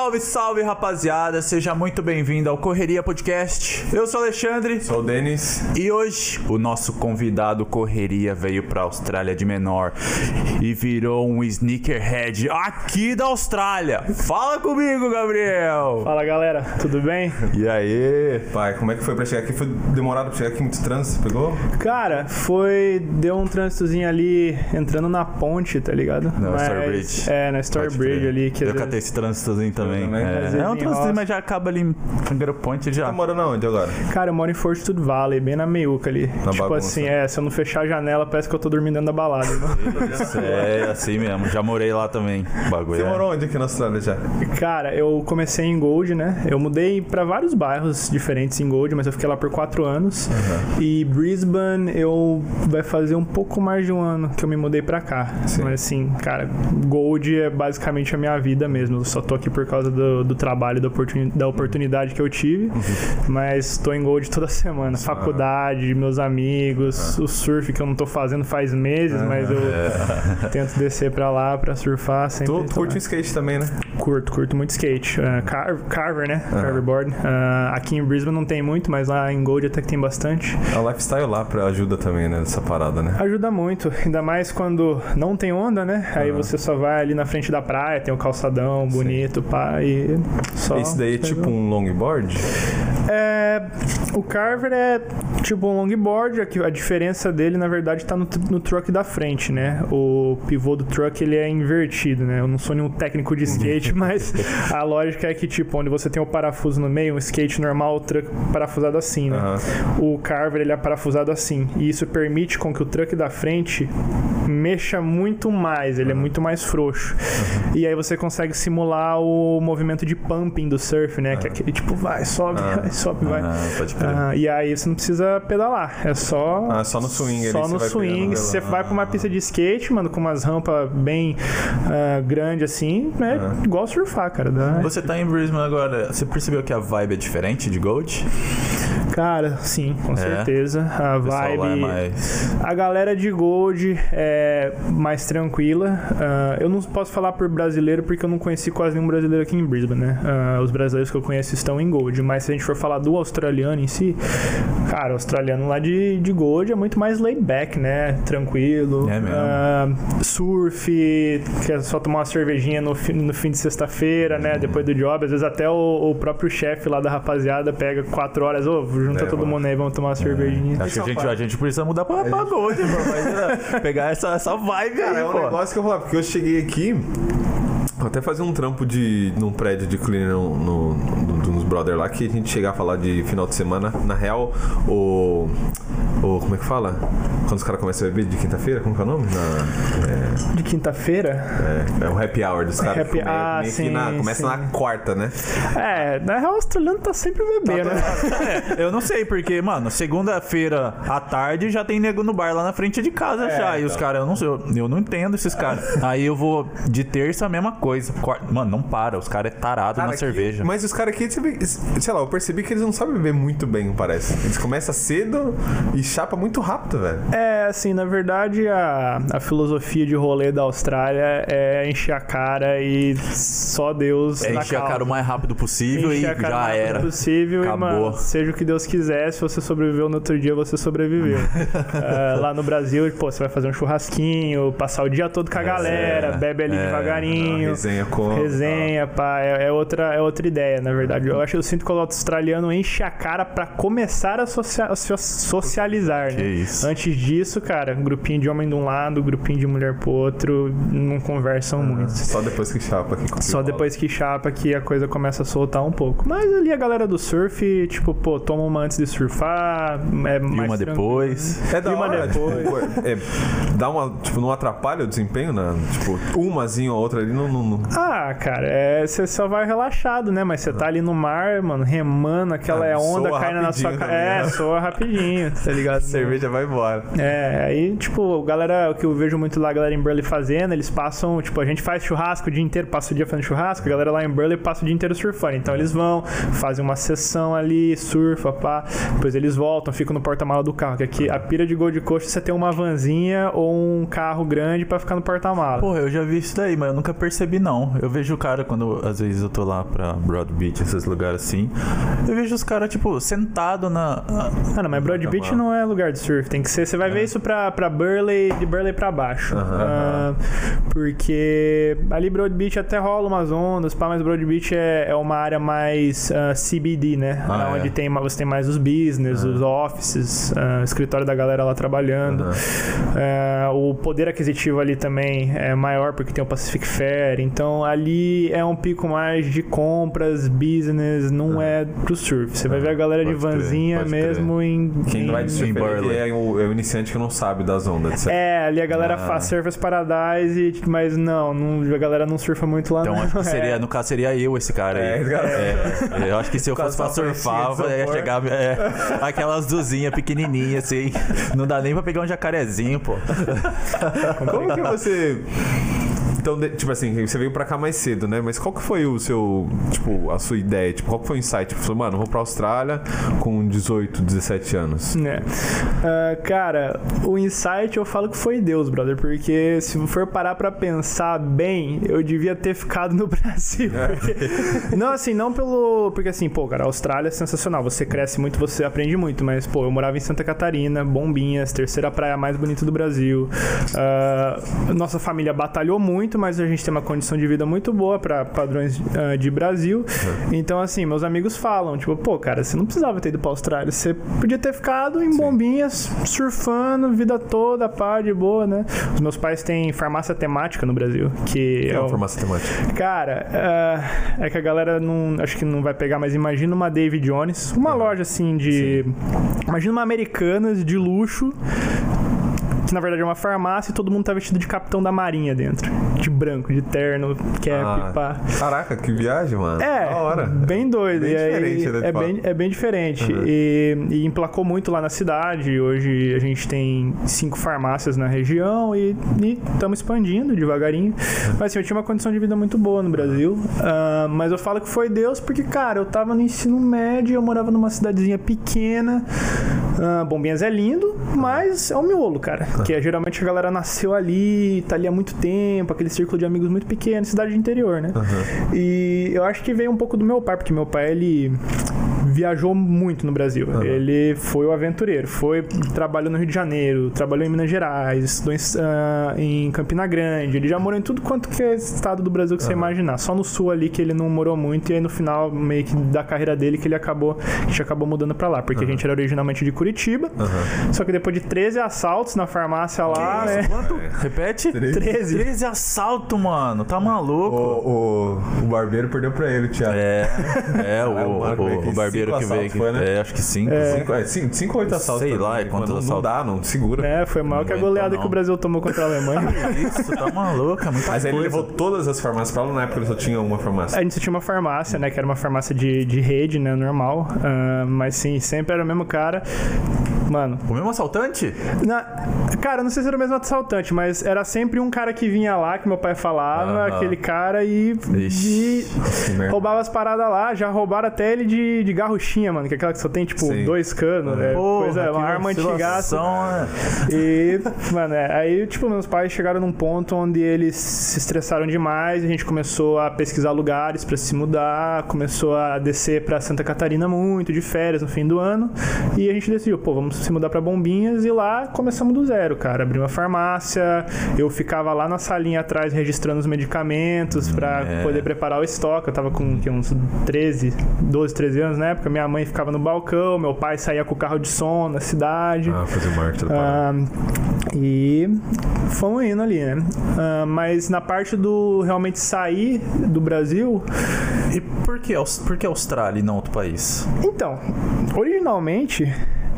Salve, salve, rapaziada! Seja muito bem-vindo ao Correria Podcast. Eu sou o Alexandre Sou o Denis. e hoje o nosso convidado Correria veio pra Austrália de menor e virou um sneakerhead aqui da Austrália. Fala comigo, Gabriel! Fala galera, tudo bem? E aí? Pai, como é que foi pra chegar aqui? Foi demorado pra chegar aqui? Muito trânsito? Pegou? Cara, foi. Deu um trânsitozinho ali entrando na ponte, tá ligado? Na Starbridge. É, na Pode crer. ali. Que Eu às catei vezes- esse trânsitozinho também. Também. É, Às vezes é um roça. mas já acaba ali em Figueiro Point já. Tá morando aonde agora? Cara, eu moro em Fortitude Valley, bem na meiuca ali. tipo bagunça. assim, é, se eu não fechar a janela, parece que eu tô dormindo dentro da balada. irmão. É, assim mesmo. Já morei lá também. Bagulho Você é- morou onde aqui na Austrália já? Cara, eu comecei em Gold, né? Eu mudei pra vários bairros diferentes em Gold, mas eu fiquei lá por quatro anos. E Brisbane, eu vai fazer um pouco mais de um ano que eu me mudei pra cá. Sim. Mas assim, cara, Gold é basicamente a minha vida mesmo. Eu só tô aqui por causa do, do trabalho, da, oportuni- da oportunidade que eu tive. Mas tô em Gold toda semana. Faculdade, meus amigos, o surf que eu não tô fazendo faz meses, mas eu tento descer pra lá pra surfar sempre. Tu curte o skate também, né? Curto, curto muito skate. Uh, car- carver, né? Carverboard. Uh, aqui em Brisbane não tem muito, mas lá em Gold até que tem bastante. A lifestyle lá pra ajuda também, né? Essa parada, né? Ajuda muito, ainda mais quando não tem onda, né? Aí você só vai ali na frente da praia, tem um calçadão bonito, pá, e só. Esse daí é tipo um longboard? É, o Carver é tipo um longboard, aqui a diferença dele na verdade tá no, no truck da frente, né? O pivô do truck ele é invertido, né? Eu não sou nenhum técnico de skate, mas a lógica é que tipo onde você tem o parafuso no meio, um skate normal, o truck parafusado assim, né? Aham. O Carver ele é parafusado assim, e isso permite com que o truck da frente mexa muito mais, ele é muito mais frouxo. E aí você consegue simular o movimento de pumping do surf, né? Que é aquele tipo, vai, sobe, vai, sobe, vai. Ah, pode crer. Ah, e aí você não precisa pedalar, é só. Ah, só no swing Só você no vai swing. Você vai pra uma pista de skate, mano, com umas rampas bem ah, grande assim, é Ah. igual surfar, cara. dá- Você tá em Brisbane agora, você percebeu que a vibe é diferente de Gold? Cara, sim, com certeza. A lá é vibe. mais... A galera de Gold é mais tranquila. Ah, eu não posso falar por brasileiro porque eu não conheci quase nenhum brasileiro aqui em Brisbane, né? Ah, os brasileiros que eu conheço estão em Gold. Mas se a gente for falar do australiano em si, cara, o australiano lá de, de Gold é muito mais laid back, né? Tranquilo. É mesmo. Ah, surf, que é só tomar uma cervejinha no, fim- no fim de sexta-feira, né? Depois do job. Às vezes até o, o próprio chefe lá da rapaziada pega quatro horas, ô, junta É, todo mano. mundo aí, vamos tomar uma cervejinha. Acho que a gente, a gente precisa mudar pra, pra Gold, mano. Mas, pegar essa, essa vibe Cara, aí, é um pô. negócio que eu vou falar, porque eu cheguei aqui. Até fazer um trampo de num prédio de cleaner no, no, no- uns brother lá que a gente chegar a falar de final de semana. Na real, o. o como é que fala? Quando os caras começam a beber de quinta-feira, como que é o nome? Na, De quinta-feira? é, é o happy hour dos caras. Happy- ah, meio que sim, na- começa sim. na quarta, né? É, na real, o australiano tá sempre bebendo, né? É, eu não sei, porque, mano, segunda-feira à tarde já tem nego no bar lá na frente de casa É, já. E os então. caras, eu não sei, eu, eu não entendo esses caras. Aí eu vou de terça a mesma coisa. Quar- Mano, não para, os caras é tarado Cara, na aqui- cerveja. Mas os caras aqui, sei lá, eu percebi que eles não sabem beber muito bem, parece. Eles começam cedo e chapa muito rápido, velho. É, assim, na verdade, a, a filosofia de rolê da Austrália é encher a cara e só Deus É encher a calma. cara o mais rápido possível Encher e a já mais rápido era. possível Acabou. e, mano, seja o que Deus quiser, se você sobreviveu no outro dia, você sobreviveu. É, lá no Brasil, pô, você vai fazer um churrasquinho, passar o dia todo com a galera, bebe ali é, devagarinho. resenha com. Resenha, pá, é, é outra, é outra ideia, na verdade. Eu acho que eu sinto que o australiano enche a cara pra começar a, socia- a so- socializar, Que né? isso. Antes disso, cara, um grupinho de homem de um lado, grupinho de mulher pro outro, não conversam muito. Só depois que chapa com Só que depois que chapa que a coisa começa a soltar um pouco. Mas ali a galera do surf, tipo, pô, toma uma antes de surfar, é E mais uma depois. É da E uma hora, depois. tipo, é, dá uma, tipo, não atrapalha o desempenho, né? Tipo, umazinha ou outra ali não... não, não- Ah, cara, é, você só vai relaxado, né? Mas você tá ali no mar, mano, remando, aquela Ah, onda caindo na sua cara. É, né? soa rapidinho, tá ligado? A cerveja vai embora. É, aí, tipo, galera, o que eu vejo muito lá, a galera em Burley fazendo, eles passam, tipo, a gente faz churrasco o dia inteiro, passa o dia fazendo churrasco, a galera lá em Burley passa o dia inteiro surfando. Então eles vão, fazem uma sessão ali, surfa, pá, depois eles voltam, ficam no porta-mala do carro, que aqui, a pira de Gold Coast, você tem uma vanzinha ou um carro grande pra ficar no porta-mala. Porra, eu já vi isso daí, mas eu nunca percebi não. Eu vejo o cara quando às vezes eu tô lá pra Broad Beach, esses lugares assim. Eu vejo os caras, tipo, sentado na. Ah, não, mas Broad Beach não é lugar de surf. Tem que ser. Você vai ver isso pra, pra Burley, de Burley pra baixo. Ah, porque ali Broad Beach até rola umas ondas, pá, mas Broad Beach é, é uma área mais ah, CBD, né? Ah, onde é. tem, você tem mais os business, os offices, ah, escritório da galera lá trabalhando. Ah, o poder aquisitivo ali também é maior porque tem o Pacific Fair. Então ali é um pico mais de compras, business, não é pro surf. Você vai ver a galera de Pode crer, vanzinha crer. mesmo em. Quem em- vai de surf Em Burley. é o, é o iniciante que não sabe das ondas. certo? É, ali a galera Ah. faz Surfers Paradise, tipo, mas não, não, a galera não surfa muito lá Então não. acho que seria, É. no caso, seria eu esse cara aí. É, esse cara. É, eu acho que se eu fosse pra surfar, ia chegar é, aquelas duzinhas pequenininhas, assim. Não dá nem pra pegar um jacarezinho, pô. Como que você. Então, de- tipo assim, você veio pra cá mais cedo, né? Mas qual que foi o seu, tipo, a sua ideia? Tipo, qual que foi o insight? Tipo, você falou, mano, vou pra Austrália com 18, 17 anos. É. Ah, cara, o insight eu falo que foi Deus, brother, porque se for parar pra pensar bem, eu devia ter ficado no Brasil. É. porque- não, assim, não pelo. Porque assim, pô, cara, a Austrália é sensacional. Você cresce muito, você aprende muito, mas, pô, eu morava em Santa Catarina, Bombinhas, terceira praia mais bonita do Brasil. Ah, nossa família batalhou muito, mas a gente tem uma condição de vida muito boa pra padrões ah, de Brasil. Então, assim, meus amigos falam, tipo, pô, cara, você não precisava ter ido pra Austrália. Você podia ter ficado em Bombinhas, surfando, vida toda, pá, de boa, né? Os meus pais têm farmácia temática no Brasil, que É é uma formação temática. Cara, ah, é que a galera não. Acho que não vai pegar, mas imagina uma David Jones, uma loja assim de. Imagina uma Americanas de luxo. Que na verdade é uma farmácia e todo mundo tá vestido de capitão da marinha dentro. De branco, de terno, cap, Ah, pá. Caraca, que viagem, mano. É, Da hora. bem doido. Bem e aí, diferente, né, é, bem, é bem diferente. Uhum. E, e emplacou muito lá na cidade. Hoje a gente tem cinco farmácias na região e estamos expandindo devagarinho. Mas assim, eu tinha uma condição de vida muito boa no Brasil. Ah, mas eu falo que foi Deus porque, cara, eu tava no ensino médio, eu morava numa cidadezinha pequena. Ah, Bombinhas é lindo, mas é um miolo, cara. Que é, geralmente a galera nasceu ali, tá ali há muito tempo, aquele círculo de amigos muito pequeno, cidade de interior, né? E eu acho que veio um pouco do meu pai, porque meu pai, ele viajou muito no Brasil. Ele foi o aventureiro, foi trabalhou no Rio de Janeiro, trabalhou em Minas Gerais, estudou em, ah, em Campina Grande. Ele já morou em tudo quanto que é estado do Brasil que você imaginar. Só no sul ali que ele não morou muito e aí no final meio que da carreira dele que ele acabou, a gente acabou mudando pra lá, porque a gente era originalmente de Curitiba. Só que depois de 13 assaltos na farmácia lá, né? Quanto? Repete? 13. 13 assalto, mano. Tá maluco? O, o, o barbeiro perdeu pra ele, Thiago. É, é, o, Ah, o o barbeiro cinco que veio assaltos aqui. foi, né? É, acho que 5. Cinco, é, cinco, cinco ou oito assaltos. Sei lá, é quantos mano, Não assaltos. dá, não segura. É, foi maior que a goleada não. que o Brasil tomou contra a Alemanha. Isso, tá maluco, é muita Mas aí ele coisa. levou todas as farmácias pra lá, na época ele só tinha uma farmácia. A gente só tinha uma farmácia, né? Que era uma farmácia de, de rede, né? Normal. Ah, mas sim, sempre era o mesmo cara. Mano. O mesmo assaltante? Na, cara, não sei se era o mesmo assaltante, mas era sempre um cara que vinha lá, que meu pai falava, aquele cara, e, Ixi. e roubava as paradas lá. Já roubaram até ele de, de garruchinha, mano. Que é aquela que só tem, tipo, Sim. dois canos. É, Porra, coisa, uma arma antigaça. vacilação, né? E, mano, é, aí, tipo, meus pais chegaram num ponto onde eles se estressaram demais, a gente começou a pesquisar lugares pra se mudar, começou a descer pra Santa Catarina muito, de férias no fim do ano, e a gente decidiu, pô, vamos se mudar pra Bombinhas, e lá começamos do zero, cara. Abri uma farmácia, eu ficava lá na salinha atrás registrando os medicamentos pra É. poder preparar o estoque. Eu tava com que, uns 13, 12, 13 anos na época, minha mãe ficava no balcão, meu pai saía com o carro de som na cidade. Ah, fazer marketing. Ah, e fomos indo ali, né? Ah, mas na parte do realmente sair do Brasil, E por que, por que Austrália e não outro país? então, originalmente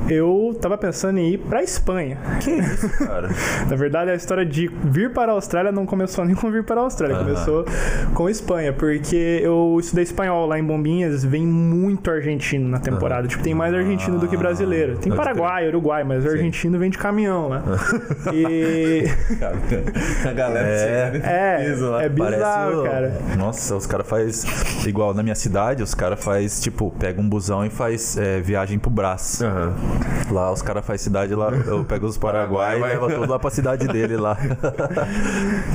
eu tava pensando em ir pra Espanha. Que isso, cara? Na verdade, a história de vir para a Austrália não começou nem com vir para a Austrália, Aham. começou com Espanha, porque eu estudei espanhol lá em Bombinhas, vem muito argentino na temporada. Tipo, tem mais argentino do que brasileiro. Tem Paraguai, Uruguai, mas o argentino vem de caminhão lá. e A galera É. é, piso lá. é bizarro, o- cara. Nossa, os caras faz igual na minha cidade, os caras faz tipo, pega um busão e faz é, viagem pro braço. Aham. Lá os caras fazem cidade lá, eu pego os Paraguai e levo tudo lá pra cidade dele lá.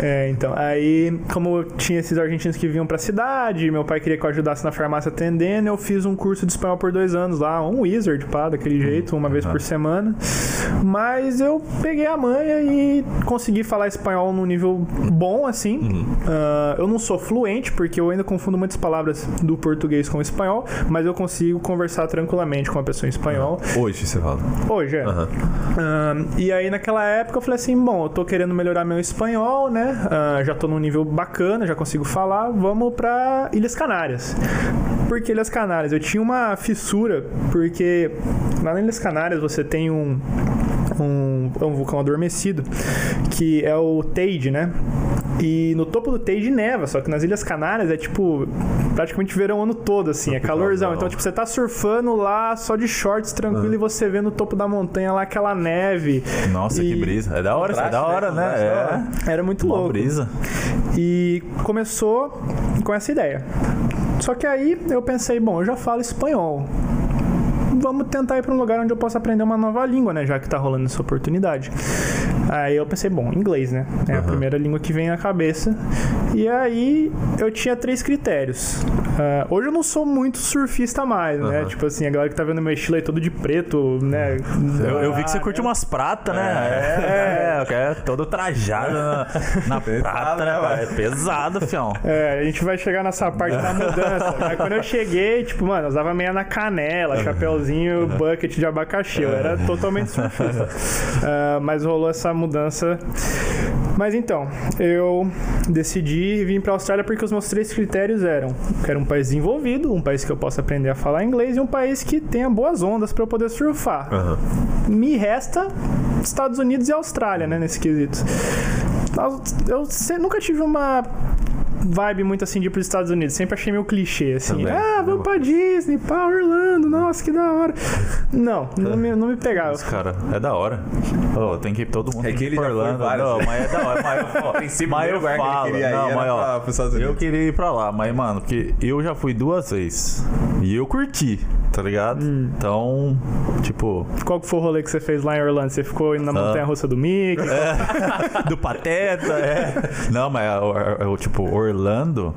É, então, aí, como tinha esses argentinos que vinham pra cidade, meu pai queria que eu ajudasse na farmácia atendendo, eu fiz um curso de espanhol por dois anos lá, um wizard, pá, daquele jeito, uma vez Aham. por semana. Mas eu peguei a manha e consegui falar espanhol num nível bom, assim. Ah, eu não sou fluente, porque eu ainda confundo muitas palavras do português com o espanhol, mas eu consigo conversar tranquilamente com uma pessoa em espanhol. Hoje você fala. Hoje, é. Aham. Ahn, e aí naquela época eu falei assim, bom, eu tô querendo melhorar meu espanhol, né? Ah, já tô num nível bacana, já consigo falar, vamos pra Ilhas Canárias. Por que Ilhas Canárias? Eu tinha uma fissura, porque lá nas Ilhas Canárias você tem um, um, um vulcão adormecido, que é o Teide, né? E no topo do Teide neva, só que nas Ilhas Canárias é tipo praticamente verão o ano todo, assim, é calorzão. Então, tipo, você tá surfando lá só de shorts tranquilo e você vê no topo da montanha lá aquela neve. Nossa, E- que brisa. É da hora, isso é da hora, né? É. Era muito Uma louco. brisa. E começou com essa ideia. Só que aí eu pensei, bom, eu já falo espanhol. Vamos tentar ir para um lugar onde eu possa aprender uma nova língua, né? Já que tá rolando essa oportunidade. Aí eu pensei, bom, inglês, né? É a primeira língua que vem à cabeça. E aí eu tinha três critérios. Ah, hoje eu não sou muito surfista mais, né? Tipo assim, a galera que tá vendo meu estilo aí todo de preto, né? Eu, eu vi que você curte umas pratas, né? É, é, é, todo trajado na, na prata, né? pai? É pesado, fião. É, a gente vai chegar nessa parte da mudança. Mas quando eu cheguei, tipo, mano, eu usava meia na canela, chapéuzinho, bucket de abacaxi. Eu era totalmente surfista. Ah, mas rolou essa mudança. Mas então, eu decidi vir pra Austrália porque os meus três critérios eram: quero um país desenvolvido, um país que eu possa aprender a falar inglês e um país que tenha boas ondas pra eu poder surfar. Aham. Me resta Estados Unidos e Austrália, né, nesse quesito. Eu nunca tive uma vibe muito assim de ir pros Estados Unidos. Sempre achei meio clichê, assim. Também, ah, vamos pra Disney, pra Orlando, nossa, que da hora. Não, não me, não me pegava. Os cara, é da hora. Ô, tem que ir todo mundo É que ele ir pra Orlando. Não, mas é da hora. Mas, ó, princípio, mas eu que falo, queria ir não, mas, ó, pra- eu queria ir pra lá, mas mano, porque eu já fui duas vezes e eu curti, tá ligado? Hum. Então, tipo, Qual que foi o rolê que você fez lá em Orlando? Você ficou indo na Ah. montanha-russa do Mickey? do Pateta, é. Não, mas é, é, é, tipo, Orlando apelando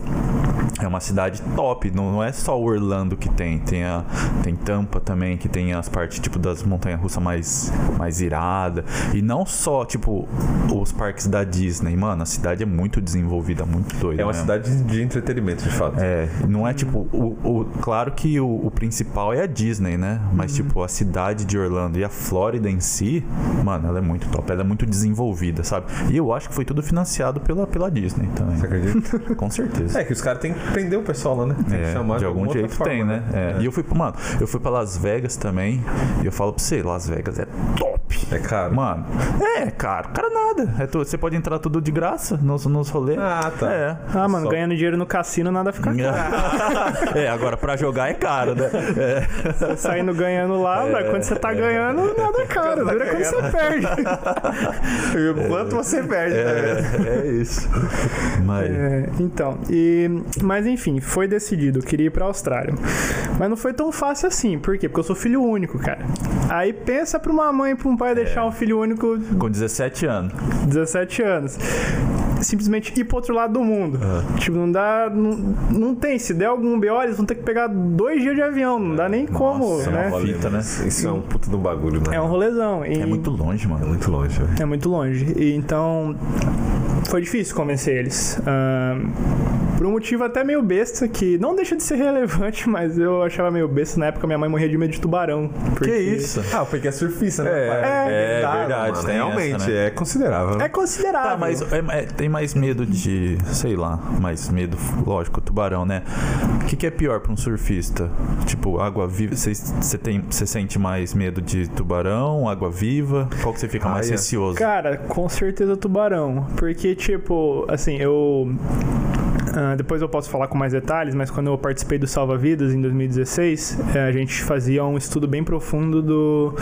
é uma cidade top. Não, é só Orlando que tem. Tem, a, tem Tampa também, que tem as partes, tipo, das montanhas russas mais, mais irada. E não só, tipo, os parques da Disney. Mano, a cidade é muito desenvolvida, muito doida. É uma mesmo. cidade de entretenimento, de fato. É, não é tipo. O, o- claro que o, o principal é a Disney, né? Mas, tipo, a cidade de Orlando e a Flórida em si, mano, ela é muito top. Ela é muito desenvolvida, sabe? E eu acho que foi tudo financiado pela, pela Disney também. Você acredita? Com certeza. É que os caras têm prender o pessoal lá, né? Tem que É, chamar de algum jeito forma, tem, né? É. E eu fui, mano, eu fui pra Las Vegas também. E eu falo pra você, Las Vegas é top. É caro. Mano, é, cara, cara, nada. É tu- você pode entrar tudo de graça nos, nos rolês. Ah, tá. É. Ah, mano, Só. ganhando dinheiro no cassino nada fica caro. é, agora pra jogar é caro, né? É. Saindo ganhando lá, mas quando você tá ganhando, nada é caro. Dura quando você perde. E o quanto você perde, né? É, é isso. Mas. É, então, e, mas enfim, foi decidido, eu queria ir pra Austrália. Mas não foi tão fácil assim, por quê? Porque eu sou filho único, cara. Aí pensa pra uma mãe e pra um pai deixar um filho único Com 17 anos. 17 anos. Simplesmente ir pro outro lado do mundo. Tipo, não dá. Não, não tem. Se der algum BO, eles vão ter que pegar dois dias de avião. Não dá nem como, Nossa, né? é uma fita, né? Isso é um puta do bagulho, né? É um rolezão. E- É muito longe, É mano. muito longe, velho. É muito longe. E então. Foi difícil convencer eles. Ahn, por um motivo até meio besta, que não deixa de ser relevante, mas eu achava meio besta. Na época minha mãe morria de medo de tubarão. porque- Que isso? Ah, porque é surfista, né? É, pai? é Tá, verdade, mano, tem Realmente, essa, né? é considerável. né? É considerável. Tá, mas é- é- tem mais medo de, sei lá, mais medo, lógico, tubarão, né? O que, que é pior pra um surfista? Tipo, água viva, você tem, você sente mais medo de tubarão, água viva? Qual que você fica mais Raia. receoso? Cara, com certeza tubarão. Porque, tipo, assim, eu. Ah, depois eu posso falar com mais detalhes, mas quando eu participei do Salva Vidas em 2016, eh, a gente fazia um estudo bem profundo do,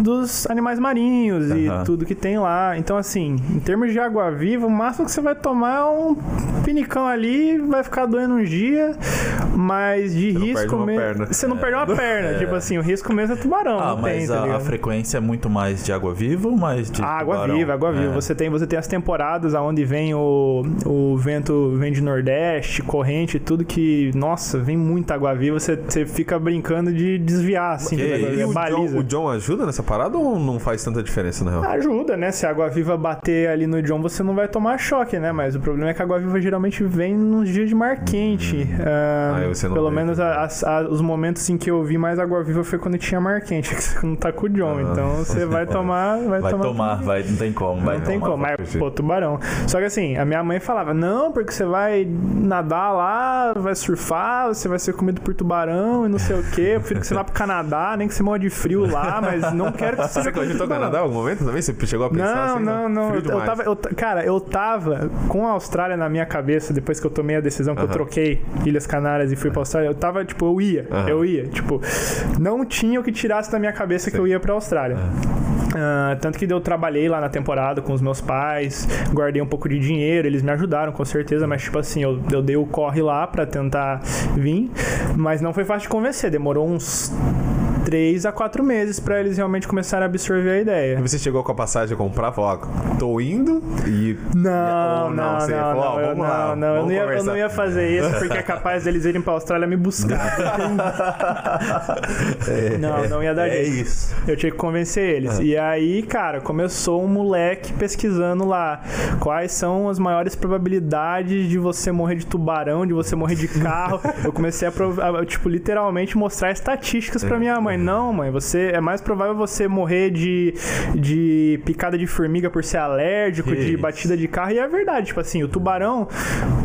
dos animais marinhos e Aham. tudo que tem lá. Então, assim, em termos de água viva, o máximo que você vai tomar é um pinicão ali, vai ficar doendo um dia, mas de não risco mesmo. Você não perde uma perna. Tipo assim, o risco mesmo é tubarão. Ah, não tem, mas tá a, a frequência é muito mais de água viva ou mais de água tubarão? viva, água viva. É. Você tem, você tem as temporadas onde vem o, o vento vem de nordeste, corrente, tudo que, nossa, vem muita água viva, você, você fica brincando de desviar, assim, Que é o John, baliza. o John ajuda nessa parada ou não faz tanta diferença, na real? Ajuda, né? Se a água viva bater ali no John, você não vai tomar choque, né? Mas o problema é que a água viva geralmente vem nos dias de mar quente. Ah, Aí você não pelo vê. menos a- a- os momentos em que eu vi mais água viva foi quando tinha mar quente, que você não tá com o John. Ah. Então você vai tomar. Vai, Vai tomar, tomar, vai, não tem como. Vai Não tem tomar. como, mas, pô, tubarão. Só que assim, a minha mãe falava: não, porque você vai nadar lá, vai surfar, você vai ser comido por tubarão e não sei o quê. Eu prefiro que você vá pro Canadá, nem que você morra de frio lá, mas não quero que você seja Você cogitou tubarão. Canadá em algum momento também? Você chegou a pensar Não, assim? não, não. Frio Eu, eu tava, eu cara, eu tava com a Austrália na minha cabeça depois que eu tomei a decisão que eu Aham. troquei Ilhas Canárias e fui pra Austrália. Eu tava, tipo, eu ia, Aham. eu ia. Tipo, não tinha o que tirasse da minha cabeça que eu ia pra Austrália. Ah, tanto que eu trabalhei lá na temporada com os meus pais, guardei um pouco de dinheiro, eles me ajudaram com certeza, mas tipo assim, eu, eu dei o corre lá pra tentar vir, mas não foi fácil de convencer, demorou uns três a quatro meses pra eles realmente começarem a absorver a ideia. E Você chegou com a passagem a comprar, falou, ó, tô indo e... Não, Ou não, não, você não, falou, ó, não, eu, vamos lá, não, não, eu vamos não ia, eu não ia fazer isso porque é capaz deles irem pra Austrália me buscar. não, não ia dar É jeito. isso. Eu tinha que convencer eles. E aí, cara, começou um moleque pesquisando lá quais são as maiores probabilidades de você morrer de tubarão, de você morrer de carro. Eu comecei a, a, tipo, literalmente mostrar estatísticas pra minha mãe. Não, mãe, você é mais provável você morrer de, de picada de formiga por ser alérgico, de batida de carro. E é verdade, tipo assim, o tubarão,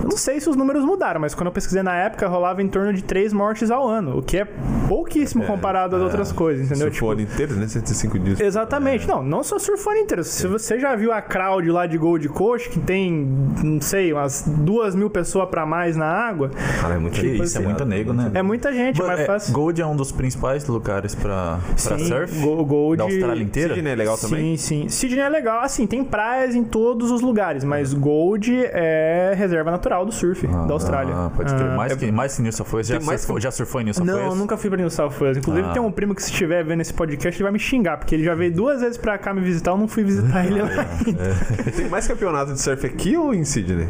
eu não sei se os números mudaram, mas quando eu pesquisei na época, rolava em torno de três mortes ao ano, o que é pouquíssimo comparado às outras coisas, entendeu? Surfou o ano inteiro, né? 105 dias. Exatamente. Não, não só surfando inteiro. Se você já viu a crowd lá de Gold Coast, que tem, não sei, umas duas mil pessoas pra mais na água, Cara, é muito Que isso, é muito nego, né? é muita gente, é mais É, fácil. Gold é um dos principais lugares pra, pra Sim, surf Go- Gold. da Austrália inteira. Sydney é legal também? Sim, sim. Sydney é legal. Assim, tem praias em todos os lugares, mas Gold é reserva natural do surf Ah, da Austrália. Ah, pode crer. Ah, mais, que, mais que New South Wales. Já, Tem mais surfou, já surfou em New South Não, Wales? eu nunca fui pra New South Wales. Inclusive, Ah. tem um primo que, se estiver vendo esse podcast, ele vai me xingar, porque ele já veio duas vezes pra cá me visitar, eu não fui visitar ele lá ainda. Tem mais campeonato de surf aqui ou em Sydney?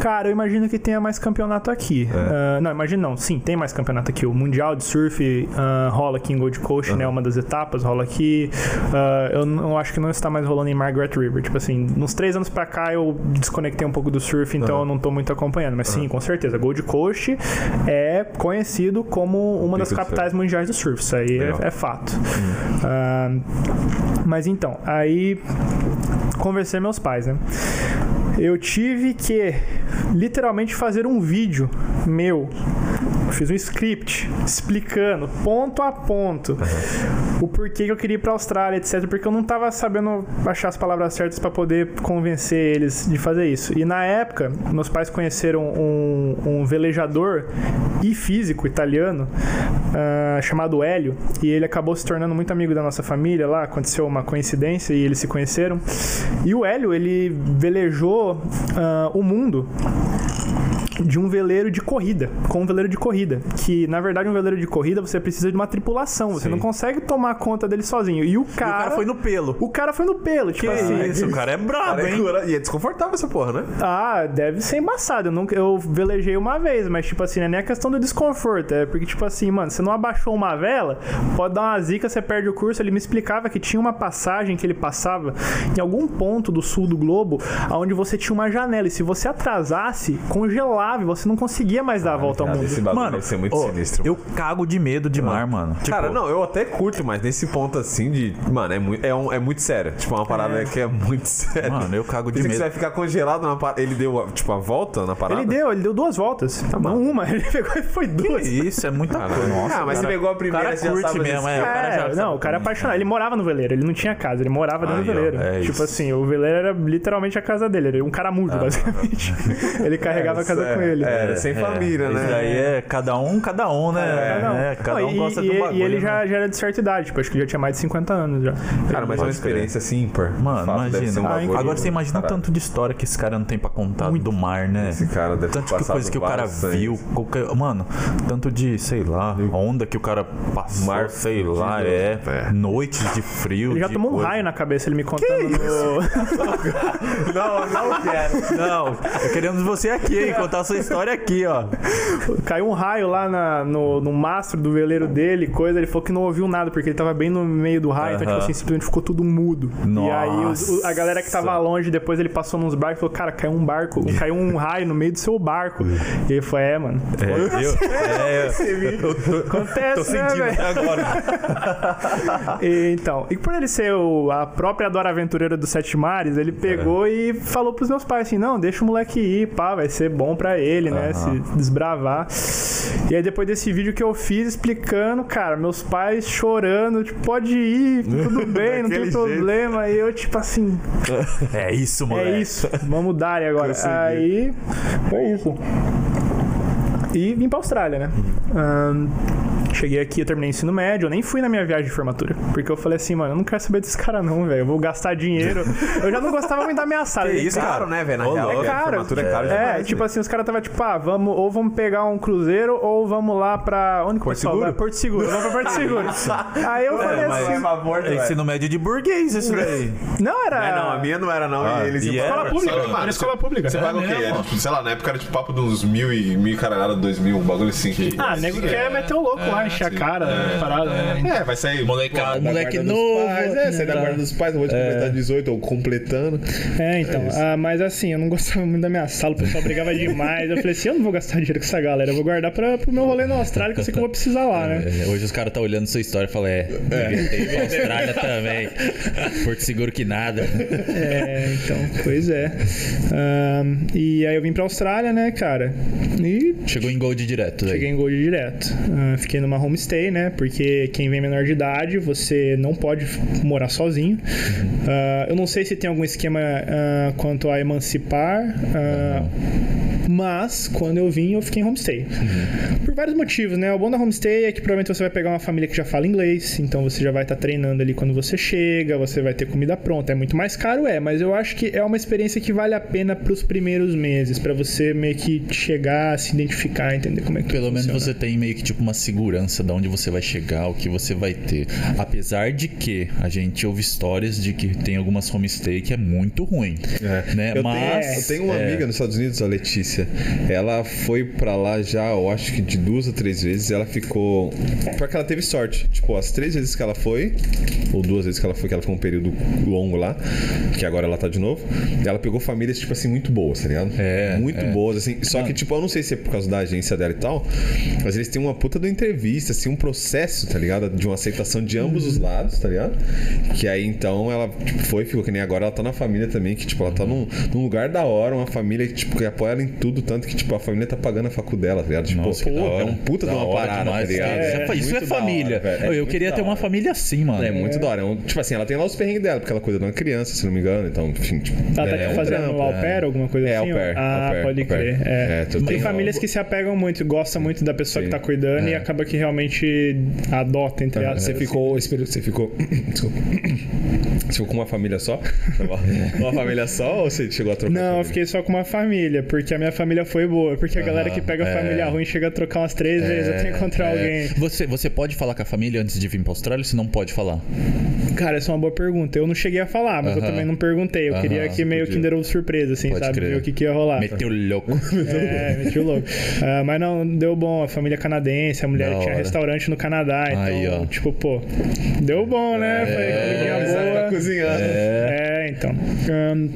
Cara, eu imagino que tenha mais campeonato aqui. Ah, não, imagino não. Sim, tem mais campeonato aqui. O Mundial de Surf ah, rola aqui em Gold Coast, né? Uma das etapas rola aqui. Ah, eu não acho que não está mais rolando em Margaret River. Tipo assim, uns três anos pra cá eu desconectei um pouco do surf, então eu não tô muito acompanhando. Mas sim, com certeza. Gold Coast é conhecido como uma das capitais mundiais do surf. Isso aí é, é fato. Ah, mas então, aí conversei meus pais, né? Eu tive que literalmente fazer um vídeo meu. Fiz um script explicando ponto a ponto o porquê que eu queria ir pra Austrália, etc. Porque eu não tava sabendo achar as palavras certas para poder convencer eles de fazer isso. E na época, meus pais conheceram um, um velejador e físico italiano ah, chamado Hélio. E ele acabou se tornando muito amigo da nossa família lá. Aconteceu uma coincidência e eles se conheceram. E o Hélio, ele velejou ah, o mundo de um veleiro de corrida, com um veleiro de corrida, que na verdade um veleiro de corrida você precisa de uma tripulação, você Sim. não consegue tomar conta dele sozinho. E o E cara, o cara foi no pelo. o cara foi no pelo, tipo Que assim. isso, o cara é brabo, Cara, é hein? E é desconfortável essa porra, né? Ah, deve ser embaçado. Eu, nunca, eu velejei uma vez, mas, tipo assim, não é nem a questão do desconforto. É porque, tipo assim, mano, você não abaixou uma vela, pode dar uma zica, você perde o curso. Ele me explicava que tinha uma passagem que ele passava em algum ponto do sul do globo, onde você tinha uma janela. E se você atrasasse, congelava e você não conseguia mais dar a volta ao mundo. esse bagulho Mano, deve ser muito ô, sinistro. eu cago de medo de mar, mano. Tipo, Cara, não, eu até curto, mas nesse ponto assim de. Mano, é muito, é um- é muito sério. Tipo, é uma parada que é muito séria. Mano, eu cago de medo. você vai ficar congelado na parada. Ele deu, tipo, a volta na parada? Ele deu, ele deu duas voltas. não bom. uma, ele pegou e foi duas. Isso é muita Caralho. coisa. Nossa, ah, mas cara, você pegou a primeira, o cara você já curte sabe mesmo, é. O cara já É, sabe não, o cara é apaixonado. Ele morava no veleiro, ele não tinha casa, ele morava dentro do veleiro. é tipo isso. assim, o veleiro era literalmente a casa dele, ele era um caramujo, basicamente. ele carregava a casa É, com ele. É, sem família, né? Isso daí é cada um, cada um, né? Cada um. É, cada Não, um e, gosta e, do bagulho. e ele né? já, já era de certa idade, tipo, acho que já tinha mais de 50 anos já. Cara, mas é uma experiência assim ímpar. Mano, De imagina. um Ah, bagulho- Agora você imagina o Caralho. tanto de história que esse cara não tem pra contar do mar, né? Esse cara deve ter Tanto de coisa que o cara viu. Qualquer, mano, tanto de, sei lá, onda que o cara passou, Mar sei lá, é, É. Noites de frio. Ele já de tomou um raio na cabeça, ele me contando no. Não, não quero. Não, queremos você aqui, hein? Contar sua história aqui, ó. Caiu um raio lá na- no, no mastro do veleiro dele, coisa. Ele falou que não ouviu nada, porque ele tava bem no meio do raio, então, tipo assim, simplesmente ficou tudo mudo. E aí os- a galera que tava Nossa. longe, depois ele passou nos barcos e falou: Cara, caiu um barco, caiu um raio no meio do seu barco. E ele falou: É, mano. É, eu, é, eu tô, Acontece, tô né, sentindo até agora. E, então, e por ele ser o- a própria Dora Aventureira dos Sete Mares, ele pegou e falou pros meus pais assim: não, deixa o moleque ir, pá, vai ser bom pra ele, né? Se desbravar. E aí, depois desse vídeo que eu fiz explicando, cara, meus pais chorando, tipo, pode ir, tudo bem, não tem problema. E eu, tipo assim, É isso, moleque. é isso, vamos dar agora. Consegui. Aí, foi isso. E vim pra Austrália, né? Ahn, cheguei aqui, eu terminei o ensino médio, eu nem fui na minha viagem de formatura. Porque eu falei assim, mano, eu não quero saber desse cara não, velho. Eu vou gastar dinheiro. eu já não gostava muito da minha sala. Que E, isso, caro, né, velho? Na Ô, real, É caro. formatura é caro É, demais, tipo velho. assim, os caras tava tipo, ah, vamos, ou vamos pegar um cruzeiro, ou vamos lá pra. Onde que Porto pessoal Seguro? vai? Porto Seguro, vamos pra Porto Seguro. Aí eu falei mas- assim. favor, É ensino médio de burguês, isso daí. Não, era. É, não, a minha não era, não. Ah, e eles iam Escola pública, Mano, escola pública. Você paga o quê? mesmo? Era, tipo, sei lá, na época era tipo papo dos mil e mil caralhada, dois mil, um bagulho assim. Que, Ah, nego quer meter o louco lá, encher a cara, parada. né? É, vai sair. Molecada, da moleque dos novo, Pais, é, sair da tá. guarda dos pais, não vou te completar 18 ou completando. É, então. ah, mas assim, eu não gostava muito da minha sala, o pessoal brigava demais. Eu falei assim, eu não vou gastar dinheiro com essa galera, eu vou guardar pra, pro meu rolê na Austrália, que eu sei que eu vou precisar lá, né? É, Hoje os caras estão olhando sua história e falam, é, pra Austrália também. Porto Seguro que nada. É, então, pois é. E aí eu vim pra Austrália, né, cara? E Chegou em Gold direto. daí. Cheguei em Gold direto. Ah, fiquei numa homestay, né? Porque quem vem menor de idade, você não pode morar sozinho. Ah, eu não sei se tem algum esquema ah, quanto a emancipar. ah, Mas, quando eu vim, eu fiquei em homestay. Por vários motivos, né? O bom da homestay é que provavelmente você vai pegar uma família que já fala inglês, então você já vai estar treinando ali quando você chega, você vai ter comida pronta. É muito mais caro, é, mas eu acho que é uma experiência que vale a pena pros primeiros meses, pra você meio que chegar, se identificar, entender como é que Pelo menos funciona. você tem meio que tipo uma segurança de onde você vai chegar, o que você vai ter. Apesar de que a gente ouve histórias de que tem algumas homestay que é muito ruim. Né? Eu, Mas. tenho, eu tenho uma é, amiga nos Estados Unidos, a Letícia. Ela foi pra lá já, eu acho que de duas ou três vezes. Ela ficou. Porque ela teve sorte. Tipo, as três vezes que ela foi, ou duas vezes que ela foi, que ela ficou um período longo lá, que agora ela tá de novo. Ela pegou famílias, tipo assim, muito boas, tá ligado? É, Muito é. boas, assim. Só que, tipo, eu não sei se é por causa da agência dela e tal, mas eles têm uma puta da entrevista, assim, um processo, tá ligado? De uma aceitação de ambos os lados, tá ligado? Que aí então ela tipo, foi, ficou que nem agora, ela tá na família também, que, tipo, ela tá num, num lugar da hora, uma família que, tipo, que apoia ela em tudo, tanto que, tipo, a família tá pagando a facu dela, tá ligado? Tipo, Nossa, é um puta Da de uma hora parada, demais, tá ligado? Isso é- isso é família. hora, velho. É eu muito queria ter uma família assim, mano. É muito da hora. É um- tipo assim, ela tem lá os perrengues dela, porque ela cuida de uma criança, se não me engano. Então, enfim, tipo. Ela tá é um fazendo trampo, au é. pair, alguma coisa É, assim? au pair, Ah, au pair, pode au pair. crer. É. É, tem famílias que se apegam muito, gostam muito da pessoa que tá cuidando e acaba que realmente adota, entre aspas. Você ficou. esse período- Você ficou. Desculpa. Você ficou com uma família só? Uma família só ou você chegou a trocar? Não, eu família? fiquei só com uma família, porque a minha família foi boa. Porque a galera que pega é. família ruim chega a trocar umas três vezes até encontrar alguém. Você, você pode falar com a família antes de vir pra Austrália ou você não pode falar? Cara, essa é uma boa pergunta. Eu não cheguei a falar, mas eu Aham. também não perguntei. Eu Aham, queria que meio podia. Kinder Ovo surpresa, assim, Pode sabe? crer. Ver o que, que ia rolar. Meteu louco. É, meti o louco. Ah, mas não, deu bom. A família canadense, a mulher tinha restaurante no Canadá. Então, Aí, ó. tipo, pô, deu bom, né? Foi comidinha Começar boa. pra cozinhar. É, então. Ahn,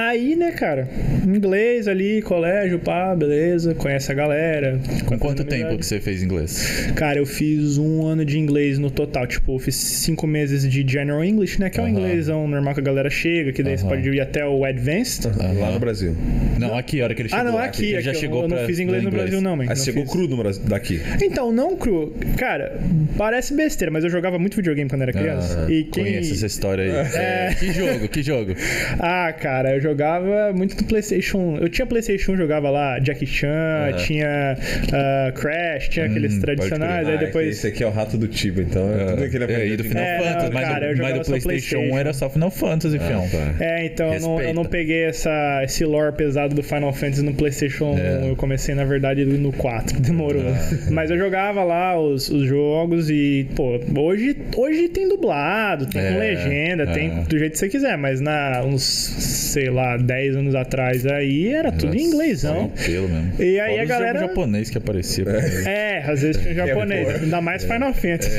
aí, né, cara? Inglês ali, colégio, pá, beleza. Conhece a galera. Com quanto tempo que você fez inglês? Cara, eu fiz um ano de inglês no total. Tipo, eu fiz cinco meses de General English, né? Que é o Aham. inglês normal que a galera chega, que daí você Aham. pode ir até o Advanced. Lá no Brasil. Não, aqui, a hora que ele chegou. Ah, não, aqui. Ele aqui já eu, chegou eu não pra- fiz inglês no Brasil, não, man. Aí Não você chegou fiz. cru no Brasil, daqui. Então, não cru. Cara, parece besteira, mas eu jogava muito videogame quando era criança. Ah, e quem... Conheço essa história aí. É, Que jogo, que jogo? Ah, cara, eu jogava muito do PlayStation. Eu tinha PlayStation 1, jogava lá Jackie Chan, Aham. tinha ah, Crash, tinha aqueles Hum, pode tradicionais. Aí depois. Esse aqui é o rato do Tiba, então é tudo que ele É, e do Final É, Fantasy, não, mas, cara, eu do, mas jogava do só PlayStation 1 PlayStation. era só Final Fantasy, fião. tá. É, então eu não, eu não peguei essa, esse lore pesado do Final Fantasy no PlayStation É. 1. Eu comecei, na verdade, no 4. Demorou. Mas eu jogava lá os, os jogos e, pô, hoje, hoje tem dublado, tem com É, legenda, é. tem do jeito que você quiser. Mas na, uns, sei lá, 10 anos atrás aí era tudo em inglêsão. Pelo mesmo. E aí Fora a galera. jogos japonês que aparecia. aí. É, às vezes tinha japonês, ainda mais Final Fantasy.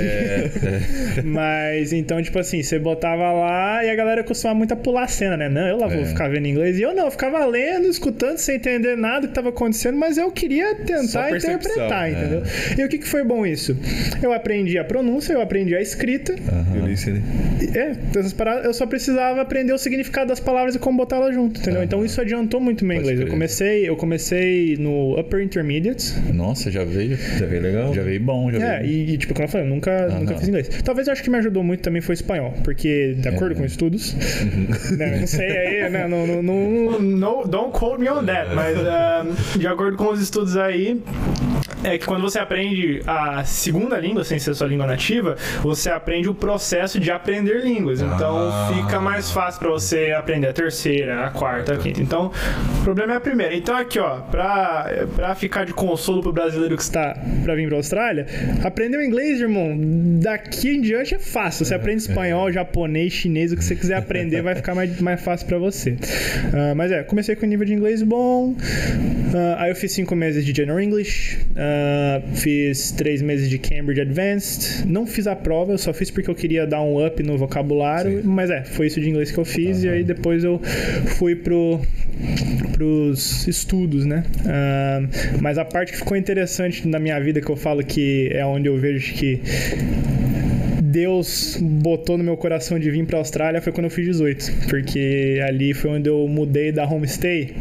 Mas então, tipo assim, você botava lá e a galera costumava muito a pular a cena, né? Não, eu lá vou É. ficar vendo inglês. E eu não, eu ficava lendo, escutando, sem entender nada do que tava acontecendo, mas eu queria tentar interpretar, é. entendeu? E o que, que foi bom isso? Eu aprendi a pronúncia, eu aprendi a escrita. Listening. É, essas paradas, eu só precisava aprender o significado das palavras e como botar elas junto, entendeu? Então isso adiantou muito meu Pode inglês. Eu comecei, eu comecei no Upper Intermediate, Nossa, já veio. Já veio legal? Já veio bom, já É, veio. e, e, tipo, como eu falei, eu nunca, nunca fiz inglês. Talvez eu acho que me ajudou muito também foi espanhol, porque, de acordo com estudos, né, não sei aí, né, não, não, não, no- don't quote me on that, mas ah, de acordo com os estudos aí, é que quando você aprende a segunda língua, sem ser sua língua nativa, você aprende o processo de aprender línguas. Então fica mais fácil pra você aprender a terceira, a quarta, a quinta. Então, o problema é a primeira. Então aqui, ó, pra, pra ficar de consolo pro brasileiro que está pra vir pra Austrália, aprender o inglês, irmão, daqui em diante é fácil. Você aprende espanhol, japonês, chinês, o que você quiser aprender vai ficar mais, mais fácil pra você. Ah, mas é, comecei com um nível de inglês bom. Ah, aí eu fiz cinco meses de General English. Ah, fiz três meses de Cambridge Advanced. Não fiz a prova, eu só fiz porque eu queria dar um up no vocabulário. Mas é, foi isso de inglês que eu fiz. E aí depois eu fui pro pros estudos, né? Ah, mas a parte que ficou interessante na minha vida que eu falo que é onde eu vejo que Deus botou no meu coração de vir pra Austrália foi quando eu fiz 18. Porque ali foi onde eu mudei da homestay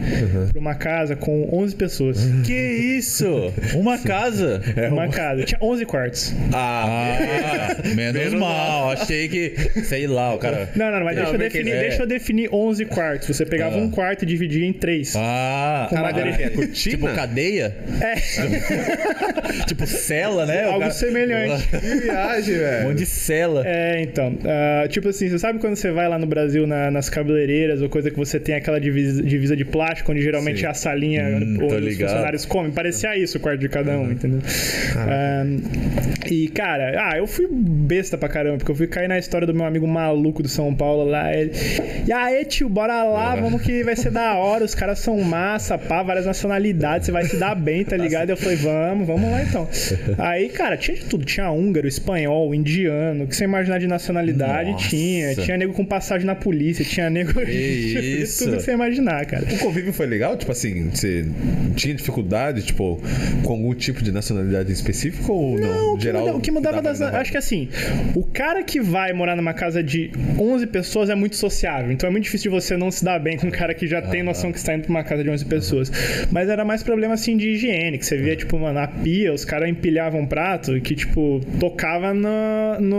pra uma casa com 11 pessoas. Que isso? Uma casa? uma casa. Tinha 11 quartos. Ah, menos mal. Achei que, sei lá, o cara. Não, não, não, mas Não, deixa, eu definir, é. deixa eu definir 11 quartos. Você pegava Ah. um quarto e dividia em três. Ah, Caraca, madeira- é cortina? tipo cadeia? É, Tipo cela, né? Algo cara- semelhante. Que viagem, Um velho. monte de cela. É, então. ah, tipo assim, você sabe quando você vai lá no Brasil na- nas cabeleireiras ou coisa que você tem aquela divisa, divisa de plástico, onde geralmente Sim. é a salinha Hum, onde os funcionários comem? Parecia isso o quarto de cada um, entendeu? Ah, e, cara, ah, eu fui besta pra caramba, porque eu fui cair na história do meu amigo maluco do São Paulo lá. Ele, e aí, tio, bora lá, vamos que vai ser da hora. Os caras são massa, pá, várias nacionalidades, você vai se dar bem, tá ligado? Eu falei, vamos, vamos lá então. Aí, cara, tinha de tudo. Tinha húngaro, espanhol, indiano, o que você imaginar de nacionalidade Nossa. tinha. Tinha nego com passagem na polícia, tinha nego tinha de isso? tudo que você imaginar, cara. O convívio foi legal? Tipo assim, você tinha dificuldade, tipo, com algum tipo de nacionalidade específica ou não? Não, o que, Geral, muda- o que mudava dava das. na? Acho que assim, o cara que vai morar numa casa de 11 pessoas é muito sociável. Então é muito difícil de você não se dar bem com um cara que já tem noção que está indo pra uma casa de 11 pessoas. Mas era mais problema assim de higiene, que você via, tipo, mano, na pia, os caras empilhavam um prato que, tipo, tocava na, no,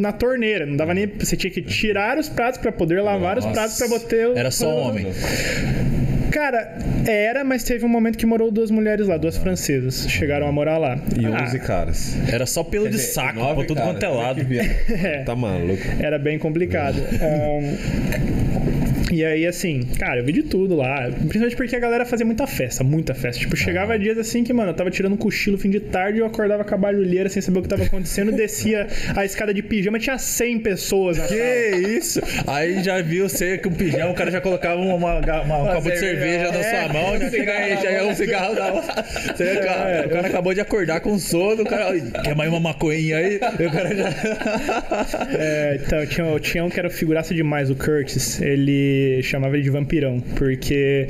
na torneira. Não dava nem. Você tinha que tirar os pratos pra poder lavar os Nossa. pratos pra botar. o- Era só homem. Cara, era, mas teve um momento que morou duas mulheres lá, duas francesas. Chegaram a morar lá. E Ah, 11 caras. Era só pelo de dizer, saco, nove pra tudo quanto é lado. Tá maluco. Era bem complicado. Ahn, e aí, assim, cara, eu vi de tudo lá. Principalmente porque a galera fazia muita festa, muita festa. Tipo, chegava dias assim que, mano, eu tava tirando um cochilo fim de tarde, eu acordava com a barulheira sem saber o que tava acontecendo, descia a escada de pijama, tinha 100 pessoas na sala. Que isso? Aí já viu você com pijamas, o cara já colocava uma, uma, uma- um copo de cerveja na sua mão, aí, já é um cigarro na mão. Você cara, o cara acabou de acordar com sono, o cara. "Ai, Quer mais uma maconha aí? O cara já. É, então, tinha, tinha um que era figuraça demais, o Curtis. Ele chamava ele de vampirão, porque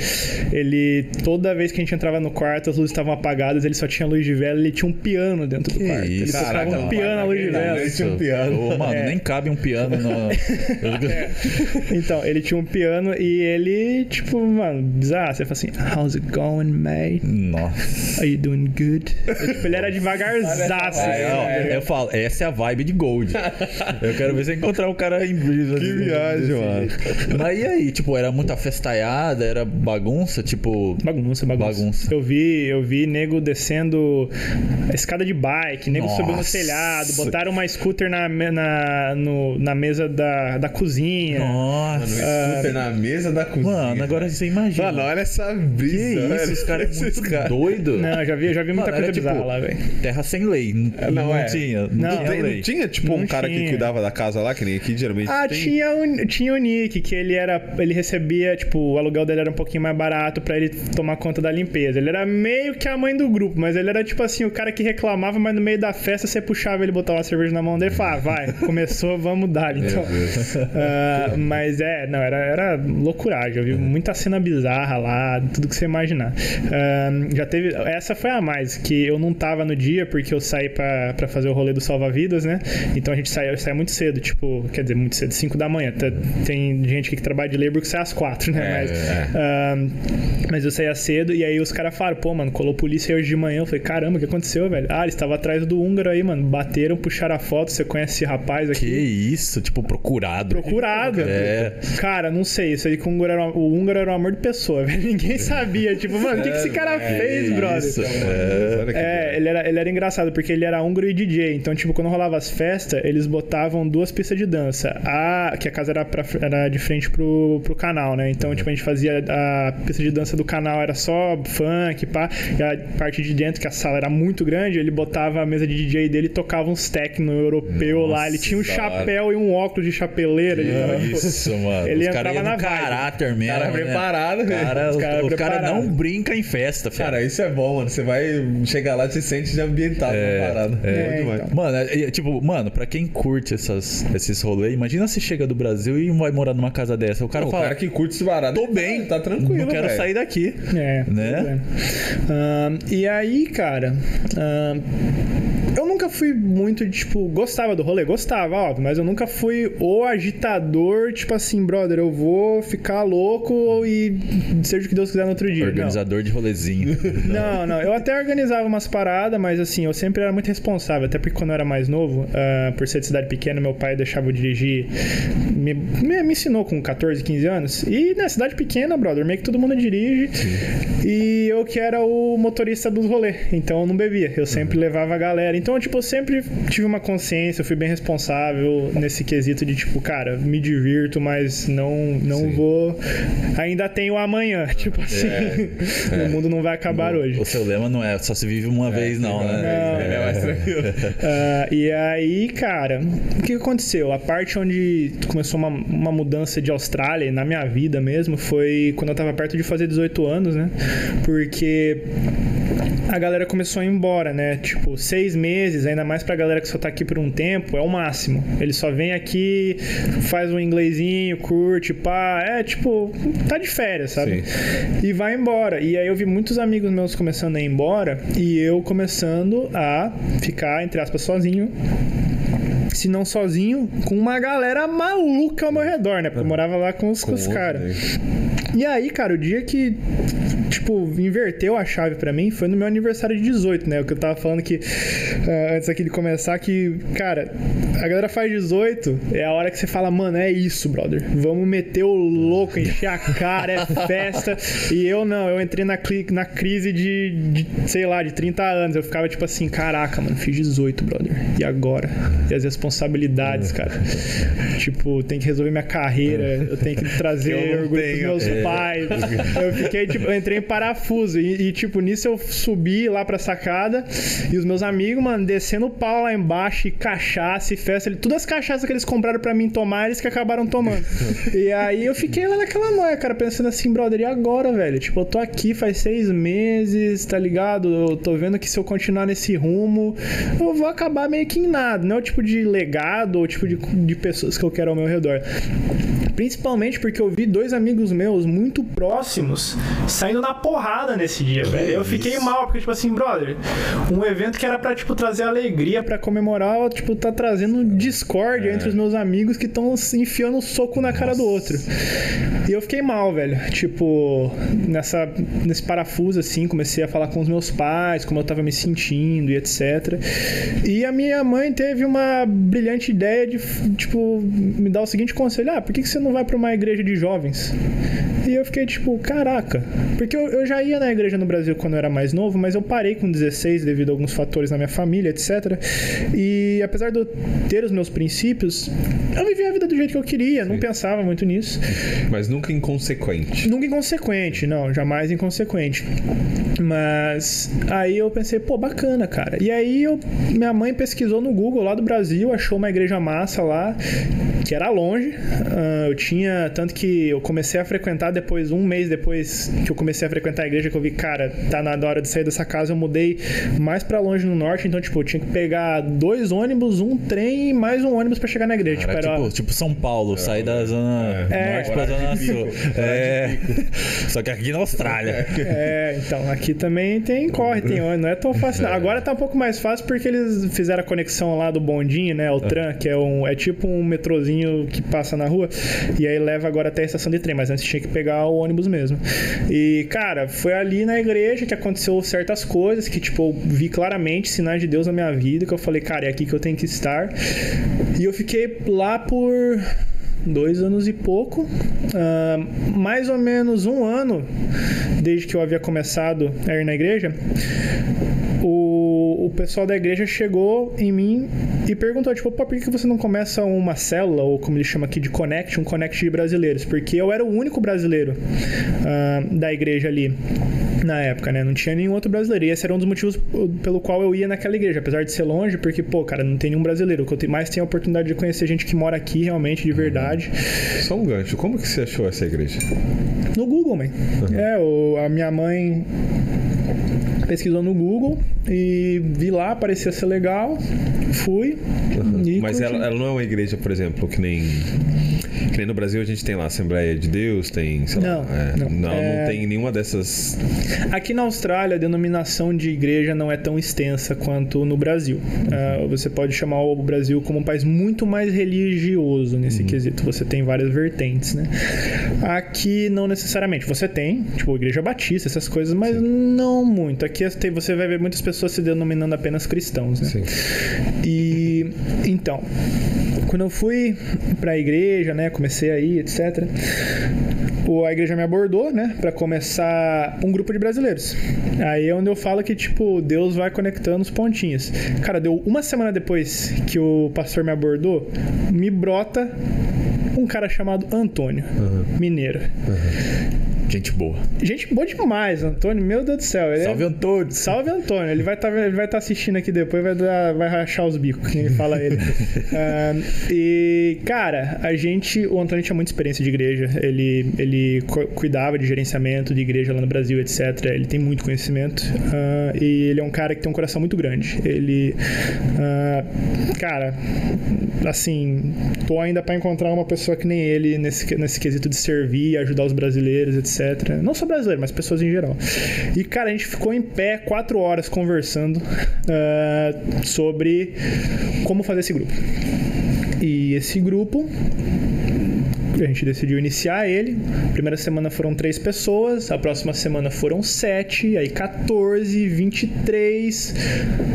ele, toda vez que a gente entrava no quarto, as luzes estavam apagadas, ele só tinha luz de vela, ele tinha um piano dentro do Que quarto. ele isso, tocava caraca, um piano à luz de vela. Ele tinha um piano. Ô, mano, É. nem cabe um piano no. Então, ele tinha um piano e ele, tipo, mano, bizarro. Você fala assim, how's it going, mate? Nossa. Are you doing good? E, tipo, ele era devagarzaço. Né? eu falo, essa é a vibe de Gold. Eu quero ver você encontrar um cara em brisa. Que viagem, mano. Mas e aí? Tipo, era muita festaiada, era bagunça, tipo. Bagunça, bagunça, Bagunça. Eu vi, eu vi nego descendo a escada de bike, nego subindo no Nossa. telhado, botaram uma scooter na, na, no- na mesa da, da cozinha. Nossa. Mano, scooter na mesa da cozinha. Mano, agora você imagina. Mano, olha essa brisa. que olha isso, os caras é muito caras. doido. Não, eu já vi, eu já vi muita Mano, coisa era tipo- bizarra lá, velho. Terra sem lei. É, não, não, é. tinha. Não, Não, Tem- não tinha, tipo, um Não cara que tinha. cuidava da casa lá, que nem aqui, geralmente Ah, tem. tinha o, tinha o Nick, que ele era. Ele recebia, tipo, o aluguel dele era um pouquinho mais barato pra ele tomar conta da limpeza. Ele era meio que a mãe do grupo, mas ele era tipo assim, o cara que reclamava, mas no meio da festa você puxava ele, botava uma cerveja na mão dele e falava, ah, vai, começou, vamos dar. Então. Ah, mas é, não, era, era loucuragem. Eu vi muita cena bizarra lá, tudo que você imaginar. Ah, já teve. Essa foi a mais, que eu não tava no dia porque eu saí pra, pra fazer o rolê do salva-vidas, né? Então a gente sai, sai muito cedo, tipo, quer dizer, muito cedo, 5 da manhã. Tem gente aqui que trabalha de labor que sai às 4, né? É, mas, é. ah, mas eu saía cedo e aí os caras falaram, pô, mano, colou polícia aí hoje de manhã. Eu falei, caramba, o que aconteceu, velho? Ah, eles estavam atrás do húngaro aí, mano. Bateram, puxaram a foto. Você conhece esse rapaz aqui? Que isso, tipo, procurado. Procurado. É. Cara, não sei. Isso aí que o húngaro era, o húngaro era um amor de pessoa, velho. Ninguém sabia. Tipo, mano, o que, que esse cara fez, brother? isso. É, É, ele era, ele era engraçado, porque ele era húngaro e DJ. Então, tipo, quando rolava as festas, eles botavam duas pistas de dança. A, que a casa era, pra, era de frente pro, pro canal, né? Então, tipo, a gente fazia a pista de dança do canal, era só funk, pá. E a parte de dentro, que a sala era muito grande, ele botava a mesa de DJ dele e tocava uns techno europeu lá. Ele tinha um hora. chapéu e um óculos de chapeleira. Ele tava, tipo, Isso, mano. Ele Os caras entrava na caráter mesmo. Cara né? preparado, velho. Cara, Os o, cara cara não brinca em festa, filho. Cara, isso é bom, mano. Você vai chegar lá e se sente de ambientado É, na parada. é, bom demais. então. Mano, é, é, tipo, mano, pra quem curte essas, esses rolês, imagina se chega do Brasil e vai morar numa casa dessa. O cara Não, o fala, cara que curte esse barato. tô bem, tá tranquilo, não quero velho. sair daqui. É, Né? é. Ahn, e aí, cara, ahn, eu nunca fui muito, tipo, gostava do rolê, gostava, óbvio, mas eu nunca fui o agitador, tipo assim, brother, eu vou ficar louco e seja o que Deus quiser no outro dia. Não. Organizador de rolezinho. Não, não. Eu até organizava umas paradas, mas assim, eu sempre era muito responsável. Até porque quando eu era mais novo, ah, por ser de cidade pequena, meu pai deixava eu dirigir. Me, me, me ensinou com 14, 15 anos. E na cidade pequena, brother, meio que todo mundo dirige. E eu que era o motorista dos rolês. Então eu não bebia. Eu sempre levava a galera. Então, tipo, eu sempre tive uma consciência, eu fui bem responsável nesse quesito de, tipo, cara, me divirto, mas não, não vou. Ainda tenho amanhã. Tipo assim, o mundo não vai acabar hoje. O seu lema não é só se vive uma vez, não, né? Não, É mais tranquilo. Ah, e aí, cara, o que aconteceu? A parte onde começou uma, uma mudança de Austrália na minha vida mesmo foi quando eu tava perto de fazer 18 anos, né? Porque a galera começou a ir embora, né? Tipo, seis meses, ainda mais pra galera que só tá aqui por um tempo, é o máximo. Ele só vem aqui, faz um inglesinho, curte, pá. É tipo, tá de férias, sabe? E vai embora. E aí eu vi muitos amigos meus começando a ir embora e eu começando a ficar, entre aspas, sozinho. Se não sozinho, com uma galera maluca ao meu redor, né? Porque eu morava lá com os, com os caras. E aí, cara, o dia que, tipo, inverteu a chave pra mim foi no meu aniversário de 18, né? O que eu tava falando que, ah, antes aqui de começar, que, cara, a galera faz 18, é a hora que você fala, mano, é isso, brother. Vamos meter o louco, encher a cara, é festa. E eu não, eu entrei na, na crise de, de, sei lá, de 30 anos. Eu ficava tipo assim, caraca, mano, fiz 18, brother. E agora? E as responsabilidades, cara? Tipo, tem que resolver minha carreira, eu tenho que trazer Eu orgulho tenho. pros meus pais. Eu fiquei, tipo, eu entrei em parafuso. E, e, tipo, nisso eu subi lá pra sacada. E os meus amigos, mano, descendo o pau lá embaixo, e cachaça e festa. Todas as cachaças que eles compraram pra mim tomar, eles que acabaram tomando. e aí eu fiquei lá naquela noia, cara, pensando assim, brother, e agora, velho? Tipo, eu tô aqui faz seis meses, tá ligado? Eu tô vendo que se eu continuar nesse rumo, eu vou acabar meio que em nada. Não é o tipo de legado ou tipo de, de pessoas que eu quero ao meu redor. Principalmente porque eu vi dois amigos meus muito próximos saindo na porrada nesse dia, velho. Eu fiquei mal, porque, tipo assim, brother, um evento que era pra, tipo, trazer alegria pra comemorar, tipo, tá trazendo discórdia entre os meus amigos que estão enfiando o soco na cara do outro. E eu fiquei mal, velho. Tipo, nessa, nesse parafuso, assim, comecei a falar com os meus pais, como eu tava me sentindo e etc. E a minha mãe teve uma brilhante ideia de, tipo, me dar o seguinte conselho: ah, por que, que você não vai pra uma igreja de jovens? E eu fiquei tipo, caraca. Porque eu, eu já ia na igreja no Brasil quando eu era mais novo, mas eu parei com 16 devido a alguns fatores na minha família, etc. E apesar de eu ter os meus princípios, eu vivia a vida do jeito que eu queria, não pensava muito nisso. Mas nunca inconsequente. Nunca inconsequente, não, jamais inconsequente. Mas aí eu pensei, pô, bacana, cara. E aí eu, minha mãe pesquisou no Google lá do Brasil, achou uma igreja massa lá, que era longe. Ah, eu tinha, tanto que eu comecei a frequentar depois, um mês depois que eu comecei a frequentar a igreja, que eu vi, cara, tá na hora de sair dessa casa, eu mudei mais pra longe no norte, então, tipo, eu tinha que pegar dois ônibus, um trem e mais um ônibus pra chegar na igreja. Cara, tipo, era- tipo, tipo São Paulo, sair da zona É. norte pra zona sul. É. Só que aqui na Austrália. É, então, aqui também tem corre, tem ônibus, não é tão fácil. não. Agora tá um pouco mais fácil porque eles fizeram a conexão lá do bondinho, né? O tram, que é, um, é tipo um metrozinho que passa na rua. E aí leva agora até a estação de trem, mas antes tinha que pegar o ônibus mesmo. E, cara, foi ali na igreja que aconteceu certas coisas que, tipo, eu vi claramente sinais de Deus na minha vida, que eu falei, cara, é aqui que eu tenho que estar. E eu fiquei lá por dois anos e pouco, ah, mais ou menos um ano desde que eu havia começado a ir na igreja, o, pessoal da igreja chegou em mim e perguntou, tipo, por que você não começa uma célula, ou como eles chamam aqui de connect, um connect de brasileiros? Porque eu era o único brasileiro ah, da igreja ali na época, né? Não tinha nenhum outro brasileiro. E esse era um dos motivos pelo qual eu ia naquela igreja, apesar de ser longe, porque, pô, cara, não tem nenhum brasileiro. O que eu mais tenho a oportunidade de conhecer gente que mora aqui realmente, de verdade. Só um gancho. Como que você achou essa igreja? No Google, man. É, o, a minha mãe pesquisou no Google e vi lá, parecia ser legal. Fui. E Mas ela, ela não é uma igreja, por exemplo, que nem. Que no Brasil a gente tem lá a Assembleia de Deus, tem, sei lá. Não, é, não. não, É- não tem nenhuma dessas. Aqui na Austrália, a denominação de igreja não é tão extensa quanto no Brasil. Ah, você pode chamar o Brasil como um país muito mais religioso nesse quesito. Você tem várias vertentes, né? Aqui não necessariamente. Você tem, tipo, igreja batista, essas coisas, mas não muito. Aqui você vai ver muitas pessoas se denominando apenas cristãos, né? Sim. E então, quando eu fui pra igreja, né, comecei aí, etc. A igreja me abordou, né, Pra começar um grupo de brasileiros. Aí é onde eu falo que tipo Deus vai conectando os pontinhos. Cara, deu uma semana depois que o pastor me abordou, me brota um cara chamado Antônio, mineiro. Gente boa. Gente boa demais, Antônio, meu Deus do céu. Ele é- Salve Antônio. Salve Antônio, ele vai estar ele vai tá assistindo aqui depois, vai, dar, vai rachar os bicos, que ele fala ele. Ah, e, cara, a gente, o Antônio tinha muita experiência de igreja, ele, ele cu- cuidava de gerenciamento de igreja lá no Brasil, etc. Ele tem muito conhecimento ah, e ele é um cara que tem um coração muito grande. Ele, ah, cara, assim, tô ainda para encontrar uma pessoa que nem ele nesse, nesse quesito de servir, ajudar os brasileiros, etc. Não só brasileiros, mas pessoas em geral. E, cara, a gente ficou em pé quatro horas conversando ah, sobre como fazer esse grupo. E esse grupo a gente decidiu iniciar ele. Primeira semana foram três pessoas, a próxima semana foram sete, aí 14, 23,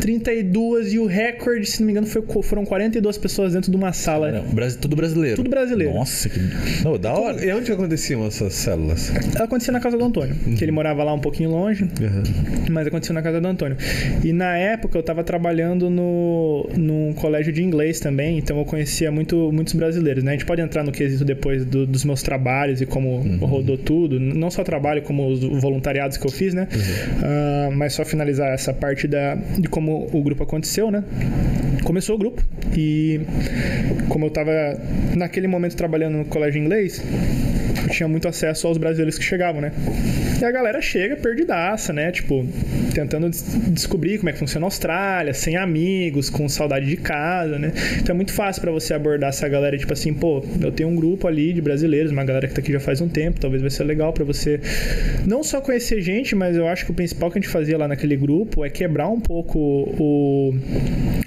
32 e o recorde, se não me engano, foi, foram 42 pessoas dentro de uma sala. Não, Brasil, tudo brasileiro. Tudo brasileiro. Nossa, que. Não, da hora. E onde aconteciam essas células? Acontecia na casa do Antônio, que ele morava lá um pouquinho longe, mas aconteceu na casa do Antônio. E na época eu tava trabalhando no, num colégio de inglês também, então eu conhecia muito, muitos brasileiros, né? A gente pode entrar no quesito depois do- dos meus trabalhos e como rodou tudo, não só trabalho, como os voluntariados que eu fiz, né? Ah, mas só finalizar essa parte da, de como o grupo aconteceu, né? Começou o grupo e como eu tava naquele momento trabalhando no colégio inglês, tinha muito acesso aos brasileiros que chegavam, né? E a galera chega perdidaça, né? Tipo, tentando des- descobrir como é que funciona a Austrália, sem amigos, com saudade de casa, né? Então é muito fácil pra você abordar essa galera, tipo assim, pô, eu tenho um grupo ali de brasileiros, uma galera que tá aqui já faz um tempo, talvez vai ser legal pra você não só conhecer gente, mas eu acho que o principal que a gente fazia lá naquele grupo é quebrar um pouco o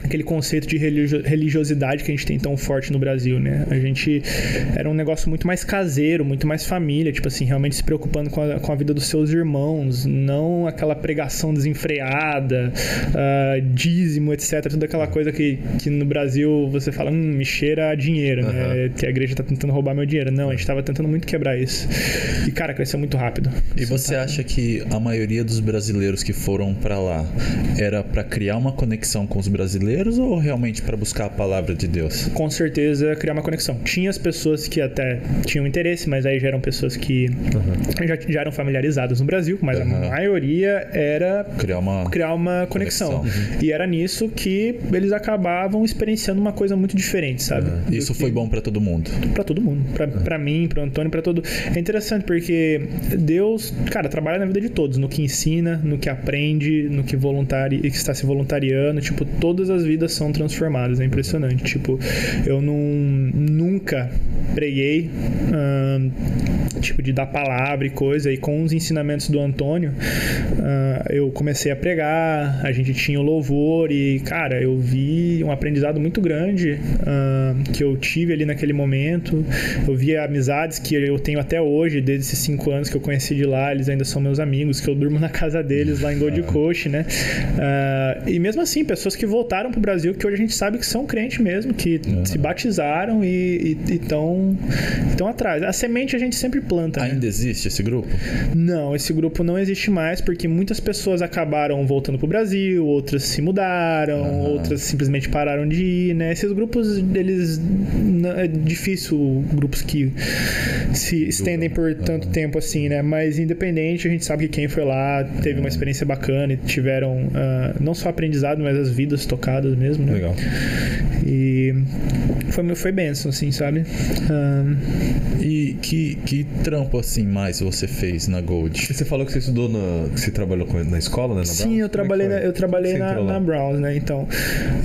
aquele conceito de religio- religiosidade que a gente tem tão forte no Brasil, né? A gente era um negócio muito mais caseiro, muito mais família, tipo assim, realmente se preocupando com a, com a vida dos seus irmãos, não aquela pregação desenfreada, ah, dízimo, etc. Tudo aquela coisa que, que no Brasil você fala, hum, me cheira a dinheiro, né? Que a igreja tá tentando roubar meu dinheiro. Não, a gente tava tentando muito quebrar isso. E, cara, cresceu muito rápido. E você acha que a maioria dos brasileiros que foram pra lá era pra criar uma conexão com os brasileiros ou realmente pra buscar a palavra de Deus? com certeza criar uma conexão. Tinha as pessoas que até tinham interesse, mas aí já eram pessoas que já, já eram familiarizadas no Brasil, mas Uhum. a maioria era Criar uma criar uma conexão. Conexão. E era nisso que eles acabavam experienciando uma coisa muito diferente, sabe? Do Isso que- foi bom pra todo mundo. Pra todo mundo. Pra, pra mim, pro Antônio, pra todo. É interessante porque Deus, cara, trabalha na vida de todos, no que ensina, no que aprende, no que voluntari... que está se voluntariando. Tipo, todas as vidas são transformadas. É impressionante. Tipo, eu não, nunca preguei, ahn, tipo, de dar palavra e coisa. E com os ensinamentos do Antônio, ah, eu comecei a pregar, a gente tinha o louvor e, cara, eu vi um aprendizado muito grande ah, que eu tive ali naquele momento. Eu vi amizades que eu tenho até hoje, desde esses cinco anos que eu conheci de lá, eles ainda são meus amigos, que eu durmo na casa deles lá em Gold Coast, né? E mesmo assim, pessoas que voltaram pro Brasil, que hoje a gente sabe que são crentes mesmo, que se batizaram e estão atrás. A semente a gente sempre planta, né? Ainda existe esse grupo? Não, esse grupo não existe mais porque muitas pessoas acabaram voltando pro Brasil, outras se mudaram, outras simplesmente pararam de ir, né? Esses grupos, eles é difícil grupos que se estendem por tanto tempo assim, né? Mas independente, a gente sabe que quem foi lá teve uma experiência bacana e tiveram ah, não só aprendizado, mas as vidas tocadas mesmo, né? Legal. E foi foi benção, assim, sabe? Ah, E que, que trampo assim mais você fez na Gold? Você falou que você estudou na. que você trabalhou com- na escola, né? Na Sim, Brown? eu é trabalhei, foi? na, eu trabalhei na, na Browns, né? Então,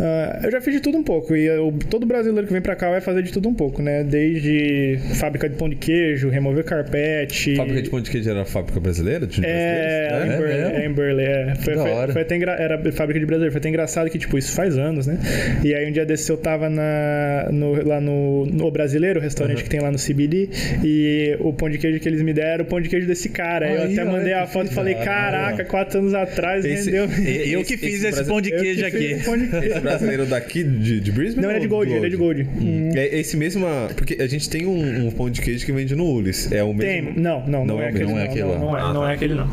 ah, eu já fiz de tudo um pouco. E eu- todo brasileiro que vem pra cá vai fazer de tudo um pouco, né? Desde fábrica de pão de queijo, remover carpete. Fábrica de pão de queijo era a fábrica brasileira? De É, brasileiros? em É Burley, mesmo? é em Burley, é. Foi, Da foi- hora. foi até engra... Era fábrica de brasileiro. Foi até engraçado que, tipo, isso faz anos, né? E aí um dia desse eu tava na, no- lá no, no Brasileiro, o restaurante que tem lá no CBD, e o pão de queijo que eles me deram, o pão de queijo desse cara. Aí eu até mandei a foto e falei, caraca, quatro anos atrás Esse- rendeu. Eu Esse- que fiz esse esse, pão de queijo aqui. de queijo. Esse brasileiro daqui de, de Brisbane? Não, ele é ou de Gold, ele é de Gold. Hum. É esse mesmo. Porque a gente tem um, um pão de queijo que vende no Ulis. É o Tem, mesmo. não, não, não, Não é é aquele. Não, é aquele não, não é, Ah, não tá. é aquele não.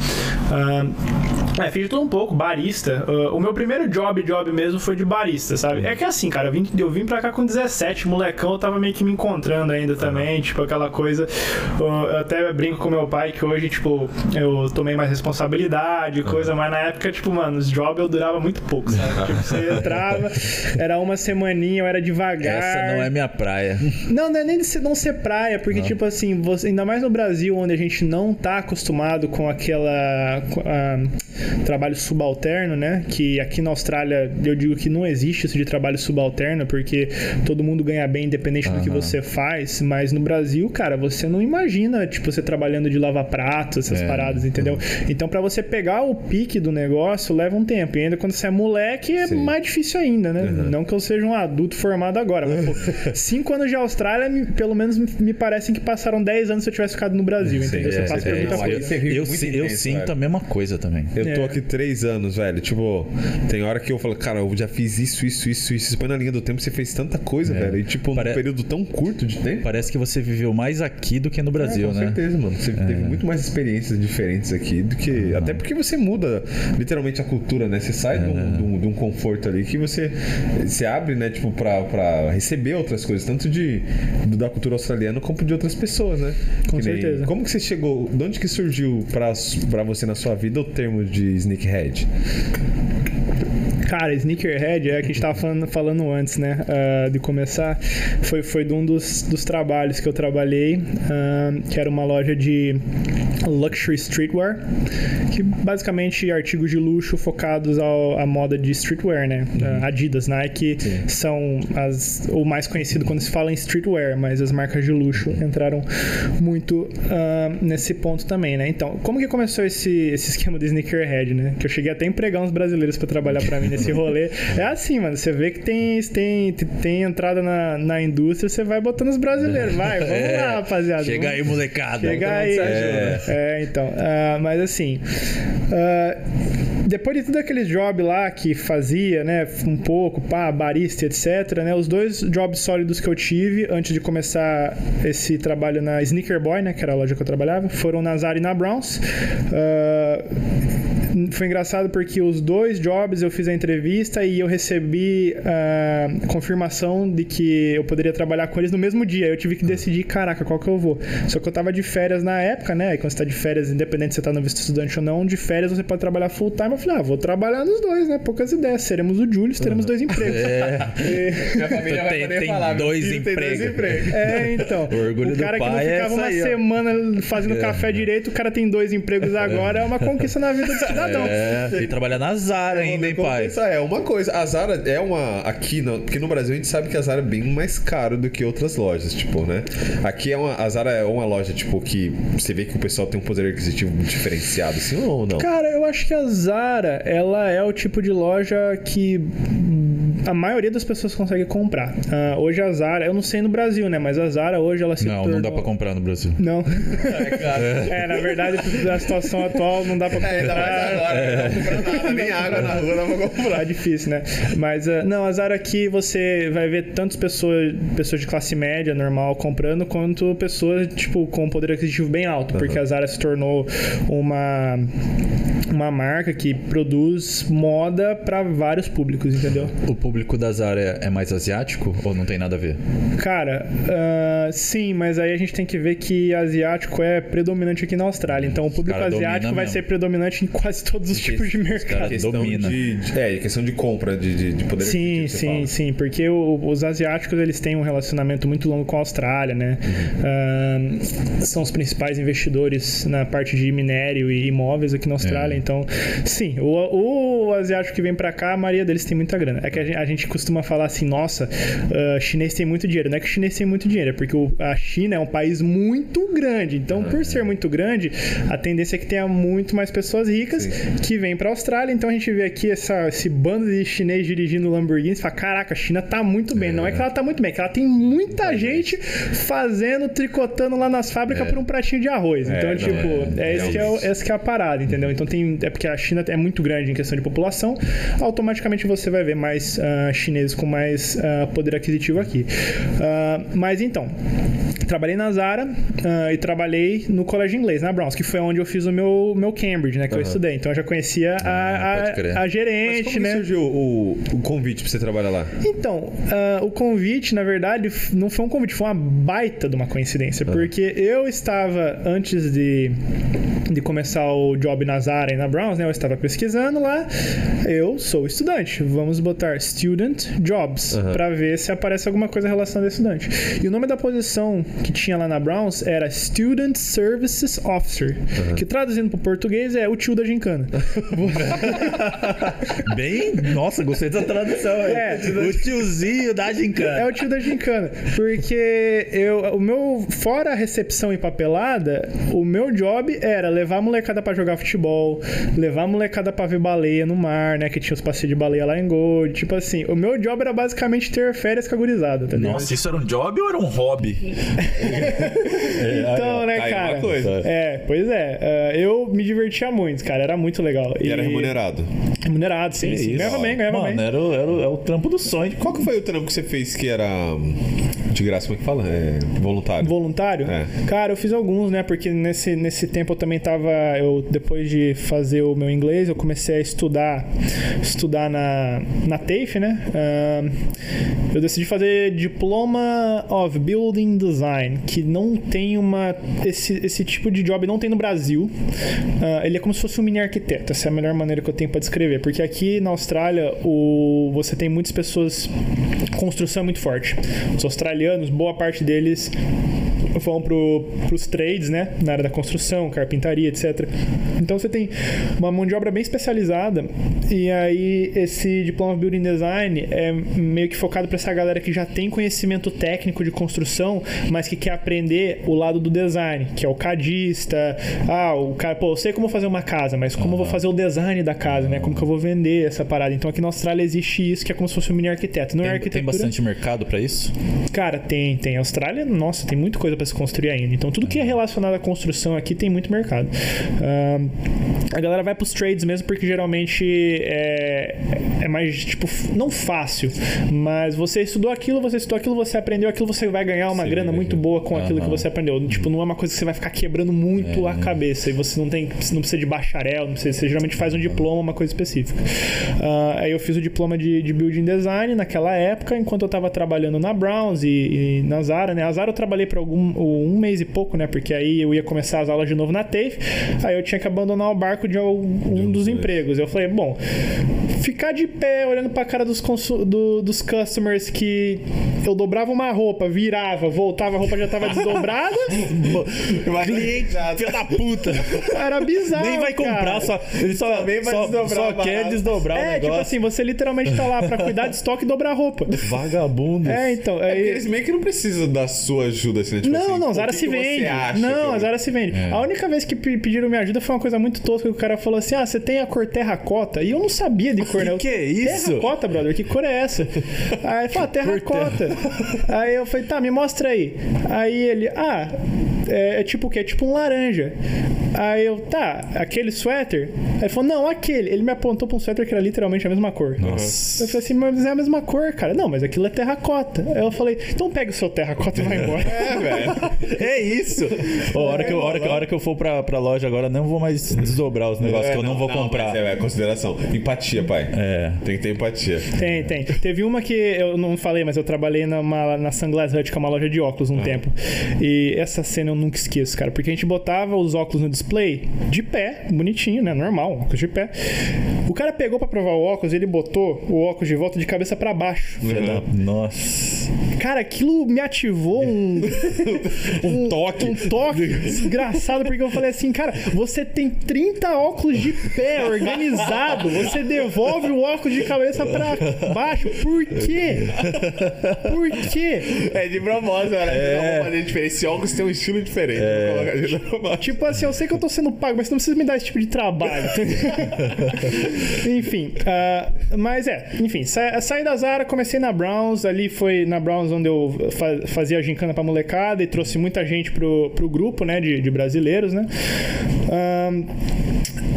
Ah, é, fiz tudo um pouco, barista. Ah, o meu primeiro job, job mesmo, foi de barista, sabe? É que assim, cara, eu vim, eu vim pra cá com 17, molecão, eu tava meio que me encontrando ainda também, tipo, aquela coisa. Ah, eu até brinco com meu pai que hoje, tipo, eu tomei mais responsabilidade, coisa, mas na época, tipo, mano, os jobs eu durava muito pouco, sabe? Tipo, você entrava, era uma semaninha, eu era devagar. Essa não é minha praia. Não, não é nem de ser- não ser praia, porque, tipo assim, você, ainda mais no Brasil, onde a gente não tá acostumado com aquela. com, trabalho subalterno, né? Que aqui na Austrália eu digo que não existe isso de trabalho subalterno, porque todo mundo ganha bem independente do que você faz, mas no Brasil, cara, você não imagina, tipo, você trabalhando de lava-prato, essas É, paradas, entendeu? Então, pra você pegar o pique do negócio, leva um tempo. E ainda quando você é moleque, é Sim. mais difícil ainda, né? Não que eu seja um adulto formado agora, mas, pô, cinco anos de Austrália, me- pelo menos me- parecem que passaram 10 anos se eu tivesse ficado no Brasil, entendeu? Você é, passa por é, muita não, coisa. você Eu, si- eu intenso, sinto a mesma coisa também. Eu tô É. aqui três anos, velho. Tipo, tem hora que eu falo, cara, eu já fiz isso, isso, isso, isso. Você põe na linha do tempo, você fez tanta coisa, É. velho. E, tipo, Pare- num período tão curto de tempo. Parece que você viveu mais aqui do que no Brasil, É, com né? certeza, mano. Você teve muito mais experiências diferentes aqui do que. Até porque você muda literalmente a cultura, né? Você sai de, um, de um- de um conforto ali que você se abre, né? Tipo, pra, pra receber outras coisas, tanto de, do- da cultura australiana como de outras pessoas, né? Com Que nem- certeza. Como que você chegou. De onde que surgiu pra, pra você na sua vida o termo de sneakhead? Cara, Sneakerhead é que a gente tava falando, falando antes, né? ah, de começar. Foi, foi de um dos, dos trabalhos que eu trabalhei, ah, que era uma loja de luxury streetwear, que basicamente artigos de luxo focados ao, à moda de streetwear, né? Ah, Adidas, Nike são as, o mais conhecido quando se fala em streetwear, mas as marcas de luxo entraram muito ah, nesse ponto também, né? Então, como que começou esse, esse esquema de sneakerhead, né? Que eu cheguei até a empregar uns brasileiros para trabalhar para mim nesse esse rolê. É assim, mano. Você vê que tem, tem, tem entrada na, na indústria, você vai botando os brasileiros. Vai, vamos É. lá, rapaziada. Chega Vamos- aí, molecada. Chega aí. É. É, então. ah, mas assim. ah, depois de tudo aqueles jobs lá que fazia, né? Um pouco, pá, barista, etc., né? Os dois jobs sólidos que eu tive antes de começar esse trabalho na Sneaker Boy, né? Que era a loja que eu trabalhava, foram na Zara e na Browns. Ah, foi engraçado porque os dois jobs eu fiz a entrevista e eu recebi a confirmação de que eu poderia trabalhar com eles no mesmo dia. Eu tive que decidir, caraca, qual que eu vou. Só que eu tava de férias na época, né? E quando você tá de férias, independente se você tá no visto estudante ou não, de férias você pode trabalhar full time. Eu falei, ah, vou trabalhar nos dois, né? Poucas ideias. Seremos o Julius, teremos dois empregos. E- Minha família vai Tem- poder tem falar. dois filho tem dois empregos. É, então. O orgulho o do cara que não é ficava essa uma aí, semana fazendo É. café direito, o cara tem dois empregos agora, é uma conquista na vida do cidadão. É, e trabalhar na Zara ainda, hein, pai? É uma coisa. A Zara é uma. Aqui, no, porque no Brasil a gente sabe que a Zara é bem mais caro do que outras lojas, tipo, né? Aqui é uma. A Zara é uma loja, tipo, que você vê que o pessoal tem um poder aquisitivo diferenciado, assim, ou não? Cara, eu acho que a Zara, ela é o tipo de loja que a maioria das pessoas consegue comprar. Ah, hoje a Zara, eu não sei no Brasil, né? Mas a Zara hoje ela se Não, tornou... não dá pra comprar no Brasil. Não. É, na verdade, na situação atual não dá pra comprar. É, ainda mais agora, não compra nada, nem água na rua dá pra comprar. Tá difícil, né? Mas, ah, não, a Zara aqui você vai ver tantas pessoas, pessoas de classe média, normal, comprando, quanto pessoas, tipo, com poder aquisitivo bem alto. Porque a Zara se tornou uma, uma marca que produz moda pra vários públicos, entendeu? O público da Zara é- é mais asiático ou não tem nada a ver? Cara, ah, sim, mas aí a gente tem que ver que asiático é predominante aqui na Austrália. Então o público cara asiático vai mesmo. ser predominante em quase todos os tipos de mercado. Questão domina. de, de- É, questão de compra, de, de, de poder Sim, sim, fala. sim, porque o- os asiáticos eles têm um relacionamento muito longo com a Austrália, né? Uhum. Ah, são os principais investidores na parte de minério e imóveis aqui na Austrália, É. então, sim, o, o asiático que vem pra cá, a maioria deles tem muita grana. É que a gente, a gente costuma falar assim, nossa, ah, chinês tem muito dinheiro. Não é que o chinês tem muito dinheiro, é porque o- a China é um país muito grande. Então, por ser muito grande, a tendência é que tenha muito mais pessoas ricas que vêm pra Austrália. Então a gente vê aqui essa, esse bando de chinês dirigindo Lamborghini e fala: caraca, a China tá muito bem. Não é que ela tá muito bem, é que ela tem muita gente fazendo, tricotando lá nas fábricas por um pratinho de arroz. Então, não, tipo, é, é, esse que é, essa que é a parada, entendeu? Então tem. É porque a China é muito grande em questão de população, automaticamente você vai ver mais ah, chineses com mais ah, poder aquisitivo aqui. Ah, mas então. Trabalhei na Zara ah, e trabalhei no colégio inglês, na Browns, que foi onde eu fiz o meu, meu Cambridge, né? Que eu estudei. Então eu já conhecia a, pode a, a Mas gerente, como que né? surgiu o, o convite pra você trabalhar lá? Então, ah, o convite, na verdade, não foi um convite, foi uma baita de uma coincidência. Porque eu estava, antes de, de começar o job na Zara e na Browns, né? Eu estava pesquisando lá. Eu sou estudante. Vamos botar Student Jobs pra ver se aparece alguma coisa relacionada a estudante. E o nome da posição que tinha lá na Browns era Student Services Officer, que traduzindo para português é o tio da gincana. Bem, nossa, gostei dessa tradução. aí. É, o tiozinho da gincana. É o tio da gincana. Porque eu, o meu, fora a recepção e papelada, o meu job era levar a molecada pra jogar futebol, levar a molecada pra ver baleia no mar, né? Que tinha os passeios de baleia lá em Gold. Tipo assim, o meu job era basicamente ter férias com a gurizada, tá ligado? Nossa, isso era um job ou era um hobby? Então, né, cara? coisa. É, pois é. Ah, eu me divertia muito, cara. Era muito legal. E era remunerado. Remunerado, sim, sim. Ganhava bem, ganhava Mano, bem. era, o- era, o- é o trampo do sonho. Qual que foi o trampo que você fez que era hum, de graça? Como é que fala? É, voluntário. Voluntário? É. Cara, eu fiz alguns, né? Porque nesse, nesse tempo eu também tava. Eu, depois de fazer o meu inglês, eu comecei a estudar estudar na, na TAFE, né? Ahn, eu decidi fazer Diploma of Building Design, que não tem uma. Esse, esse tipo de job não tem no Brasil. Ah, ele é como se fosse um mini arquiteto. Essa é a melhor maneira que eu tenho para descrever. Porque aqui na Austrália, o, você tem muitas pessoas. Construção é muito forte. Os australianos, boa parte deles vão pro, pros trades, né? Na área da construção, carpintaria, etc. Então você tem uma mão de obra bem especializada E aí, esse diploma Building Design é meio que focado para essa galera que já tem conhecimento técnico de construção, mas que quer aprender o lado do design, que é o cadista. Ah, o cara, pô, eu sei como fazer uma casa, mas como eu vou fazer o design da casa, né? Como que eu vou vender essa parada? Então aqui na Austrália existe isso, que é como se fosse um mini arquiteto. Não é Tem, arquitetura. tem bastante mercado pra isso? Cara, tem, tem. A Austrália, nossa, tem muita coisa para se construir ainda. Então, tudo que é relacionado à construção aqui tem muito mercado. Ahn, a galera vai pros trades mesmo porque geralmente é, é mais, tipo, não fácil, mas você estudou aquilo, você estudou aquilo, você aprendeu aquilo, você vai ganhar uma Sim, grana muito boa com aquilo que você aprendeu. Tipo, não é uma coisa que você vai ficar quebrando muito a cabeça e você não tem, não precisa de bacharel, não precisa, você geralmente faz um diploma, uma coisa específica. Ah, aí eu fiz o diploma de, de Building Design naquela época, enquanto eu estava trabalhando na Browns e, e na Zara, né? A Zara eu trabalhei por algum um mês e pouco, né? Porque aí eu ia começar as aulas de novo na TAFE, aí eu tinha que abandonar o barco de algum dos empregos. Eu falei, bom, ficar de pé olhando pra cara dos, consu- do- dos customers que eu dobrava uma roupa, virava, voltava, a roupa já tava desdobrada, Cliente, filho da puta. era bizarro. Nem vai comprar, cara. só, ele só, Também vai só, desdobrar só quer desdobrar o É, tipo negócio. assim, você literalmente tá lá pra cuidar de estoque e dobrar roupa. Vagabundo. É, então. É aí- porque eles meio que não precisam da sua ajuda, assim, né? Tipo não, assim, não, Zara se vende. Não, eu- a Zara se vende. A única vez que pe- pediram minha ajuda foi uma coisa muito tosca que o cara falou assim: ah, você tem a cor terracota? E eu não sabia de cor, né? Eu- Que é isso? Terracota, brother, que cor é essa? Aí ele falou, terracota. Aí eu falei, tá, me mostra aí. Aí ele, ah, é, é tipo o quê? É tipo um laranja. Aí eu, tá, aquele suéter? Aí ele falou, não, aquele. Ele me apontou pra um suéter que era literalmente a mesma cor. Nossa. Eu falei assim, mas é a mesma cor, cara. Não, mas aquilo é terracota. Aí eu falei, então pega o seu terracota e vai embora. É, velho. É isso! A, hora que eu, a, hora, que- a hora que eu for pra, pra loja agora, não vou mais desdobrar os negócios É, que eu não, vou comprar. mas É, é, consideração. Empatia, pai. É. Tem que ter empatia. Tem, tem. Teve uma que eu não falei, mas eu trabalhei numa, na Sunglass Hut, que é uma loja de óculos, um tempo. E essa cena eu nunca esqueço, cara. Porque a gente botava os óculos no display de pé, bonitinho, né? Normal, óculos de pé. O cara pegou pra provar o óculos, ele botou o óculos de volta de cabeça pra baixo. Da- Nossa. Cara, aquilo me ativou um. um toque. Um toque desgraçado, porque eu falei assim, cara, você tem 30 óculos de pé organizado, você devolve o óculos de cabeça pra baixo. Por quê? Por quê? É de propósito, né? É. Vamos fazer diferente. Esse óculos tem um estilo diferente. Propósito. Tipo assim, eu sei que eu tô sendo pago, mas você não precisa me dar esse tipo de trabalho. enfim, ah, mas é, enfim, sa saí da Zara, comecei na Browns, ali foi na Browns onde eu fa- fazia a gincana pra molecada e trouxe muita gente pro, pro grupo, né, de, de brasileiros, né. Ahn,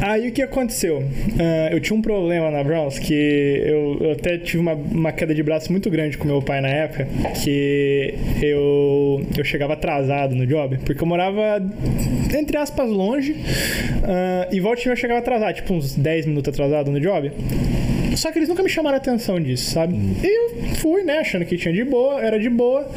Aí o que aconteceu? Ah, eu tinha um problema na Browns que eu, eu até tive uma, uma queda de braço muito grande com meu pai na época, que eu, eu chegava atrasado no job, porque eu morava, entre aspas, longe, ah, e volta eu chegava atrasado, tipo uns 10 minutos atrasado no job. Só que eles nunca me chamaram a atenção disso, sabe? E eu fui, né, achando que tinha de boa, era de boa.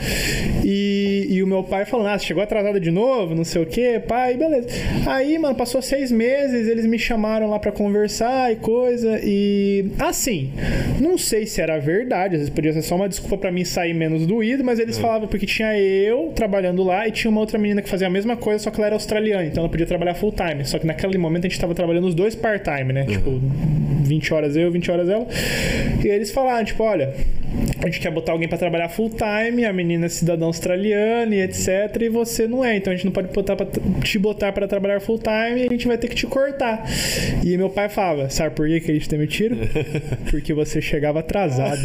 E, e o meu pai falou, ah, chegou atrasado de novo, não sei o quê, pai, beleza. Aí, mano, passou seis meses, eles me chamaram lá pra conversar e coisa. E assim, não sei se era verdade, às vezes podia ser só uma desculpa pra mim sair menos doído, mas eles falavam porque tinha eu trabalhando lá e tinha uma outra menina que fazia a mesma coisa, só que ela era australiana, então ela podia trabalhar full time. Só que naquele momento a gente tava trabalhando os dois part-time, né? Tipo, 20 horas eu, 20 horas E eles falaram, tipo, olha, a gente quer botar alguém pra trabalhar full time, a menina é cidadã australiana e etc, e você não é, então a gente não pode botar pra, te botar pra trabalhar full time e a gente vai ter que te cortar. E meu pai falava, sabe por que, que eles demitiram? Porque você chegava atrasado.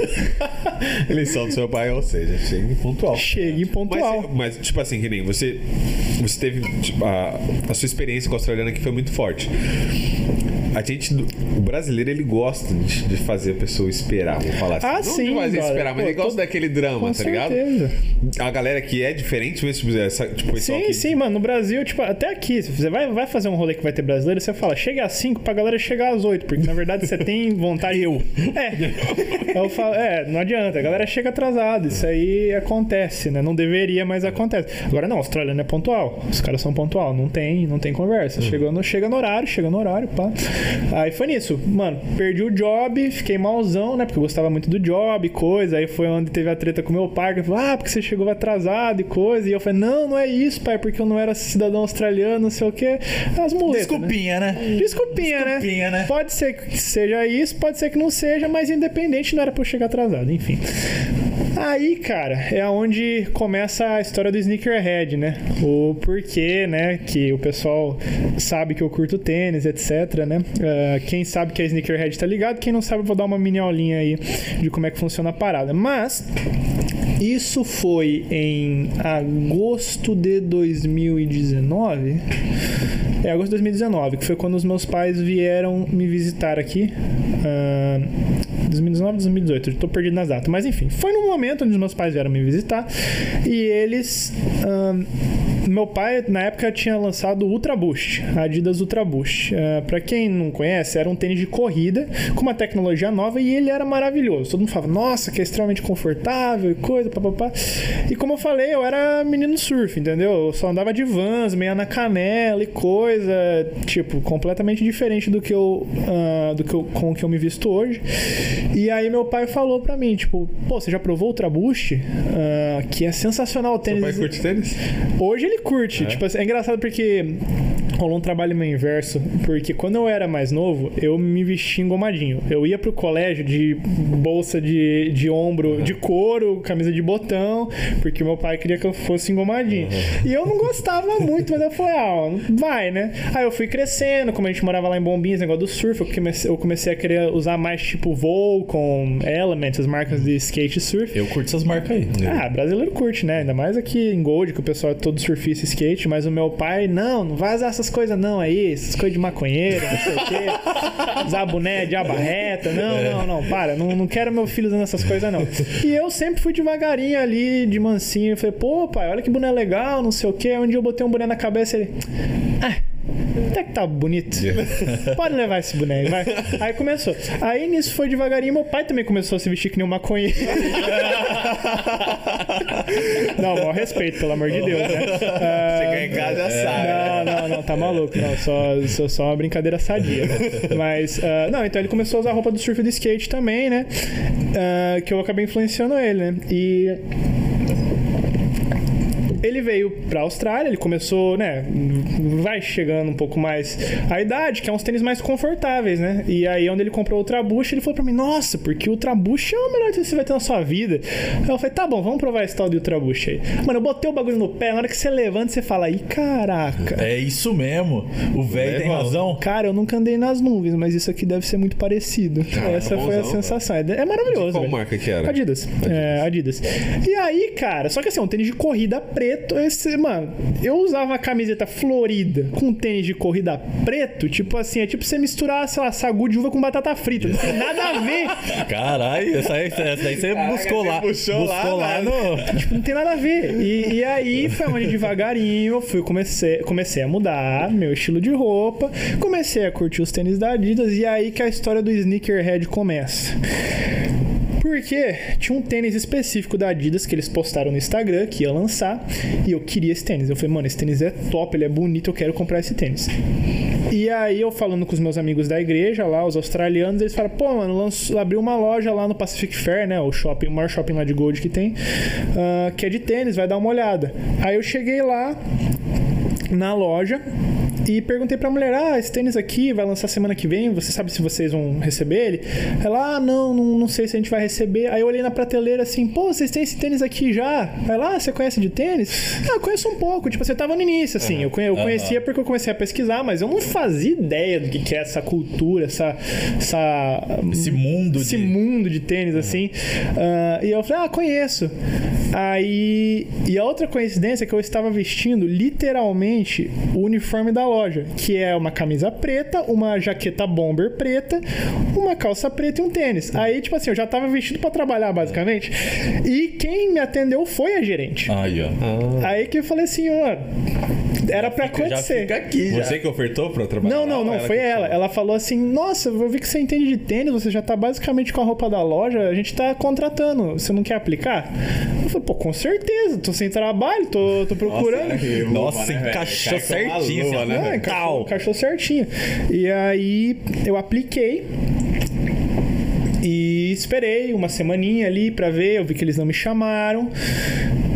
Eleição do seu pai, ou seja, chega pontual. Cheguei pontual. Mas, mas, tipo assim, que nem você, você teve tipo, a, a sua experiência com a australiana que foi muito forte. A gente, o brasileiro, ele gosta de, de fazer a pessoa esperar, vou falar assim. Ah, Não sim, de fazer brother. esperar, mas Pô, ele gosta tô- daquele drama, Com tá ligado? certeza. A galera que é diferente, mas, tipo, essa, tipo, Sim, que- sim, mano. No Brasil, tipo, até aqui, se você vai, vai fazer um rolê que vai ter brasileiro, você fala, chega às 5 pra galera chegar às 8, porque na verdade você tem vontade. Eu. É. Eu falo, é, não adianta, a galera chega atrasada. Isso aí acontece, né? Não deveria, mas acontece. Agora não, australiano é pontual. Os caras são pontual, não tem, não tem conversa. Chegou no, chega no horário, chega no horário, pá. Aí foi nisso. Mano, perdi o job, fiquei malzão, né? Porque eu gostava muito do job e coisa. Aí foi onde teve a treta com meu pai, que falou, ah, porque você chegou atrasado e coisa. E eu falei, não, não é isso, pai, porque eu não era cidadão australiano, não sei o quê. As muletas. né? Desculpinha, né? Desculpinha, né? Desculpinha, né? Pode ser que seja isso, pode ser que não seja, mas independente não era pra eu chegar atrasado, enfim. Aí, cara, é onde começa a história do sneakerhead, né? O porquê, né? Que o pessoal sabe que eu curto tênis, etc, né? Ah, quem sabe que é sneakerhead tá ligado, quem não sabe eu vou dar uma mini aulinha aí de como é que funciona a parada. Mas isso foi em agosto de 2019. É, agosto de 2019, que foi quando os meus pais vieram me visitar aqui. Ah, 2019, 2018, eu tô perdido nas datas. Mas enfim, foi no momento onde os meus pais vieram me visitar e eles. ahn, meu pai, na época, tinha lançado o Ultra Boost, a Adidas Ultra Boost. Ah, pra quem não conhece, era um tênis de corrida com uma tecnologia nova e ele era maravilhoso. Todo mundo falava, nossa, que é extremamente confortável e coisa, papapá. E como eu falei, eu era menino surf, entendeu? Eu só andava de vans, meia na canela e coisa, tipo, completamente diferente do que eu, ah, do que eu, com o que eu me visto hoje. E aí meu pai falou pra mim, tipo, pô, você já provou o Ultra Boost? Ah, que é sensacional o Seu tênis. pai curte tênis? Hoje ele curte. Tipo, assim, é engraçado porque rolou um trabalho meio inverso. Porque quando eu era mais novo, eu me vestia engomadinho. Eu ia pro colégio de bolsa de, de ombro de couro, camisa de botão, porque meu pai queria que eu fosse engomadinho. E eu não gostava muito, mas eu falei, ah, vai, né? Aí eu fui crescendo, como a gente morava lá em Bombinhas, negócio do surf, eu comecei, eu comecei a querer usar mais tipo Volcom, Element, as marcas de skate e surf. Eu curto essas marcas aí. Ah, brasileiro curte, né? Ainda mais aqui em Gold, que o pessoal é todo surfista e skate, mas o meu pai, não, não vai usar essas coisas não aí, essas coisas de maconheiro, não sei o quê. Usar boné de abarreta, não, não, não, para, não, não quero meu filho usando essas coisas não. E eu sempre fui devagarinho ali, de mansinho, falei, pô, pai, olha que boné legal, não sei o quê. Um dia eu botei um boné na cabeça e ele, ah, até que tá bonito. Pode levar esse boneco, vai. Aí começou. Aí nisso foi devagarinho. Meu pai também começou a se vestir que nem um maconheiro. Não, maior respeito, pelo amor de Deus, né? Ah, Chegar em casa já sabe. não, não, não, tá maluco. Não, só, só, só uma brincadeira sadia. Mas, ah, não, então ele começou a usar roupa do surf e do skate também, né? Ah, que eu acabei influenciando ele, né? E ele veio pra Austrália, ele começou, né? Vai chegando um pouco mais a idade, que é uns tênis mais confortáveis, né? E aí, onde ele comprou o Ultra Boost, ele falou pra mim: Nossa, porque o Ultra Boost é o melhor tênis que você vai ter na sua vida. Aí eu falei: Tá bom, vamos provar esse tal de Ultra Boost aí. Mano, eu botei o bagulho no pé, na hora que você levanta, você fala: Ih, caraca. É isso mesmo. O velho tem Leva- razão. Cara, eu nunca andei nas nuvens, mas isso aqui deve ser muito parecido. Essa foi a sensação. É é maravilhoso. Qual velho. marca que era? Adidas. É, Adidas. E aí, cara, só que assim, um tênis de corrida preto, esse, mano, eu usava uma camiseta florida com tênis de corrida preto, tipo assim, é tipo você misturar, sei lá, sagu de uva com batata frita. Não tem nada a ver. Caralho, essa aí, essa aí você buscou lá. puxou lá, buscou lá, mano. no. Tipo, não tem nada a ver. E, e aí foi onde devagarinho eu fui, comecei, comecei a mudar meu estilo de roupa, comecei a curtir os tênis da Adidas, e aí que a história do sneakerhead começa. Porque tinha um tênis específico da Adidas que eles postaram no Instagram que ia lançar e eu queria esse tênis. Eu falei, mano, esse tênis é top, ele é bonito, eu quero comprar esse tênis. E aí eu falando com os meus amigos da igreja lá, os australianos, eles falaram, pô, mano, abriu uma loja lá no Pacific Fair, né? O shopping, o maior shopping lá de Gold que tem, ah, que é de tênis, vai dar uma olhada. Aí eu cheguei lá na loja e perguntei pra mulher: Ah, esse tênis aqui vai lançar semana que vem, você sabe se vocês vão receber ele? Ela, ah, não, não, não sei se a gente vai receber. Aí eu olhei na prateleira assim: Pô, vocês têm esse tênis aqui já? Ela, ah, você conhece de tênis? Ah, eu conheço um pouco. Tipo, você tava no início, assim. Eu, eu conhecia porque eu comecei a pesquisar, mas eu não fazia ideia do que, que é essa cultura, essa. essa Esse mundo esse de. mundo de tênis, assim. Ah, e eu falei, ah, conheço. Aí. E a outra coincidência é que eu estava vestindo literalmente o uniforme da loja, que é uma camisa preta, uma jaqueta bomber preta, uma calça preta e um tênis. Aí, tipo assim, eu já tava vestido pra trabalhar, basicamente. E quem me atendeu foi a gerente. Aí, ó. Aí que eu falei assim, ó. Era pra Já acontecer. fica aqui, já. Você que ofertou pra trabalhar? Não, não, não, foi que ela. falou? Ela falou assim: Nossa, eu vi que você entende de tênis, você já tá basicamente com a roupa da loja, a gente tá contratando, você não quer aplicar? Eu falei, pô, com certeza, tô sem trabalho, tô, tô procurando. que luva, Nossa, né, encaixou certinho, né, velho? encaixou, encaixou certinho. E aí eu apliquei. E esperei uma semaninha ali pra ver, eu vi que eles não me chamaram.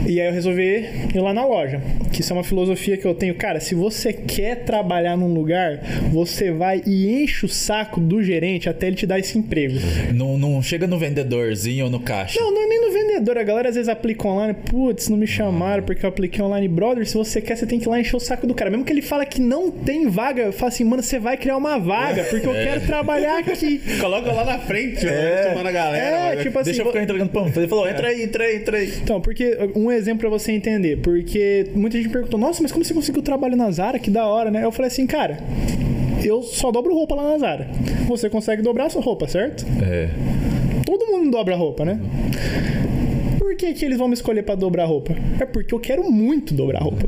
E aí eu resolvi ir lá na loja. Que isso é uma filosofia que eu tenho. Cara, se você quer trabalhar num lugar, você vai e enche o saco do gerente até ele te dar esse emprego. Não, não chega no vendedorzinho ou no caixa. Não, não é nem no vendedor. A galera às vezes aplica online. Putz, não me chamaram porque eu apliquei online. Brother, se você quer, você tem que ir lá encher o saco do cara. Mesmo que ele fala que não tem vaga, eu falo assim, mano, você vai criar uma vaga porque eu quero trabalhar aqui. Coloca lá na frente, é. chamando a galera. É, tipo assim. Deixa eu ficar entregando panfleto. Ele falou, entra aí, entra aí, entra aí. Então, porque um exemplo pra você entender, porque muita gente perguntou: "Nossa, mas como você conseguiu trabalho na Zara? Que da hora, né?" Eu falei assim, cara, eu só dobro roupa lá na Zara. Você consegue dobrar a sua roupa, certo? É. Todo mundo dobra a roupa, né? Por que, que eles vão me escolher pra dobrar a roupa? É porque eu quero muito dobrar a roupa.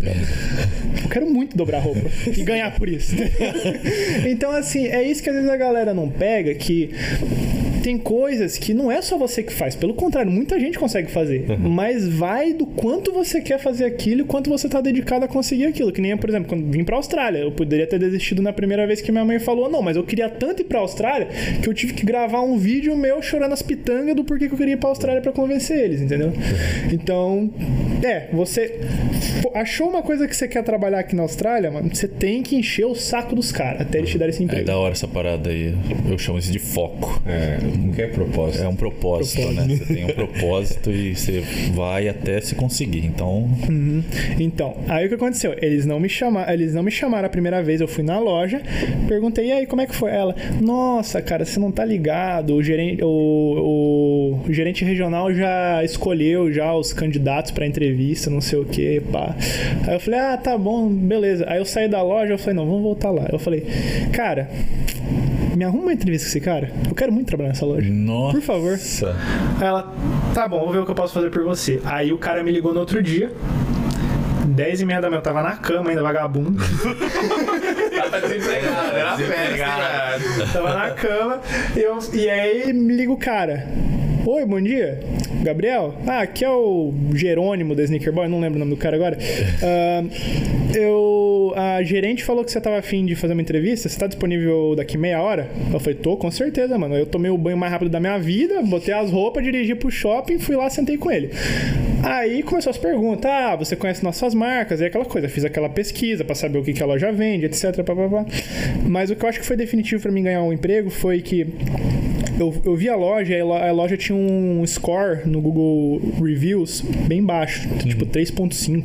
Eu quero muito dobrar a roupa e ganhar por isso. então, assim, é isso que às vezes a galera não pega, que tem coisas que não é só você que faz, pelo contrário, muita gente consegue fazer. Mas vai do quanto você quer fazer aquilo e quanto você tá dedicado a conseguir aquilo. Que nem, por exemplo, quando vim pra Austrália, eu poderia ter desistido na primeira vez que minha mãe falou, não, mas eu queria tanto ir pra Austrália que eu tive que gravar um vídeo meu chorando as pitangas do porquê que eu queria ir pra Austrália pra convencer eles, entendeu? Então, é, você achou uma coisa que você quer trabalhar aqui na Austrália, mano, você tem que encher o saco dos caras até eles te darem esse É emprego. da hora essa parada aí. Eu chamo isso de foco. É, não quer propósito. É um propósito, né? Você tem um propósito e você vai até se conseguir. Então, Então, aí o que aconteceu? Eles não me chamaram, eles não me chamaram a primeira vez, eu fui na loja, perguntei, e aí, como é que foi? Ela, nossa, cara, você não tá ligado, o gerente, o, o gerente regional já escolheu já os candidatos pra entrevista, não sei o que, pá. Aí eu falei, ah, tá bom, beleza. Aí eu saí da loja, eu falei, não, vamos voltar lá. Eu falei, cara, me arruma uma entrevista com esse cara. Eu quero muito trabalhar nessa loja. nossa. Por favor. Aí ela, tá bom, vou ver o que eu posso fazer por você. Aí o cara me ligou no outro dia. 10 e meia da manhã, eu tava na cama ainda, vagabundo. Tá desempregado, era festa, tava na cama. Eu, e aí me liga o cara. Oi, bom dia. Gabriel? Ah, aqui é o Jerônimo da Sneaker Boy, não lembro o nome do cara agora. Ah, eu. A gerente falou que você tava afim de fazer uma entrevista. Você tá disponível daqui meia hora? Eu falei, tô, com certeza, mano. Eu tomei o banho mais rápido da minha vida, botei as roupas, dirigi pro shopping, fui lá, sentei com ele. Aí começou as perguntas. Ah, você conhece nossas marcas? E aquela coisa. Fiz aquela pesquisa pra saber o que, que a loja vende, etc. Mas o que eu acho que foi definitivo pra mim ganhar um emprego foi que eu, eu vi a loja a lo- a loja tinha um score no Google Reviews bem baixo, tipo 3.5.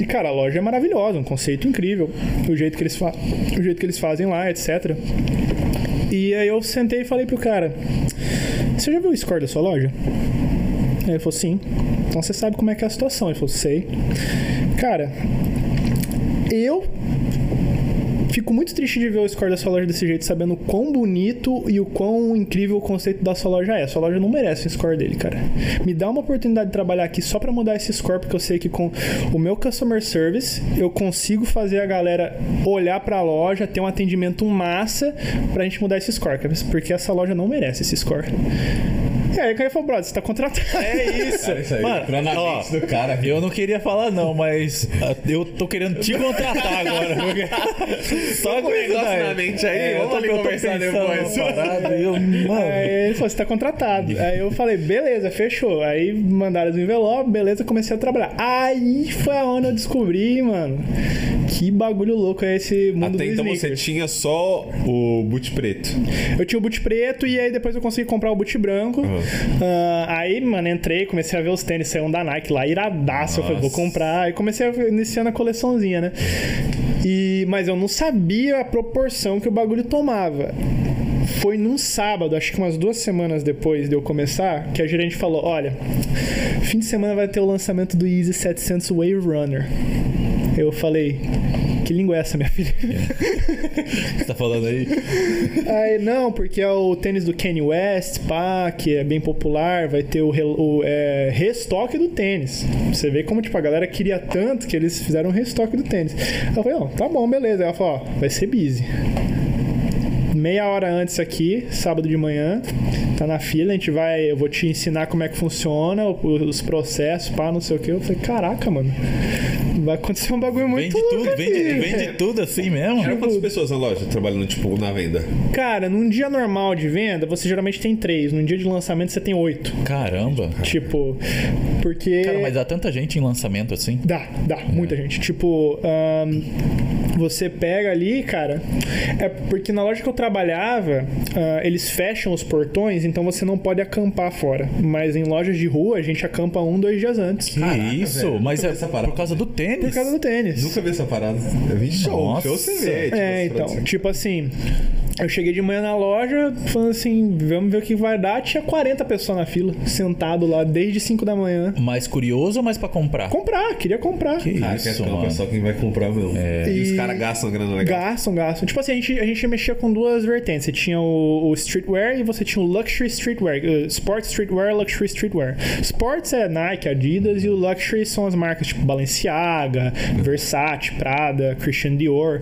E cara, a loja é maravilhosa, um conceito incrível, o jeito que eles, fa o jeito que eles fazem lá, etc. E aí eu sentei e falei pro cara: Você já viu o score da sua loja? Aí ele falou: Sim. Então você sabe como é que é a situação. Ele falou: Sei. Cara, eu Fico muito triste de ver o score da sua loja desse jeito, sabendo o quão bonito e o quão incrível o conceito da sua loja é. A sua loja não merece o score dele, cara. Me dá uma oportunidade de trabalhar aqui só pra mudar esse score, porque eu sei que com o meu customer service eu consigo fazer a galera olhar pra loja, ter um atendimento massa pra gente mudar esse score, porque essa loja não merece esse score. E aí o cara falou, brother, você tá contratado. É isso. Isso aí, Mano, entrou na ó, mente do cara. eu não queria falar não, mas eu tô querendo te contratar agora. Porque... Só com isso negócio na mente aí, É, eu tô- ali eu tô conversar pensando depois. parada eu, mano, Aí ele falou, você tá contratado. Aí eu falei, beleza, fechou. Aí mandaram os envelopes, beleza, comecei a trabalhar. Aí foi aonde eu descobri, mano, que bagulho louco é esse mundo Até do então você sneakers. tinha só o boot preto. Eu tinha o boot preto e aí depois eu consegui comprar o boot branco. Ah, aí, mano, entrei, comecei a ver os tênis, saiu um da Nike lá, iradaço. Eu falei, vou Nossa. comprar. Aí comecei a iniciando a coleçãozinha, né? E, mas eu não sabia a proporção que o bagulho tomava. Foi num sábado, acho que umas duas semanas depois de eu começar, que a gerente falou: Olha, fim de semana vai ter o lançamento do Easy 700 Wave Runner. Eu falei: Que língua é essa, minha filha? Você tá falando aí? Aí, não, porque é o tênis do Kanye West, pá, que é bem popular, vai ter o, o, é, restoque do tênis. Você vê como, tipo, a galera queria tanto que eles fizeram um restoque do tênis. Eu falei, ó, tá bom, beleza. Aí ela falou, ó, vai ser busy. Meia hora antes aqui, sábado de manhã, tá na fila, a gente vai, eu vou te ensinar como é que funciona, os processos, pá, não sei o que. Eu falei, caraca, mano, vai acontecer um bagulho muito Vende louco tudo, vende, aqui. vende tudo assim mesmo? Eram quantas pessoas na loja trabalhando, tipo, na venda? Cara, num dia normal de venda, você geralmente tem três. Num dia de lançamento, você tem oito. Caramba. Tipo, porque. Cara, mas dá tanta gente em lançamento assim. Dá, dá, muita gente. Tipo, ahn, você pega ali, cara. É porque na loja que eu trabalhava, ah, eles fecham os portões, então você não pode acampar fora. Mas em lojas de rua, a gente acampa um, dois dias antes. Que isso? velho, Mas é vi essa parada. por causa do tênis. Por causa do tênis. Nunca vi essa parada. Eu vi show. Nossa. Show você vê. tipo, É, então, tipo assim, eu cheguei de manhã na loja, falando assim, vamos ver o que vai dar. Tinha 40 pessoas na fila, sentado lá desde 5 da manhã. Mais curioso ou mais pra comprar? Comprar, queria comprar. Que Ah, isso, quer mano. pessoal quem vai comprar mesmo. É. E, os E- caras gastam grana legal. Gastam, gastam. Tipo assim, a gente, a gente mexia com duas vertentes. Você tinha o, o streetwear e você tinha o luxury streetwear. Uh, sports streetwear, luxury streetwear. Sports é Nike, Adidas e o luxury são as marcas tipo Balenciaga, Versace, Prada, Christian Dior,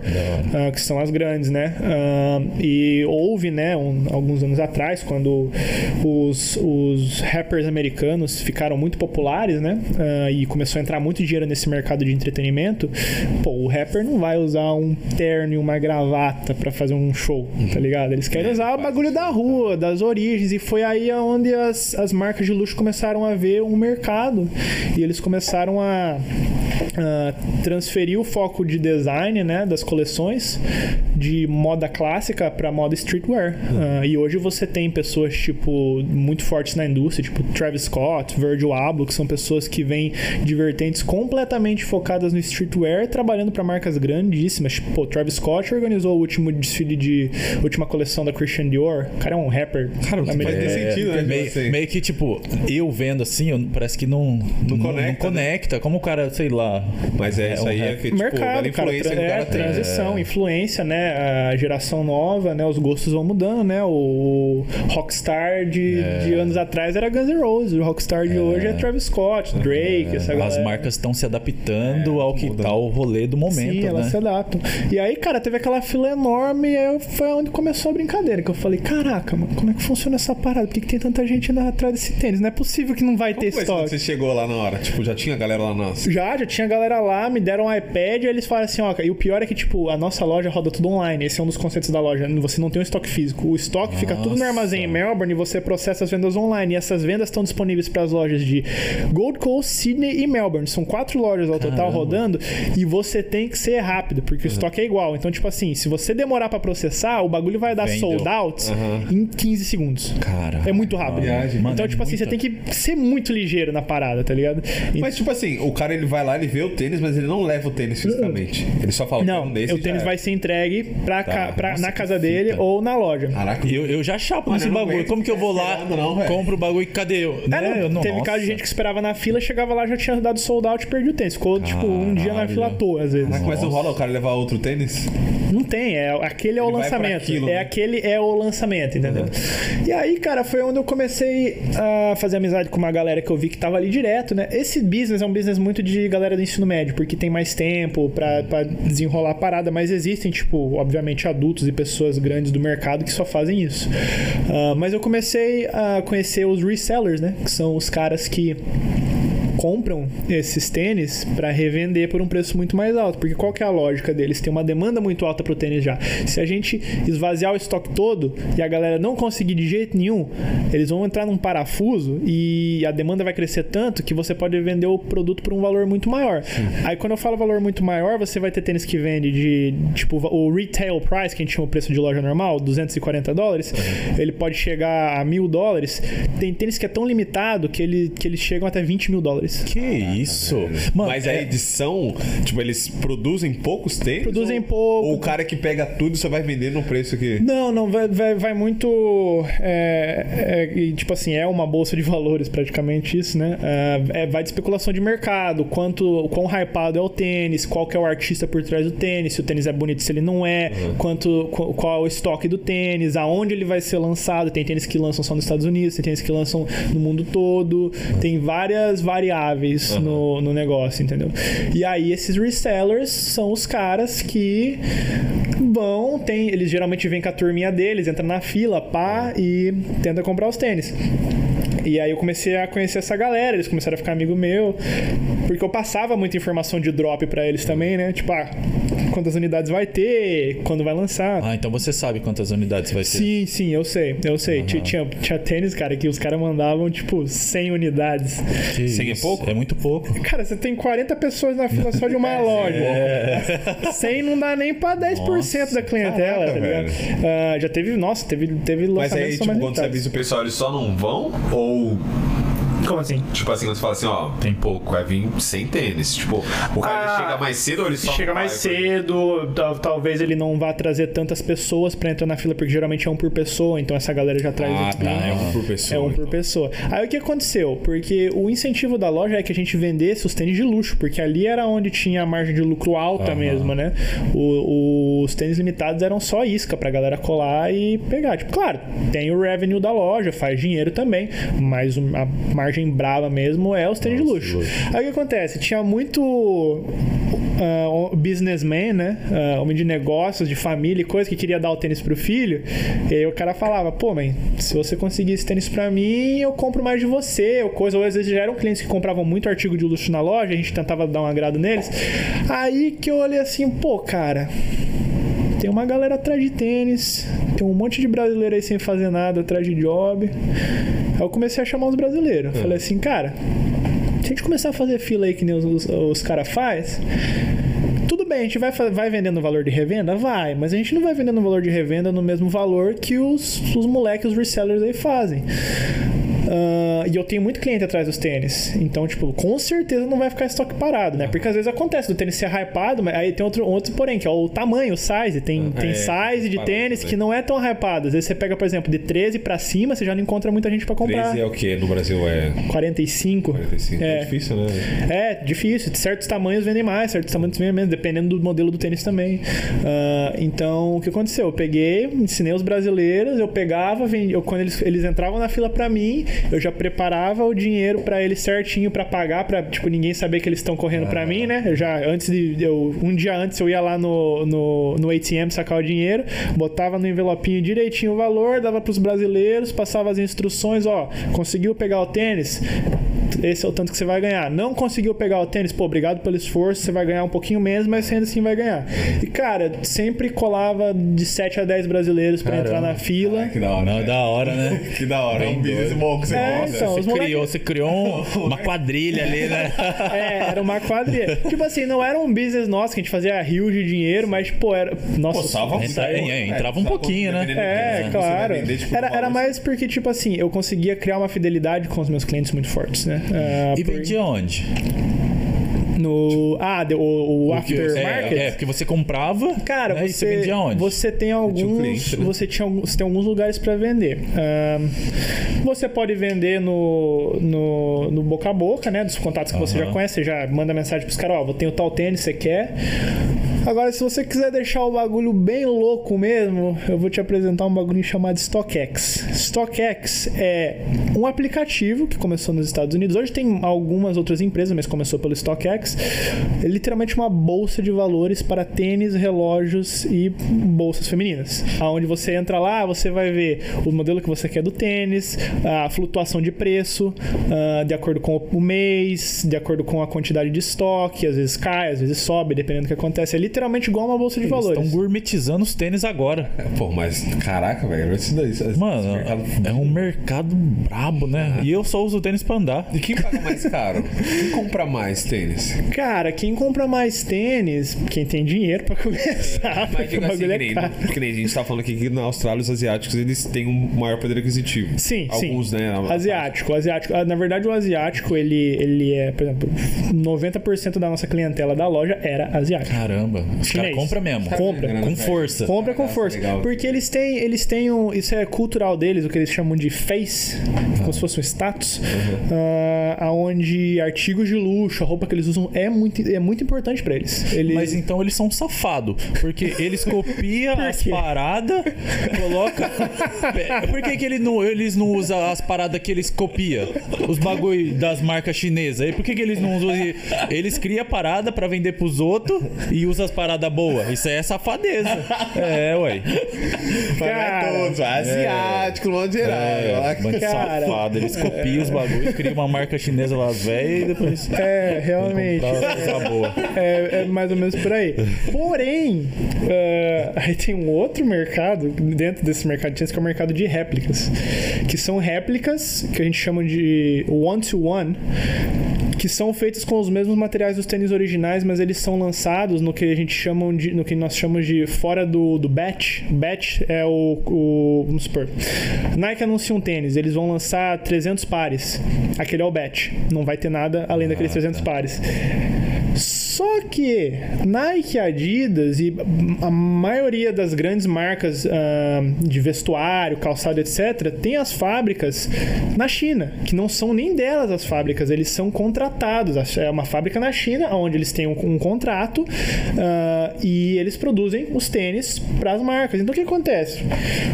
ah, que são as grandes, né? Ah, e houve, né, um- alguns anos atrás, quando os, os rappers americanos ficaram muito populares, né? Ah, e começou a entrar muito dinheiro nesse mercado de entretenimento. Pô, o rapper não vai usar um terno e uma gravata pra fazer um show, tá ligado? Eles querem usar o bagulho da rua, das origens. E foi aí onde as, as marcas de luxo começaram a ver um mercado. E eles começaram a, a transferir o foco de design, né, das coleções de moda clássica pra moda streetwear. Ah, e hoje você tem pessoas, tipo, muito fortes na indústria, tipo Travis Scott, Virgil Abloh, que são pessoas que vêm de vertentes completamente focadas no streetwear, trabalhando pra marcas grandíssimas. Tipo, Travis Scott organizou o último desfile de última coleção da Christian Dior. O cara é um rapper. Cara, não faz nem sentido, né? meio, meio que, tipo, eu vendo assim, eu- parece que não, não, conecta, né? conecta. Como o cara, sei lá. Mas é, isso um aí é rap. que, tipo, mercado, cara, influência é, cara tem. transição, influência, né? A geração nova, né? Os gostos vão mudando, né? O rockstar de, É. de anos atrás era Guns N' Roses, o rockstar de hoje é Travis Scott, Drake, essa As galera. marcas estão se adaptando ao que tá o rolê do momento, Sim, elas né? se adaptam. E aí, cara, teve aquela fila enorme e aí foi onde começou a brincadeira. Que eu falei, caraca, mano, como é que funciona essa parada? Por que, que tem tanta gente atrás desse tênis? Não é possível que não vai ter Como quando estoque. você chegou lá na hora? Tipo, já tinha galera lá na... Já, já tinha galera lá, me deram um iPad e eles falaram assim, ó, e o pior é que, tipo, a nossa loja roda tudo online. Esse é um dos conceitos da loja. Você não tem um estoque físico. O estoque fica tudo no Nossa. armazém em Melbourne e você processa as vendas online. E essas vendas estão disponíveis para as lojas de Gold Coast, Sydney e Melbourne. São quatro lojas ao total Caramba. rodando e você tem que ser rápido, porque o estoque é igual. Então, tipo assim, se você demorar para processar, o bagulho vai dar Vendeu. sold out em 15 segundos. Cara. É muito rápido. Mano, então, é tipo assim, você muita- tem que ser muito ligeiro na parada, tá ligado? Mas, tipo assim, o cara ele vai lá, ele vê o tênis, mas ele não leva o tênis fisicamente. Ele só fala, Não, "Quero um desse o e tênis era." vai ser entregue pra, ca- pra- nossa, na casa dele fita. ou na loja. Caraca, Eu, eu já chapo Mano, nesse bagulho. aguento Como que eu vou lá, não, compro o bagulho e cadê eu? É, Né? não, Eu não- teve caso de nossa. gente que esperava na fila, chegava lá, já tinha dado sold out e perdi o tênis. Ficou, tipo, um dia na fila à toa, às vezes. Caraca, mas não rola o cara levar outro tênis? Não tem, é, aquele é o Ele por lançamento. aquilo, é né? aquele é o lançamento, entendeu? E aí, cara, foi onde eu comecei a fazer amizade com uma galera que eu vi que tava ali direto, né? Esse business é um business muito de galera do ensino médio, porque tem mais tempo pra desenrolar a parada, mas existem, tipo, obviamente, adultos e pessoas grandes do mercado que só fazem isso. Ah, mas eu comecei a conhecer os resellers, né? Que são os caras que compram esses tênis para revender por um preço muito mais alto. Porque qual que é a lógica deles? Tem uma demanda muito alta pro tênis já. Se a gente esvaziar o estoque todo e a galera não conseguir de jeito nenhum, eles vão entrar num parafuso e a demanda vai crescer tanto que você pode vender o produto por um valor muito maior. Aí quando eu falo valor muito maior, você vai ter tênis que vende de tipo o retail price, que a gente chama o preço de loja normal, 240 dólares, ele pode chegar a mil dólares. Tem tênis que é tão limitado que, ele, que eles chegam até 20 mil dólares. Deles. Que isso? Mano, Mas a é- edição, tipo, eles produzem poucos tênis? Produzem ou, pouco. Ou o cara que pega tudo só vai vender no preço que. Não, não, vai, vai, vai muito. é, é, tipo assim, é uma bolsa de valores praticamente isso, né? É, é, vai de especulação de mercado, quanto, o quão hypado é o tênis, qual que é o artista por trás do tênis, se o tênis é bonito, se ele não é, quanto, qu- qual é o estoque do tênis, aonde ele vai ser lançado. Tem tênis que lançam só nos Estados Unidos, tem tênis que lançam no mundo todo, tem várias variáveis no, no negócio, entendeu? E aí esses resellers são os caras que vão, tem, eles geralmente vêm com a turminha deles, entra na fila, pá, e tenta comprar os tênis. E aí eu comecei a conhecer essa galera, eles começaram a ficar amigo meu, porque eu passava muita informação de drop pra eles também, né? Tipo, ah, quantas unidades vai ter, quando vai lançar. Ah, então você sabe quantas unidades vai ter. Sim, sim, eu sei, eu sei. Ti- Tinha, tinha tênis, cara, que os caras mandavam, tipo, 100 unidades. Que Cem é isso? pouco? É muito pouco. Cara, você tem 40 pessoas na fila só de uma loja. 100 não dá nem pra 10% da clientela, Caraca, tá ligado? Ah, já teve, nossa, teve, teve Mas lançamentos aí, tipo, quando você avisa O pessoal, eles só não vão? Ou, Como assim? tipo assim, quando você fala assim, ó, tem pouco, vai vir sem tênis. Tipo, o cara Ah, chega mais cedo ou ele só Chega mais vai? cedo, tal- talvez ele não vá trazer tantas pessoas pra entrar na fila, porque geralmente é um por pessoa, então essa galera já traz. Ah, tá. É um por É pessoa. um por então. pessoa. Aí o que aconteceu? Porque o incentivo da loja é que a gente vendesse os tênis de luxo, porque ali era onde tinha a margem de lucro alta mesmo, né? O- os tênis limitados eram só isca pra galera colar e pegar. Tipo, claro, tem o revenue da loja, faz dinheiro também, mas a margem brava mesmo é os tênis de luxo. Aí o que acontece? Tinha muito ah, businessman, né? Ah, homem de negócios, de família e coisa que queria dar o tênis pro filho. E aí o cara falava, pô, mãe, se você conseguir esse tênis pra mim, eu compro mais de você, ou coisa. Ou às vezes já eram clientes que compravam muito artigo de luxo na loja, a gente tentava dar um agrado neles. Aí que eu olhei assim, pô, cara. Tem uma galera atrás de tênis, tem um monte de brasileiro aí sem fazer nada atrás de job. Aí eu comecei a chamar os brasileiros. Falei assim, cara, se a gente começar a fazer fila aí que nem os, os, os caras faz, tudo bem, a gente vai, vai vendendo no valor de revenda? Vai, mas a gente não vai vendendo no valor de revenda no mesmo valor que os, os moleques, os resellers aí fazem. Ah, e eu tenho muito cliente atrás dos tênis. Então, tipo, com certeza não vai ficar estoque parado, né? Porque às vezes acontece do tênis ser hypado, mas aí tem outro, outro porém, que é o tamanho, o size. Tem, tem é, size de tênis que não é tão hypado. Às vezes você pega, por exemplo, de 13 pra cima, você já não encontra muita gente pra comprar. 13 é o que no Brasil é 45. 45. É, É. difícil, né? É, difícil. Certos tamanhos vendem mais, certos tamanhos vendem menos, dependendo do modelo do tênis também. Ah, então, o que aconteceu? Eu peguei, ensinei os brasileiros, eu pegava, vendia, eu, quando eles, eles entravam na fila pra mim, eu já preparava o dinheiro pra eles certinho pra pagar, pra tipo, ninguém saber que eles estão correndo pra mim, né? Eu já, antes de. Eu, um dia antes eu ia lá no, no, no ATM sacar o dinheiro, botava no envelopinho direitinho o valor, dava pros brasileiros, passava as instruções, ó, conseguiu pegar o tênis? Esse é o tanto que você vai ganhar. Não conseguiu pegar o tênis, pô, obrigado pelo esforço, você vai ganhar um pouquinho menos, mas você ainda assim vai ganhar. E, cara, sempre colava de 7 a 10 brasileiros pra entrar na fila. Que da hora. Não, da hora, né? Que da hora. É um business bom que você É, gosta. então, Você moleque- criou, você criou um- uma quadrilha ali, né? É, era uma quadrilha. tipo assim, não era um business nosso que a gente fazia rio de dinheiro, mas, pô, era. Nossa, Pô, salva Entra- é, é, entrava um pouquinho, né? É, claro. Era, era mais porque, tipo assim, eu conseguia criar uma fidelidade com os meus clientes muito fortes, né? Ah, E por- vendia onde? No. Ah, o, o aftermarket. É, é, porque você comprava. Cara, né, você, você vendia onde? você tem um alguns, cliente, né? você tinha você tem alguns lugares para vender. Ahn, você pode vender no, no, no boca a boca, né, dos contatos que você já conhece, você já manda mensagem pros caras, ó, vou tenho tal tênis, você quer? Agora, se você quiser deixar o bagulho bem louco mesmo, eu vou te apresentar um bagulho chamado StockX. StockX é um aplicativo que começou nos Estados Unidos. Hoje tem algumas outras empresas, mas começou pelo StockX. É literalmente uma bolsa de valores para tênis, relógios e bolsas femininas. Aonde você entra lá, você vai ver o modelo que você quer do tênis, a flutuação de preço, ah, de acordo com o mês, de acordo com a quantidade de estoque, às vezes cai, às vezes sobe, dependendo do que acontece. Literalmente igual uma bolsa de Eles valores. estão gourmetizando os tênis agora. Pô, mas caraca, velho. Isso daí. isso- Mano, mercado- é um mercado brabo, né? E eu só uso tênis pra andar. E quem paga mais caro? Quem compra mais tênis? Cara, quem compra mais tênis, quem tem dinheiro pra começar, Mas porque diga o assim, que é nem, que nem a gente tá falando aqui que na Austrália os asiáticos eles têm um maior poder aquisitivo. Sim, Alguns, sim. né? Asiático, asiático. Ah, Na verdade, o asiático, ele, ele é, por exemplo, 90% da nossa clientela da loja era asiática. Caramba, os caras compram mesmo. Compra. Com força. Compra com Ah, força. Porque eles têm, eles têm um. Isso é cultural deles, o que eles chamam de face, como se fosse um status. ah, aonde artigos de luxo, a roupa que eles usam é muito, é muito importante pra eles. eles Mas então eles são safados. Porque eles copiam Por as paradas, coloca. Pe- Por que, que ele não, eles não usam as paradas que eles copiam? Os bagulho das marcas chinesas. E por que, que eles não usam. Eles criam parada pra vender pros outros e usam as paradas boas. Isso aí é safadeza. É, ué. Cara, todos, asiático, no modo geral. É, Cara. safado. Eles copiam os bagulhos, criam uma marca chinesa lá velha e depois. É, realmente. É, é mais ou menos por aí. Porém, eh, aí tem um outro mercado dentro desse mercado de que é o mercado de réplicas. Que são réplicas que a gente chama de one-to-one. Que são feitas com os mesmos materiais dos tênis originais, mas eles são lançados no que a gente chama de, no que nós chamamos de fora do, do batch. Batch é o, o vamos supor, Nike anuncia um tênis, eles vão lançar 300 pares. Aquele é o batch. Não vai ter nada além daqueles 300 pares. Só que Nike, Adidas e a maioria das grandes marcas ah, de vestuário, calçado, etc., tem as fábricas na China, que não são nem delas as fábricas, eles são contratados. É uma fábrica na China, onde eles têm um, um contrato ah, e eles produzem os tênis para as marcas. Então o que acontece?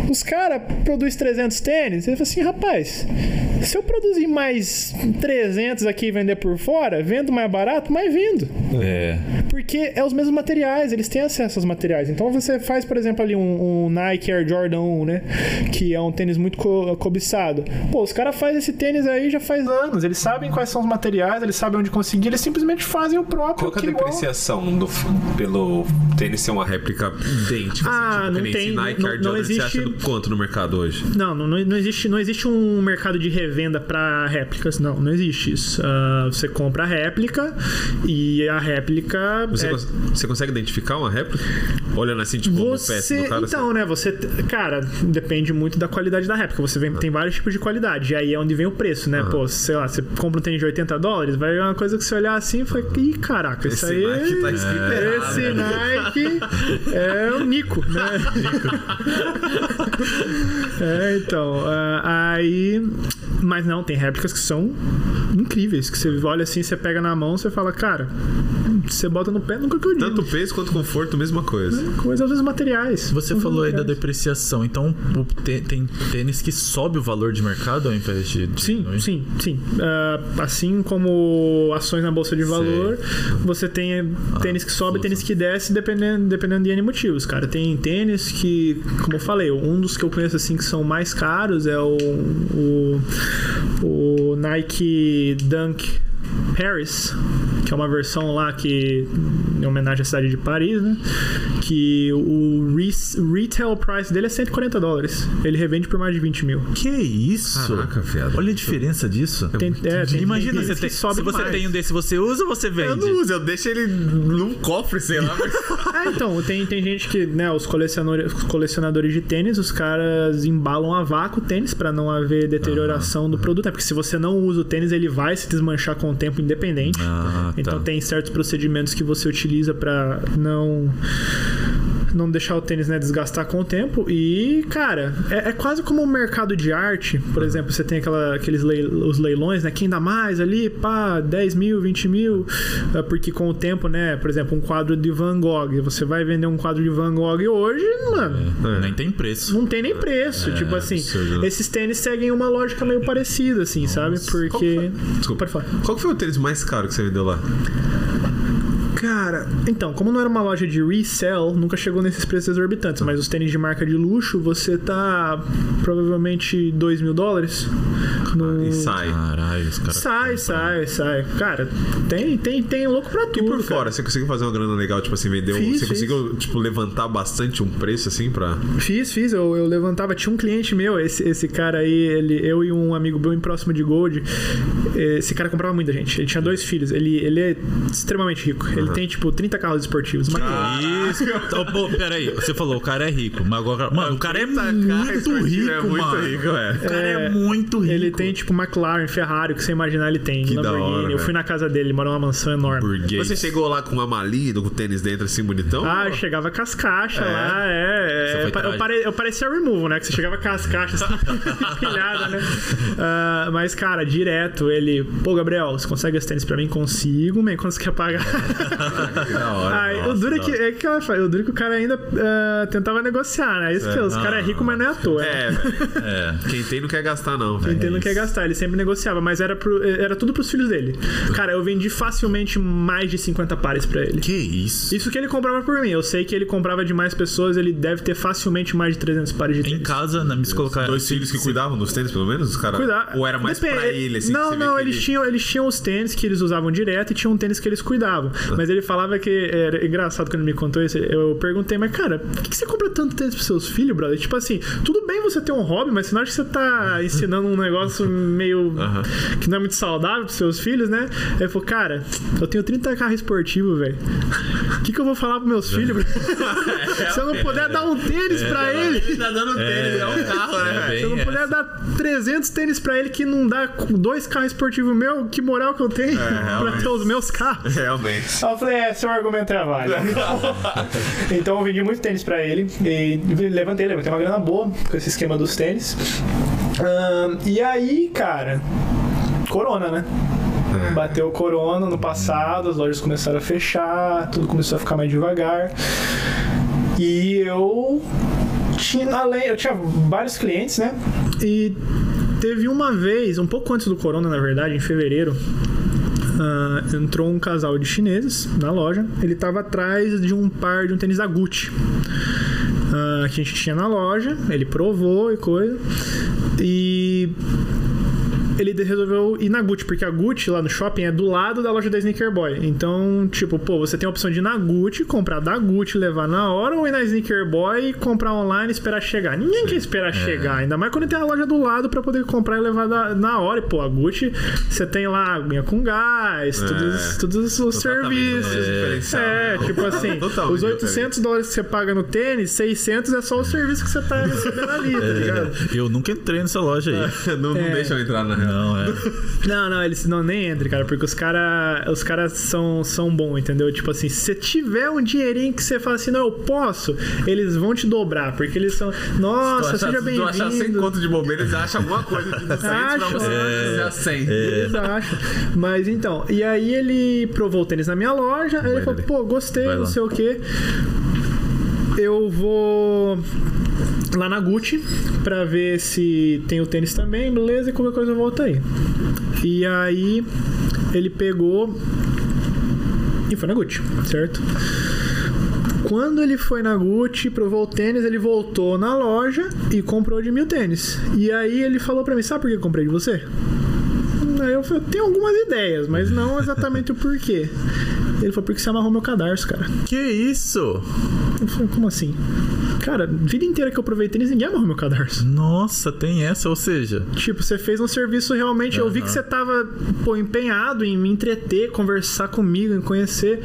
Os caras produzem 300 tênis, ele fala assim, rapaz, se eu produzir mais 300 aqui e vender por fora, vendo mais barato, mas vendo. É. Porque é os mesmos materiais, eles têm acesso aos materiais. Então você faz, por exemplo, ali um, um Nike Air Jordan 1, né? Que é um tênis muito co- cobiçado. Pô, os caras fazem esse tênis aí já faz anos. Eles sabem quais são os materiais, eles sabem onde conseguir, eles simplesmente fazem o próprio. Qual que é a igual- depreciação do, pelo tênis ser uma réplica idêntica? Ah, assim, tipo, não tem- Nike não- Air não Jordan, existe- Você acha do quanto no mercado hoje? Não, não, não, não existe, não existe um mercado de revenda para réplicas. Não, não existe isso. Ah, você compra a réplica e a réplica. Você, é- cons- você consegue identificar uma réplica? Olhando assim, tipo, no peça Você, do cara? então, né? Você, cara, depende muito da qualidade da réplica. Você vem, tem vários tipos de qualidade. E aí é onde vem o preço, né? Pô, sei lá, você compra um tênis de 80 dólares, vai uma coisa que você olhar assim e fala, ih, caraca, isso Esse aí. Nike tá errado, esse né? Nike é o Nico, né? é, então. ah, aí. Mas não, tem réplicas que são incríveis. Que você olha assim, você pega na mão, você fala, cara, você bota no pé, nunca que eu digo. Tanto peso quanto conforto, mesma coisa. Coisas dos materiais. Você falou aí da materiais. depreciação, então tem tênis que sobe o valor de mercado ao invés de. de Sim, diminuir? sim, sim. Ah, assim como ações na bolsa de valor, você tem tênis que sobe, tênis que desce, dependendo, dependendo de N motivos, cara. Tem tênis que, como eu falei, um dos que eu conheço assim que são mais caros é o, o, o Nike Dunk Paris, que é uma versão lá que em homenagem à cidade de Paris, né? Que o re- retail price dele é 140 dólares. Ele revende por mais de 20 mil. Que isso? Caraca, fiado. Olha a diferença disso. Tem, é, tem, Imagina, tem você tênis tem, que sobe se você mais. tem um desse, você usa ou você vende? Eu não uso, eu deixo ele num cofre, sei lá. É, então, tem, tem gente que, né, os colecionadores, os colecionadores de tênis, os caras embalam a vácuo o tênis pra não haver deterioração do produto. É porque se você não usa o tênis, ele vai se desmanchar com o tempo independente. Ah, tá. Então tem certos procedimentos que você utiliza pra não não deixar o tênis né, desgastar com o tempo. E, cara, é, é quase como um mercado de arte. Por exemplo, você tem aquela, aqueles lei- os leilões, né? Quem dá mais ali, pá, 10 mil, 20 mil. É, Porque com o tempo, né? Por exemplo, um quadro de Van Gogh. Você vai vender um quadro de Van Gogh hoje, mano. Nem tem preço. Não tem nem preço. tipo assim, absurdo. esses tênis seguem uma lógica meio parecida, assim, sabe? Porque. Desculpa. Pode falar. Qual que foi o tênis mais caro que você vendeu lá? Cara, então, como não era uma loja de resell, nunca chegou nesses preços exorbitantes, mas os tênis de marca de luxo, você tá provavelmente 2 mil dólares. No- E sai. Caralho, os caras. Sai, sai, sai. Cara, tem, tem, tem louco pra E tudo. por cara. fora, você conseguiu fazer uma grana legal, tipo assim, vender um- Fiz, Você fiz. conseguiu, tipo, levantar bastante um preço assim pra. Fiz, fiz. Eu, eu levantava. Tinha um cliente meu, esse, esse cara aí, ele, eu e um amigo bem próximo de Gold. Esse cara comprava muita gente. Ele tinha dois filhos. Ele, ele é extremamente rico. Ele tem, tipo, 30 carros esportivos. Mas, Isso. Então, pô, peraí, você falou, o cara é rico, mas agora. Mano, o cara é muito esse rico, é muito mano. rico, é. O cara é, muito rico. Ele tem, tipo, McLaren, Ferrari, o que você imaginar, ele tem. Que da Lamborghini. hora, eu fui na casa dele, ele mora numa mansão enorme. burguês. Você chegou lá com uma malinha, com o tênis dentro assim, bonitão? Ah, eu chegava com as caixas É? lá, é. É eu, pare- eu parecia removal, né? Que você chegava com as caixas assim, empilhadas, né? Ah, mas, cara, direto, ele. Pô, Gabriel, você consegue esse tênis pra mim? Consigo, man. Quando você quer pagar? Que da hora. Aí, o nossa, duro é da que, é que ela fala, o duro é que o cara ainda ah, tentava negociar, né? Isso que os caras é rico, mas não é à toa. né? É. É. Quem tem não quer gastar, não, Quem velho. tem não quer gastar, ele sempre negociava, mas era, pro- era tudo pros filhos dele. Cara, eu vendi facilmente mais de 50 pares pra ele. Que isso? Isso que ele comprava por mim. Eu sei que ele comprava de mais pessoas, ele deve ter facilmente mais de 300 pares de Em tênis. casa, né? Me se colocar. Dois se- filhos que cuidavam dos tênis, pelo menos? Os cara... Cuidar. Ou era mais Depende. pra ele, assim? Não, não, eles, ele- tinham, eles tinham os tênis que eles usavam direto e tinha um tênis que eles cuidavam. Mas ele falava que era engraçado quando ele me contou isso. Eu perguntei, mas cara, por que que você compra tanto tênis pros seus filhos, brother? Tipo assim, tudo bem você ter um hobby, mas você não acha que você tá ensinando um negócio meio. que não é muito saudável pros seus filhos, né? Aí ele falou, cara, eu tenho 30 carros esportivos, velho. O que, que eu vou falar pros meus filhos? Se eu não puder dar um tênis pra ele. Ele tá dando tênis, é, um carro, né, É, velho? Se eu não puder essa. dar 300 tênis pra ele que não dá com dois carros esportivos meu, que moral que eu tenho pra realmente. ter os meus carros? Realmente. Aí eu falei, é, seu argumento é válido. então eu vendi muito tênis pra ele e levantei, levantei uma grana boa com esse esquema dos tênis. Ahn, e aí, cara, corona, né? Bateu o corona no passado, as lojas começaram a fechar, tudo começou a ficar mais devagar. E eu tinha, além, eu tinha vários clientes, né? E teve uma vez, um pouco antes do corona, na verdade, em fevereiro, ah, entrou um casal de chineses na loja. Ele tava atrás de um par de um tênis da Gucci. Ah, que a gente tinha na loja, ele provou e coisa. E ele resolveu ir na Gucci, porque a Gucci lá no shopping é do lado da loja da Sneaker Boy. Então, tipo, pô, você tem a opção de ir na Gucci, comprar da Gucci, levar na hora, ou ir na Sneaker Boy, comprar online e esperar chegar. Ninguém quer esperar chegar, ainda mais quando tem a loja do lado pra poder comprar e levar da- na hora. E, pô, a Gucci, você tem lá aguinha com gás, todos, todos os serviços. diferencial, É, né? tipo assim, Totalmente os 800 dólares que você paga no tênis, 600 é só o serviço que você tá recebendo ali, tá ligado? Eu nunca entrei nessa loja aí. não, não É. deixam entrar na real. Não, é. Não, não, eles não nem entram, cara, porque os caras os cara são, são bons, entendeu? Tipo assim, se você tiver um dinheirinho que você fala assim, não, eu posso, eles vão te dobrar, porque eles são. Nossa, seja Se tu achar 100 bem-vindo. conto de bobeira, eles acham alguma coisa de 200 pra você é. a 100. Eles acham. Mas então, e aí ele provou o tênis na minha loja, aí ele falou, pô, gostei, Vai não lá. sei o quê. Eu vou lá na Gucci pra ver se tem o tênis também, beleza, e qualquer coisa eu volto aí. E aí ele pegou e foi na Gucci, certo? Quando ele foi na Gucci, provou o tênis, ele voltou na loja e comprou de mil tênis. E aí ele falou pra mim, sabe por que eu comprei de você? Aí eu falei, tenho algumas ideias, mas não exatamente o porquê. Ele falou, porque você amarrou meu cadarço, cara. Que isso? Eu falei, como assim? Cara, vida inteira que eu provei tênis, ninguém amarrou meu cadarço. Nossa, tem essa, ou seja. Tipo, você fez um serviço realmente. Eu vi que você tava, pô, empenhado em me entreter, conversar comigo, em conhecer.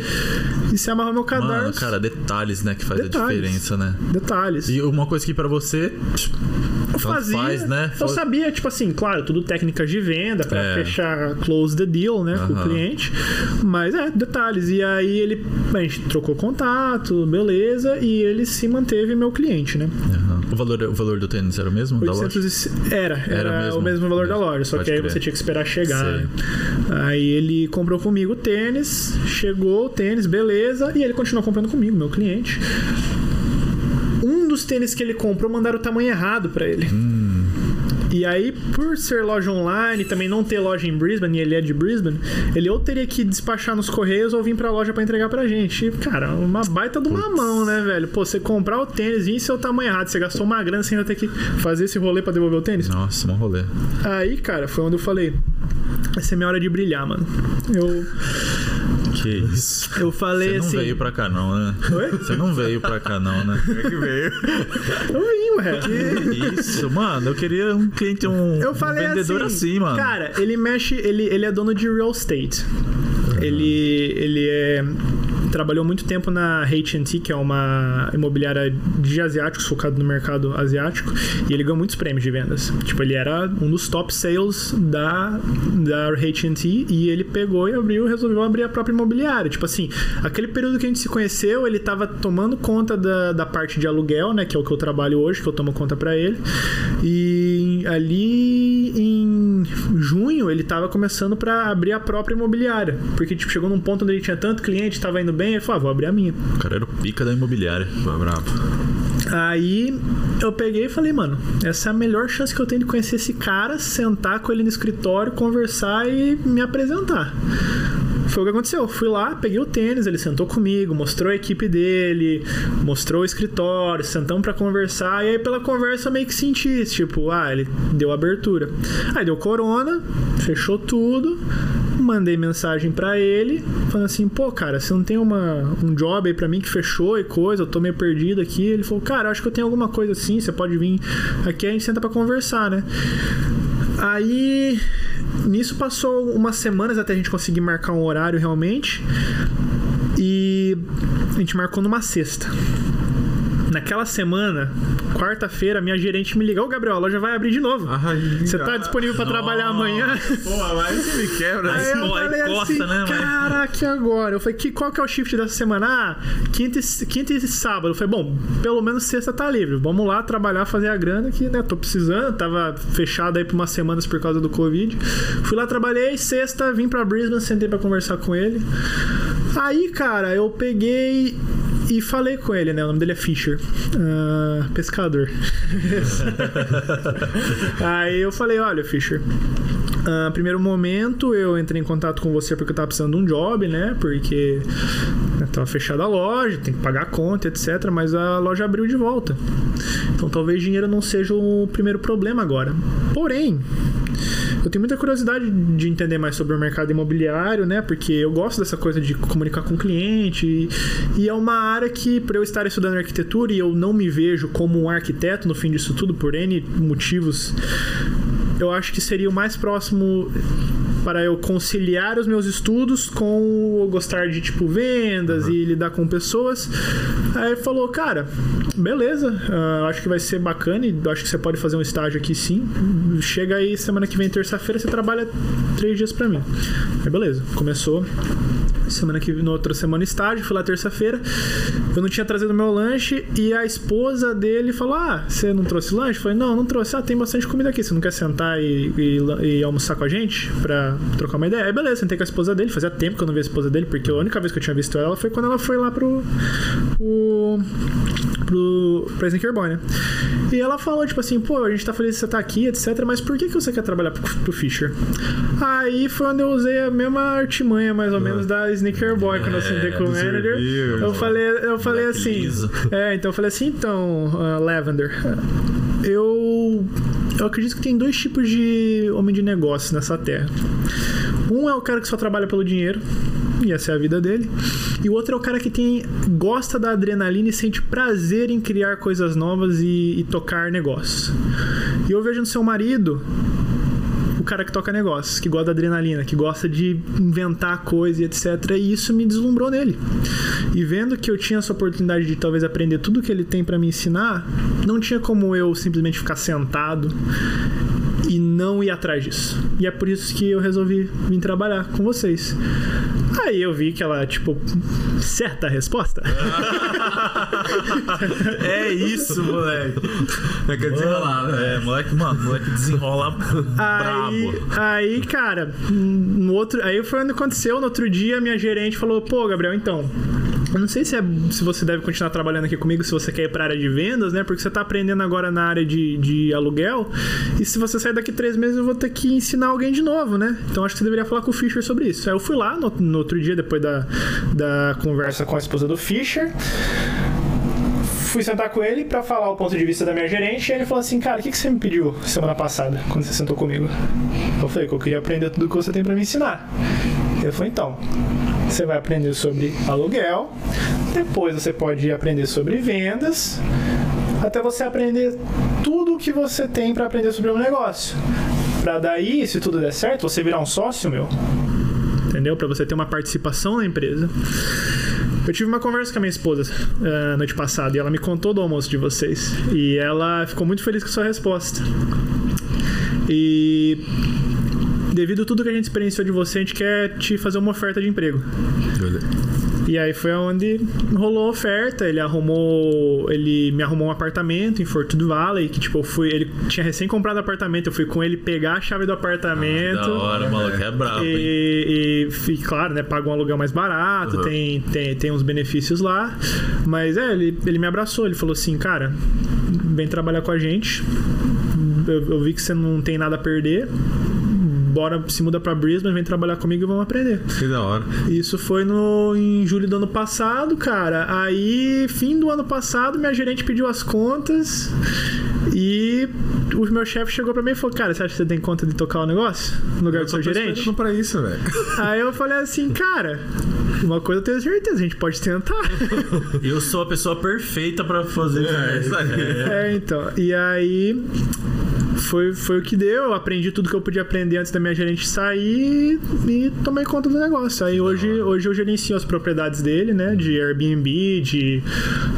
E você amarrou meu cadarço. Mano, cara, detalhes, né, que faz Detalhes. a diferença, né? Detalhes. E uma coisa que pra você. eu fazia. faz, né? Eu sabia, tipo assim, claro, tudo técnicas de venda pra É. fechar close the deal, né, com o cliente. Mas é, detalhes. E aí ele, a gente trocou contato, beleza, e ele se manteve meu cliente, né? Aham. O, valor, o valor do tênis era o mesmo? Da loja? 800 era, era, Era mesmo? o mesmo valor da Mesmo. loja, só Pode que aí crer. você tinha que esperar chegar. Né? Aí ele comprou comigo o tênis, chegou o tênis, beleza, e ele continuou comprando comigo, meu cliente. Um dos tênis que ele comprou mandaram o tamanho errado pra ele. E aí, por ser loja online, também não ter loja em Brisbane, e ele é de Brisbane, ele ou teria que despachar nos correios ou vir pra loja pra entregar pra gente. E, cara, uma baita de uma mão, né, velho? Pô, você comprar o tênis e seu tamanho errado, você gastou uma grana, você ainda tem que fazer esse rolê pra devolver o tênis. Nossa, bom rolê. Aí, cara, foi onde eu falei. Essa é minha hora de brilhar, mano. Eu, Que isso. eu falei Você não assim. veio pra cá, não, né? Oi? Você não veio pra cá, não, né? que veio. Eu vim, ué. Que isso, mano. Eu queria um cliente, um, Eu um falei vendedor assim, assim, mano. Cara, ele mexe, ele, ele é dono de real estate. Ele, ele é trabalhou muito tempo na H&T, que é uma imobiliária de asiáticos, focado no mercado asiático, e ele ganhou muitos prêmios de vendas. Tipo, ele era um dos top sales da, da H&T e ele pegou e abriu, resolveu abrir a própria imobiliária. Tipo assim, aquele período que a gente se conheceu, ele tava tomando conta da, da parte de aluguel, né, que é o que eu trabalho hoje, que eu tomo conta pra ele. E ali em junho ele tava começando pra abrir a própria imobiliária, porque tipo chegou num ponto onde ele tinha tanto cliente, tava indo bem, ele falou: ah, "Vou abrir a minha". O cara era o pica da imobiliária. Bravo. Aí eu peguei e falei, mano, essa é a melhor chance que eu tenho de conhecer esse cara, sentar com ele no escritório, conversar e me apresentar. Foi o que aconteceu. Fui lá, peguei o tênis, ele sentou comigo, mostrou a equipe dele, mostrou o escritório, sentamos pra conversar. E aí, pela conversa, eu meio que senti, tipo, ah, ele deu abertura. Aí deu corona, fechou tudo. Mandei mensagem pra ele, falando assim: pô, cara, você não tem uma, um job aí pra mim que fechou e coisa, eu tô meio perdido aqui. Ele falou: cara, acho que eu tenho alguma coisa assim, você pode vir aqui, a gente senta pra conversar, né? Aí nisso passou umas semanas até a gente conseguir marcar um horário realmente. E a gente marcou numa sexta. Naquela semana, quarta-feira, minha gerente me ligou: Ô Gabriel, a loja vai abrir de novo. Ai, Você tá disponível pra trabalhar amanhã? Pô, mas você me quebra. Aí eu falei costa, assim, né, mano? caraca, e agora? Eu falei, que, qual que é o shift dessa semana? Ah, quinta e, quinta e sábado. Eu falei, bom, pelo menos sexta tá livre. Vamos lá trabalhar, fazer a grana que, né, tô precisando. Tava fechado aí por umas semanas por causa do Covid. Fui lá, trabalhei, sexta, vim pra Brisbane, sentei pra conversar com ele. Aí, cara, eu peguei e falei com ele, né? O nome dele é Fischer. Ah, pescador. Aí eu falei, olha, Fischer. ah, primeiro momento eu entrei em contato com você porque eu tava precisando de um job, né? Porque né, tava fechada a loja, tem que pagar a conta, etc. Mas a loja abriu de volta. Então talvez dinheiro não seja o primeiro problema agora. Porém, eu tenho muita curiosidade de entender mais sobre o mercado imobiliário, né? Porque eu gosto dessa coisa de comunicar com o cliente. E, e é uma área que, por eu estar estudando arquitetura e eu não me vejo como um arquiteto no fim disso tudo, por N motivos, eu acho que seria o mais próximo para eu conciliar os meus estudos com o gostar de tipo vendas e lidar com pessoas. Aí ele falou, cara, beleza, ah, acho que vai ser bacana e acho que você pode fazer um estágio aqui sim. Chega aí semana que vem, terça-feira, você trabalha três dias pra mim. Aí beleza, começou. Semana que na outra semana estágio, fui lá terça-feira. Eu não tinha trazido meu lanche e a esposa dele falou: Ah, você não trouxe lanche? Eu falei, não, não trouxe. Ah, tem bastante comida aqui. Você não quer sentar e, e- e almoçar com a gente pra trocar uma ideia? Aí beleza, sentei com a esposa dele. Fazia tempo que eu não via a esposa dele, porque a única vez que eu tinha visto ela foi quando ela foi lá pro. pro. Pro. pra Sneaker Boy, né? E ela falou, tipo assim, pô, a gente tá feliz que você tá aqui, etc. Mas por que, que você quer trabalhar pro, pro Fischer? Aí foi onde eu usei a mesma artimanha, mais ou menos, da Sneaker Boy, quando eu sentei com o manager. Eu falei, eu falei Moleque assim. É, então eu falei assim, então, ah, Lavender, eu. Eu acredito que tem dois tipos de homem de negócio nessa terra. Um é o cara que só trabalha pelo dinheiro, e essa é a vida dele. E o outro é o cara que tem gosta da adrenalina e sente prazer em criar coisas novas e, e tocar negócios. E eu vejo no seu marido o cara que toca negócios, que gosta da adrenalina, que gosta de inventar coisa e etc. E isso me deslumbrou nele. E vendo que eu tinha essa oportunidade de talvez aprender tudo que ele tem pra me ensinar, não tinha como eu simplesmente ficar sentado e não ir atrás disso. E é por isso que eu resolvi vir trabalhar com vocês. Aí eu vi que ela, tipo, certa a resposta. É isso, moleque. É que desenrolar, né? É, moleque, mano, moleque desenrola Aí, brabo. aí, cara, no outro, aí foi onde aconteceu. No outro dia, minha gerente falou: pô, Gabriel, então. Eu não sei se, é, se você deve continuar trabalhando aqui comigo, se você quer ir pra área de vendas, né? Porque você tá aprendendo agora na área de, de aluguel. E se você sair daqui três meses, eu vou ter que ensinar alguém de novo, né? Então acho que você deveria falar com o Fischer sobre isso. Aí eu fui lá no, no outro dia, depois da, da conversa com a esposa do Fischer. Fui sentar com ele pra falar o ponto de vista da minha gerente. E ele falou assim: Cara, o que, que você me pediu semana passada, quando você sentou comigo? Eu falei que eu queria aprender tudo que você tem pra me ensinar. Ele falou: Então, você vai aprender sobre aluguel, depois você pode aprender sobre vendas, até você aprender tudo o que você tem para aprender sobre um negócio. Pra daí, se tudo der certo, você virar um sócio meu. Entendeu? Pra você ter uma participação na empresa. Eu tive uma conversa com a minha esposa uh, noite passada e ela me contou do almoço de vocês. E ela ficou muito feliz com a sua resposta. E devido a tudo que a gente experienciou de você, a gente quer te fazer uma oferta de emprego. E aí foi onde rolou a oferta, ele arrumou, ele me arrumou um apartamento em Fortune Valley, que tipo, eu fui, ele tinha recém comprado apartamento, eu fui com ele pegar a chave do apartamento. Da hora, maluco, é brabo? E, e, e, claro, né, paga um aluguel mais barato, Uhum. tem, tem, tem uns benefícios lá. Mas é, ele, ele me abraçou, ele falou assim, cara, vem trabalhar com a gente. Eu, eu vi que você não tem nada a perder. Bora, se muda pra Brisbane, vem trabalhar comigo e vamos aprender. Que da hora. Isso foi no, em julho do ano passado, cara. Aí, fim do ano passado, minha gerente pediu as contas e o meu chefe chegou pra mim e falou: Cara, você acha que você tem conta de tocar o negócio? No lugar do seu gerente? pra isso, velho. Aí eu falei assim, cara, uma coisa eu tenho certeza, a gente pode tentar. Eu sou a pessoa perfeita pra fazer É, isso aí. É, então. E aí foi, foi o que deu. Eu aprendi tudo que eu podia aprender antes da minha gerente sair e tomei conta do negócio. Aí hoje, hoje eu gerencio as propriedades dele, né? De Airbnb, de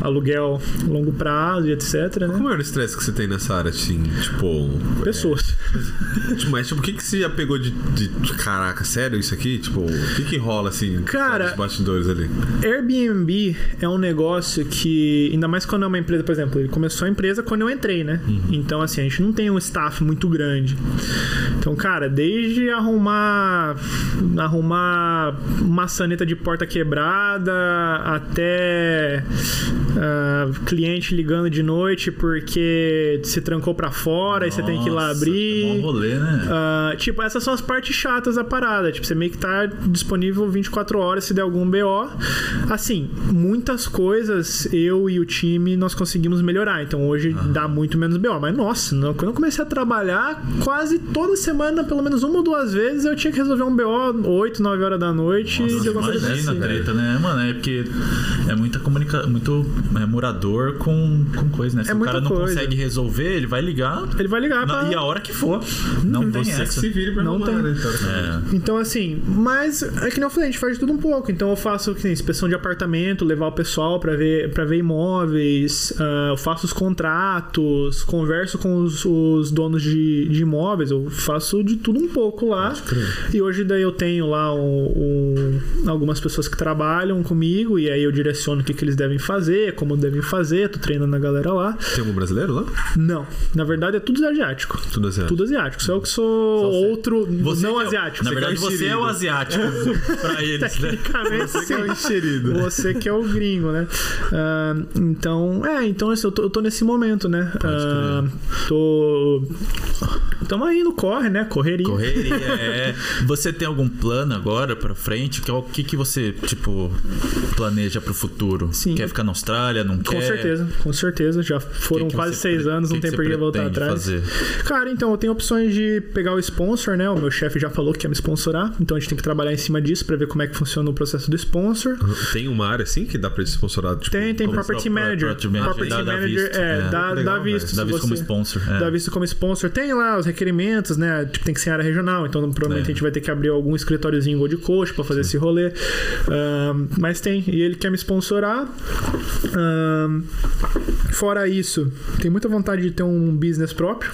aluguel longo prazo e etc, né? Como é o estresse que você tem nessa área, assim? Tipo. Pessoas. é, mas, tipo, o que, que você já pegou de, de, Caraca, sério isso aqui? Tipo, o que que rola, assim, Cara- nos bastidores ali? Airbnb é um negócio que, ainda mais quando é uma empresa, por exemplo, ele começou a empresa quando eu entrei, né? Então, assim, a gente não tem um staff muito grande. Então, cara, desde arrumar arrumar maçaneta de porta quebrada até ah, cliente ligando de noite porque se trancou pra fora e você tem que ir lá Nossa, abrir. É um rolê, né? Ah, tipo, essas são as partes chatas da parada. Tipo, você meio que tá disponível 24 horas se der algum BO. Assim, muitas coisas eu e o time nós conseguimos melhorar. Então hoje dá muito menos BO. Mas nossa, não- quando eu comecei a trabalhar, quase toda semana, pelo menos uma ou duas vezes, eu tinha que resolver um BO 8, 9 horas da noite. e Nossa, imagina a assim. treta, né? Mano, é porque é muita comunicação, muito é, morador com, com coisa, né? Se É o cara não coisa. consegue resolver, ele vai ligar Ele vai ligar na- pra... e a hora que for. Não tem Você que essa. se vire pra Não tem. né? Então, É. Então, assim, mas é que nem eu falei, a gente faz de tudo um pouco. Então, eu faço que nem inspeção de apartamento, levar o pessoal pra ver, pra ver imóveis, ah, eu faço os contratos, converso com os, os donos de, de imóveis, eu faço de tudo um pouco lá. E hoje, daí, eu tenho lá um- um- algumas pessoas que trabalham comigo, e aí eu direciono o que, que eles devem fazer, como devem fazer, tô treinando a galera lá. Tem algum brasileiro lá? Não, na verdade é tudo asiático. Tudo asiático. Tudo asiático. Só eu que sou você. outro Você não que é asiático. Na Você verdade, que é o você é o asiático pra eles, né? Tecnicamente, Você que é o enxerido. Você que é o gringo, né? Ah, então, é, então assim, eu, tô, eu tô nesse momento, né? Ah, tô. Tamo aí no corre, né? Correria. Correria, é. Você tem algum plano agora pra frente? Que, é o que, que você, tipo, planeja pro futuro? Sim. Quer ficar na Austrália? Não Com quer? certeza, com certeza. Já foram Que que quase seis anos, que não tem por que voltar atrás. fazer? Cara, então, eu tenho opções de pegar o sponsor, né? O meu chefe já falou que quer me sponsorar, então a gente tem que trabalhar em cima disso pra ver como é que funciona o processo do sponsor. Tem uma área assim que dá pra ser sponsorado? Tipo, Tem, tem property pro- manager. property manager, dá- dá manager, visto, é, é. dá, Legal, dá visto. Dá visto como sponsor. é. Dá visto como sponsor. Tem lá os requerimentos, né? Tipo, tem que ser área regional, então provavelmente É. a gente vai ter que abrir algum escritóriozinho Gold Coast pra fazer esse rolê. Ahn, mas tem, e ele quer me sponsorar. Fora isso, tem muita vontade de ter um business próprio.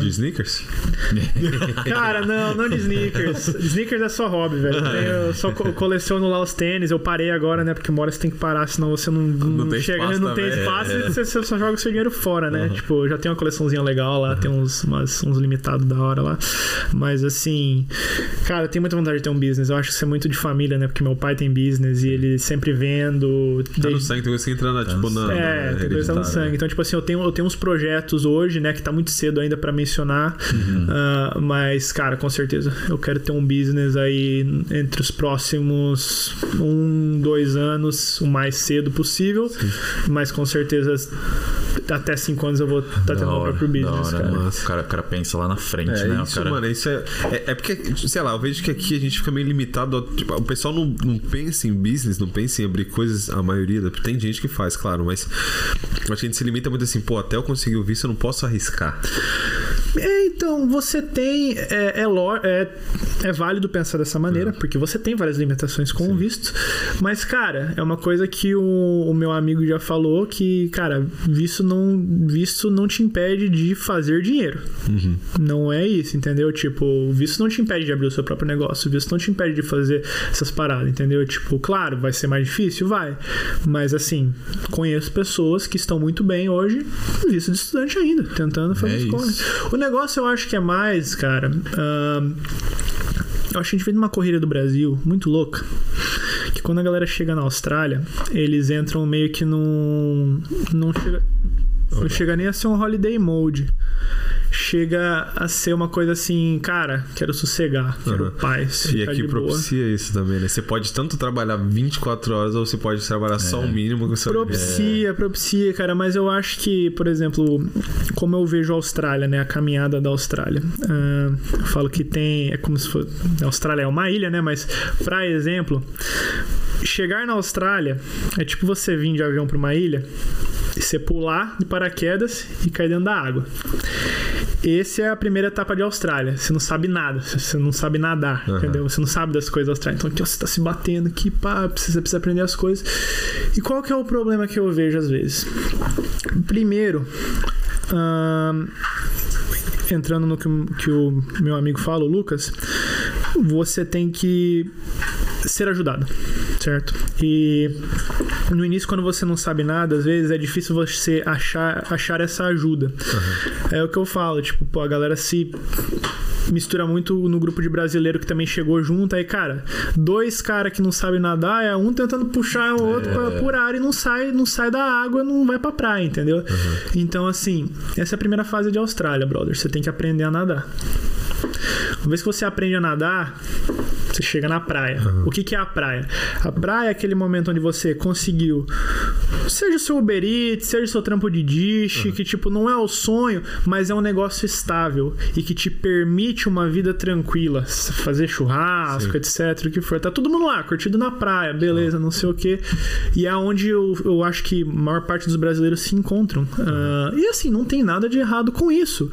De sneakers? Cara, não, não de sneakers. sneakers é só hobby, velho. Eu só co- coleciono lá os tênis. Eu parei agora, né? Porque uma hora você tem que parar, senão você não, não, tem chega, espaço não tem espaço e você, você só joga o seu dinheiro fora, né? Tipo, eu já tenho uma coleçãozinha legal lá, tem uns, umas- uns limitados da hora lá. Mas assim, cara, tenho muita vontade de ter um business. Eu acho que isso é muito de família, né? Porque meu pai tem business e ele sempre vendo. Tá no desde- sangue, tem coisa que entra na, tipo, na. é, na tem coisa que tá no sangue. Então, tipo assim, eu tenho, eu tenho uns projetos hoje, né, que tá muito cedo ainda pra mencionar. ah, mas, cara, com certeza, eu quero ter um business aí entre os próximos um, dois anos, o mais cedo possível. Mas com certeza, até cinco anos eu vou estar tendo Da meu próprio business, hora, cara. O cara, o cara pensa lá na frente, É né? O isso, cara... mano. Isso é, é. é porque, sei lá, eu vejo que aqui a gente fica meio limitado. a- tipo, o pessoal não, não pensa em business, não pensa em abrir coisas, a maioria. da- Tem gente que faz, claro, mas eu acho que a gente se limita muito assim, pô, até eu conseguir o visto, eu não posso arriscar. É, então, você tem. É, é, é, é válido pensar dessa maneira, porque você tem várias limitações com o visto. Mas, cara, é uma coisa que o, o meu amigo já falou: que, cara, visto não, visto não te impede de fazer dinheiro. Não é isso, entendeu? Tipo, o visto não te impede de abrir o seu próprio negócio, o visto não te impede de fazer essas paradas, entendeu? Tipo, claro, vai ser mais difícil? Vai. Mas, assim, conheço pessoas que estão muito bem hoje, visto de estudante ainda, tentando fazer É isso. O negócio eu acho que é mais, cara. ahn, eu acho que a gente vem numa corrida do Brasil muito louca. Que quando a galera chega na Austrália, eles entram meio que num. Não chega, não chega nem a ser um holiday mode. Chega a ser uma coisa assim, cara, quero sossegar, quero Aham. paz. E aqui de boa. propicia isso também, né? Você pode tanto trabalhar 24 horas ou você pode trabalhar só o mínimo que você Propicia, propicia, cara, mas eu acho que, por exemplo, como eu vejo a Austrália, né, a caminhada da Austrália, ah, eu falo que tem, é como se fosse, a Austrália é uma ilha, né, mas, pra exemplo, chegar na Austrália é tipo você vir de avião pra uma ilha e você pular de paraquedas e cair dentro da água. Essa é a primeira etapa de Austrália. Você não sabe nada, você não sabe nadar, Aham. entendeu? Você não sabe das coisas da Austrália. Então aqui ó, você tá se batendo aqui, pá, precisa, precisa aprender as coisas. E qual que é o problema que eu vejo às vezes? Primeiro, ahn, entrando no que, que o meu amigo fala, o Lucas, você tem que ser ajudado, certo? E no início, quando você não sabe nada, às vezes é difícil você achar, achar essa ajuda. É o que eu falo, tipo, pô, a galera se mistura muito no grupo de brasileiro que também chegou junto. Aí, cara, dois caras que não sabem nadar, é um tentando puxar o outro pra, por área e não sai, não sai da água, não vai pra praia, entendeu? Então, assim, essa é a primeira fase de Austrália, brother. Você tem que aprender a nadar. Uma vez que você aprende a nadar, você chega na praia. O que, que é a praia? A praia é aquele momento onde você conseguiu, seja o seu Uber Eats, seja o seu trampo de dish, que tipo, não é o sonho, mas é um negócio estável e que te permite uma vida tranquila. Fazer churrasco, etc. O que for. Tá todo mundo lá, curtindo na praia, beleza, não sei o que. E é onde eu, eu acho que a maior parte dos brasileiros se encontram. Ah, e assim, não tem nada de errado com isso.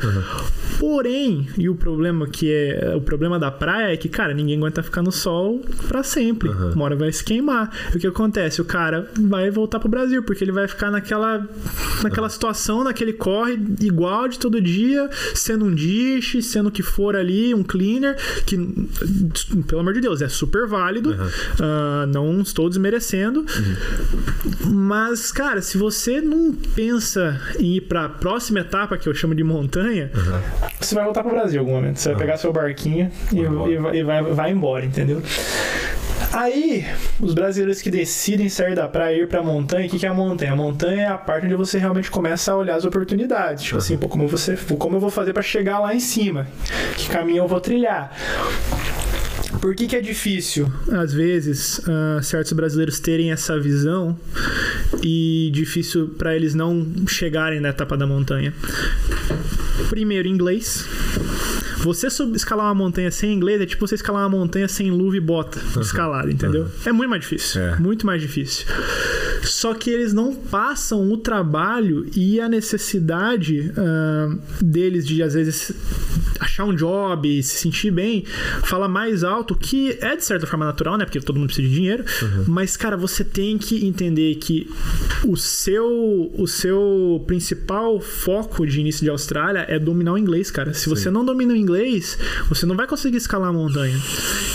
Porém, e o problema que é o problema da praia é que, cara, ninguém aguenta ficar no sol pra sempre. Uma hora vai se queimar. E o que acontece? O cara vai voltar pro Brasil, porque ele vai ficar naquela, naquela situação, naquele corre igual de todo dia, sendo um dish, sendo o que for ali, um cleaner, que, pelo amor de Deus, é super válido. Ah, não estou desmerecendo. Mas, cara, se você não pensa em ir pra próxima etapa, que eu chamo de montanha, você vai voltar pro Brasil em algum momento. Você vai pegar seu barquinho e, e vai, e vai, vai embora, entendeu? Aí, os brasileiros que decidem sair da praia e ir pra montanha, o que, que é a montanha? A montanha é a parte onde você realmente começa a olhar as oportunidades. Tipo assim, pô, como, você, como eu vou fazer pra chegar lá em cima? Que caminho eu vou trilhar? Por que, que é difícil, às vezes, ah, certos brasileiros terem essa visão e difícil para eles não chegarem na etapa da montanha? Primeiro, inglês. Você escalar uma montanha sem inglês é tipo você escalar uma montanha sem luva e bota de escalada, entendeu? É muito mais difícil. É. Muito mais difícil. Só que eles não passam o trabalho e a necessidade ah, deles de, às vezes, achar um job e se sentir bem, fala mais alto, que é de certa forma natural, né? Porque todo mundo precisa de dinheiro. Mas, cara, você tem que entender que o seu, o seu principal foco de início de Austrália é dominar o inglês, cara. Se você não domina o inglês, você não vai conseguir escalar a montanha.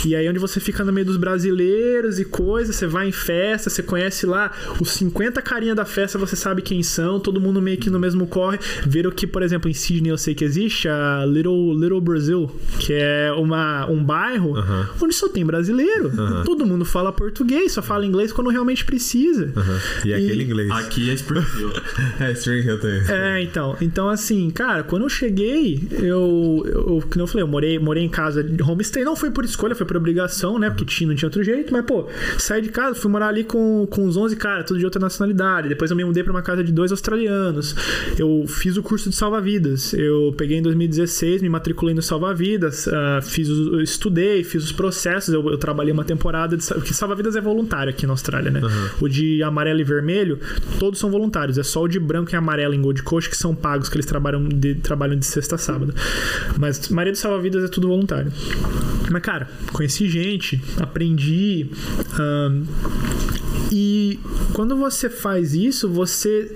E aí, onde você fica no meio dos brasileiros e coisas, você vai em festa, você conhece lá os 50 carinha da festa você sabe quem são, todo mundo meio que no mesmo corre. Viram que, por exemplo, em Sydney eu sei que existe a Little, Little Brazil, que é uma, um bairro onde só tem brasileiro. Todo mundo fala português, só fala inglês quando realmente precisa. E aquele inglês. Aqui é Springfield. É, String Hill tem. É, então. Então, assim, cara, quando eu cheguei, eu. eu como eu falei, eu morei, morei em casa de homestay. Não foi por escolha, foi por obrigação, né? Porque tinha, não tinha outro jeito. Mas, pô, saí de casa, fui morar ali com, com uns 11 caras, tudo de outra nacionalidade. Depois eu me mudei pra uma casa de dois australianos. Eu fiz o curso de salva-vidas. Eu peguei em 2016, me matriculei no salva-vidas, ah, fiz os- estudei, fiz os processos. Eu, eu trabalhei uma temporada de. Porque salva-vidas é voluntário aqui na Austrália, né? O de amarelo e vermelho, todos são voluntários. É só o de branco e amarelo em Gold Coast que são pagos, que eles trabalham de, trabalham de sexta a sábado. Mas a maioria dos salva-vidas é tudo voluntário. Mas, cara, conheci gente, aprendi. ahn, e quando você faz isso, você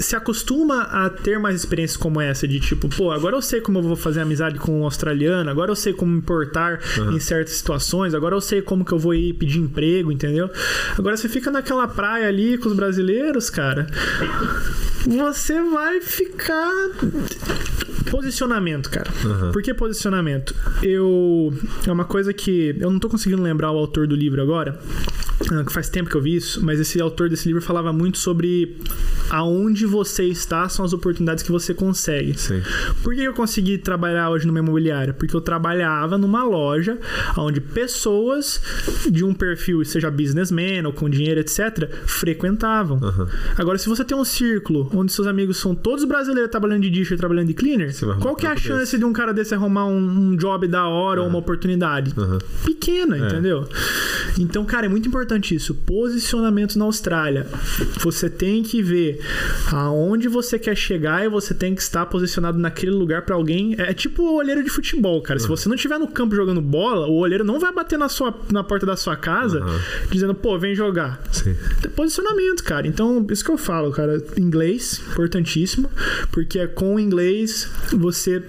se acostuma a ter mais experiências como essa de tipo, pô, agora eu sei como eu vou fazer amizade com um australiano, agora eu sei como me portar em certas situações, agora eu sei como que eu vou ir pedir emprego, entendeu? Agora você fica naquela praia ali com os brasileiros, cara, você vai ficar Posicionamento, cara. Por que posicionamento? Eu. É uma coisa que. Eu não tô conseguindo lembrar o autor do livro agora. Ah, Que faz tempo que eu vi isso, mas esse autor desse livro falava muito sobre aonde você está são as oportunidades que você consegue. Sim. Por que eu consegui trabalhar hoje numa imobiliária? Porque eu trabalhava numa loja onde pessoas de um perfil, seja businessman ou com dinheiro, etc., frequentavam. Agora, se você tem um círculo onde seus amigos são todos brasileiros trabalhando de disher, trabalhando de cleaner, qual que é a chance desse. de um cara desse arrumar um, um job da hora ou uma oportunidade? Pequena, entendeu? Então, cara, é muito importante isso. Posicionamento na Austrália. Você tem que ver aonde você quer chegar e você tem que estar posicionado naquele lugar pra alguém. É tipo o olheiro de futebol, cara. Se você não estiver no campo jogando bola, o olheiro não vai bater na, sua, na porta da sua casa dizendo, pô, vem jogar. Sim. É posicionamento, cara. Então, isso que eu falo, cara. Inglês, importantíssimo. Porque é com o inglês você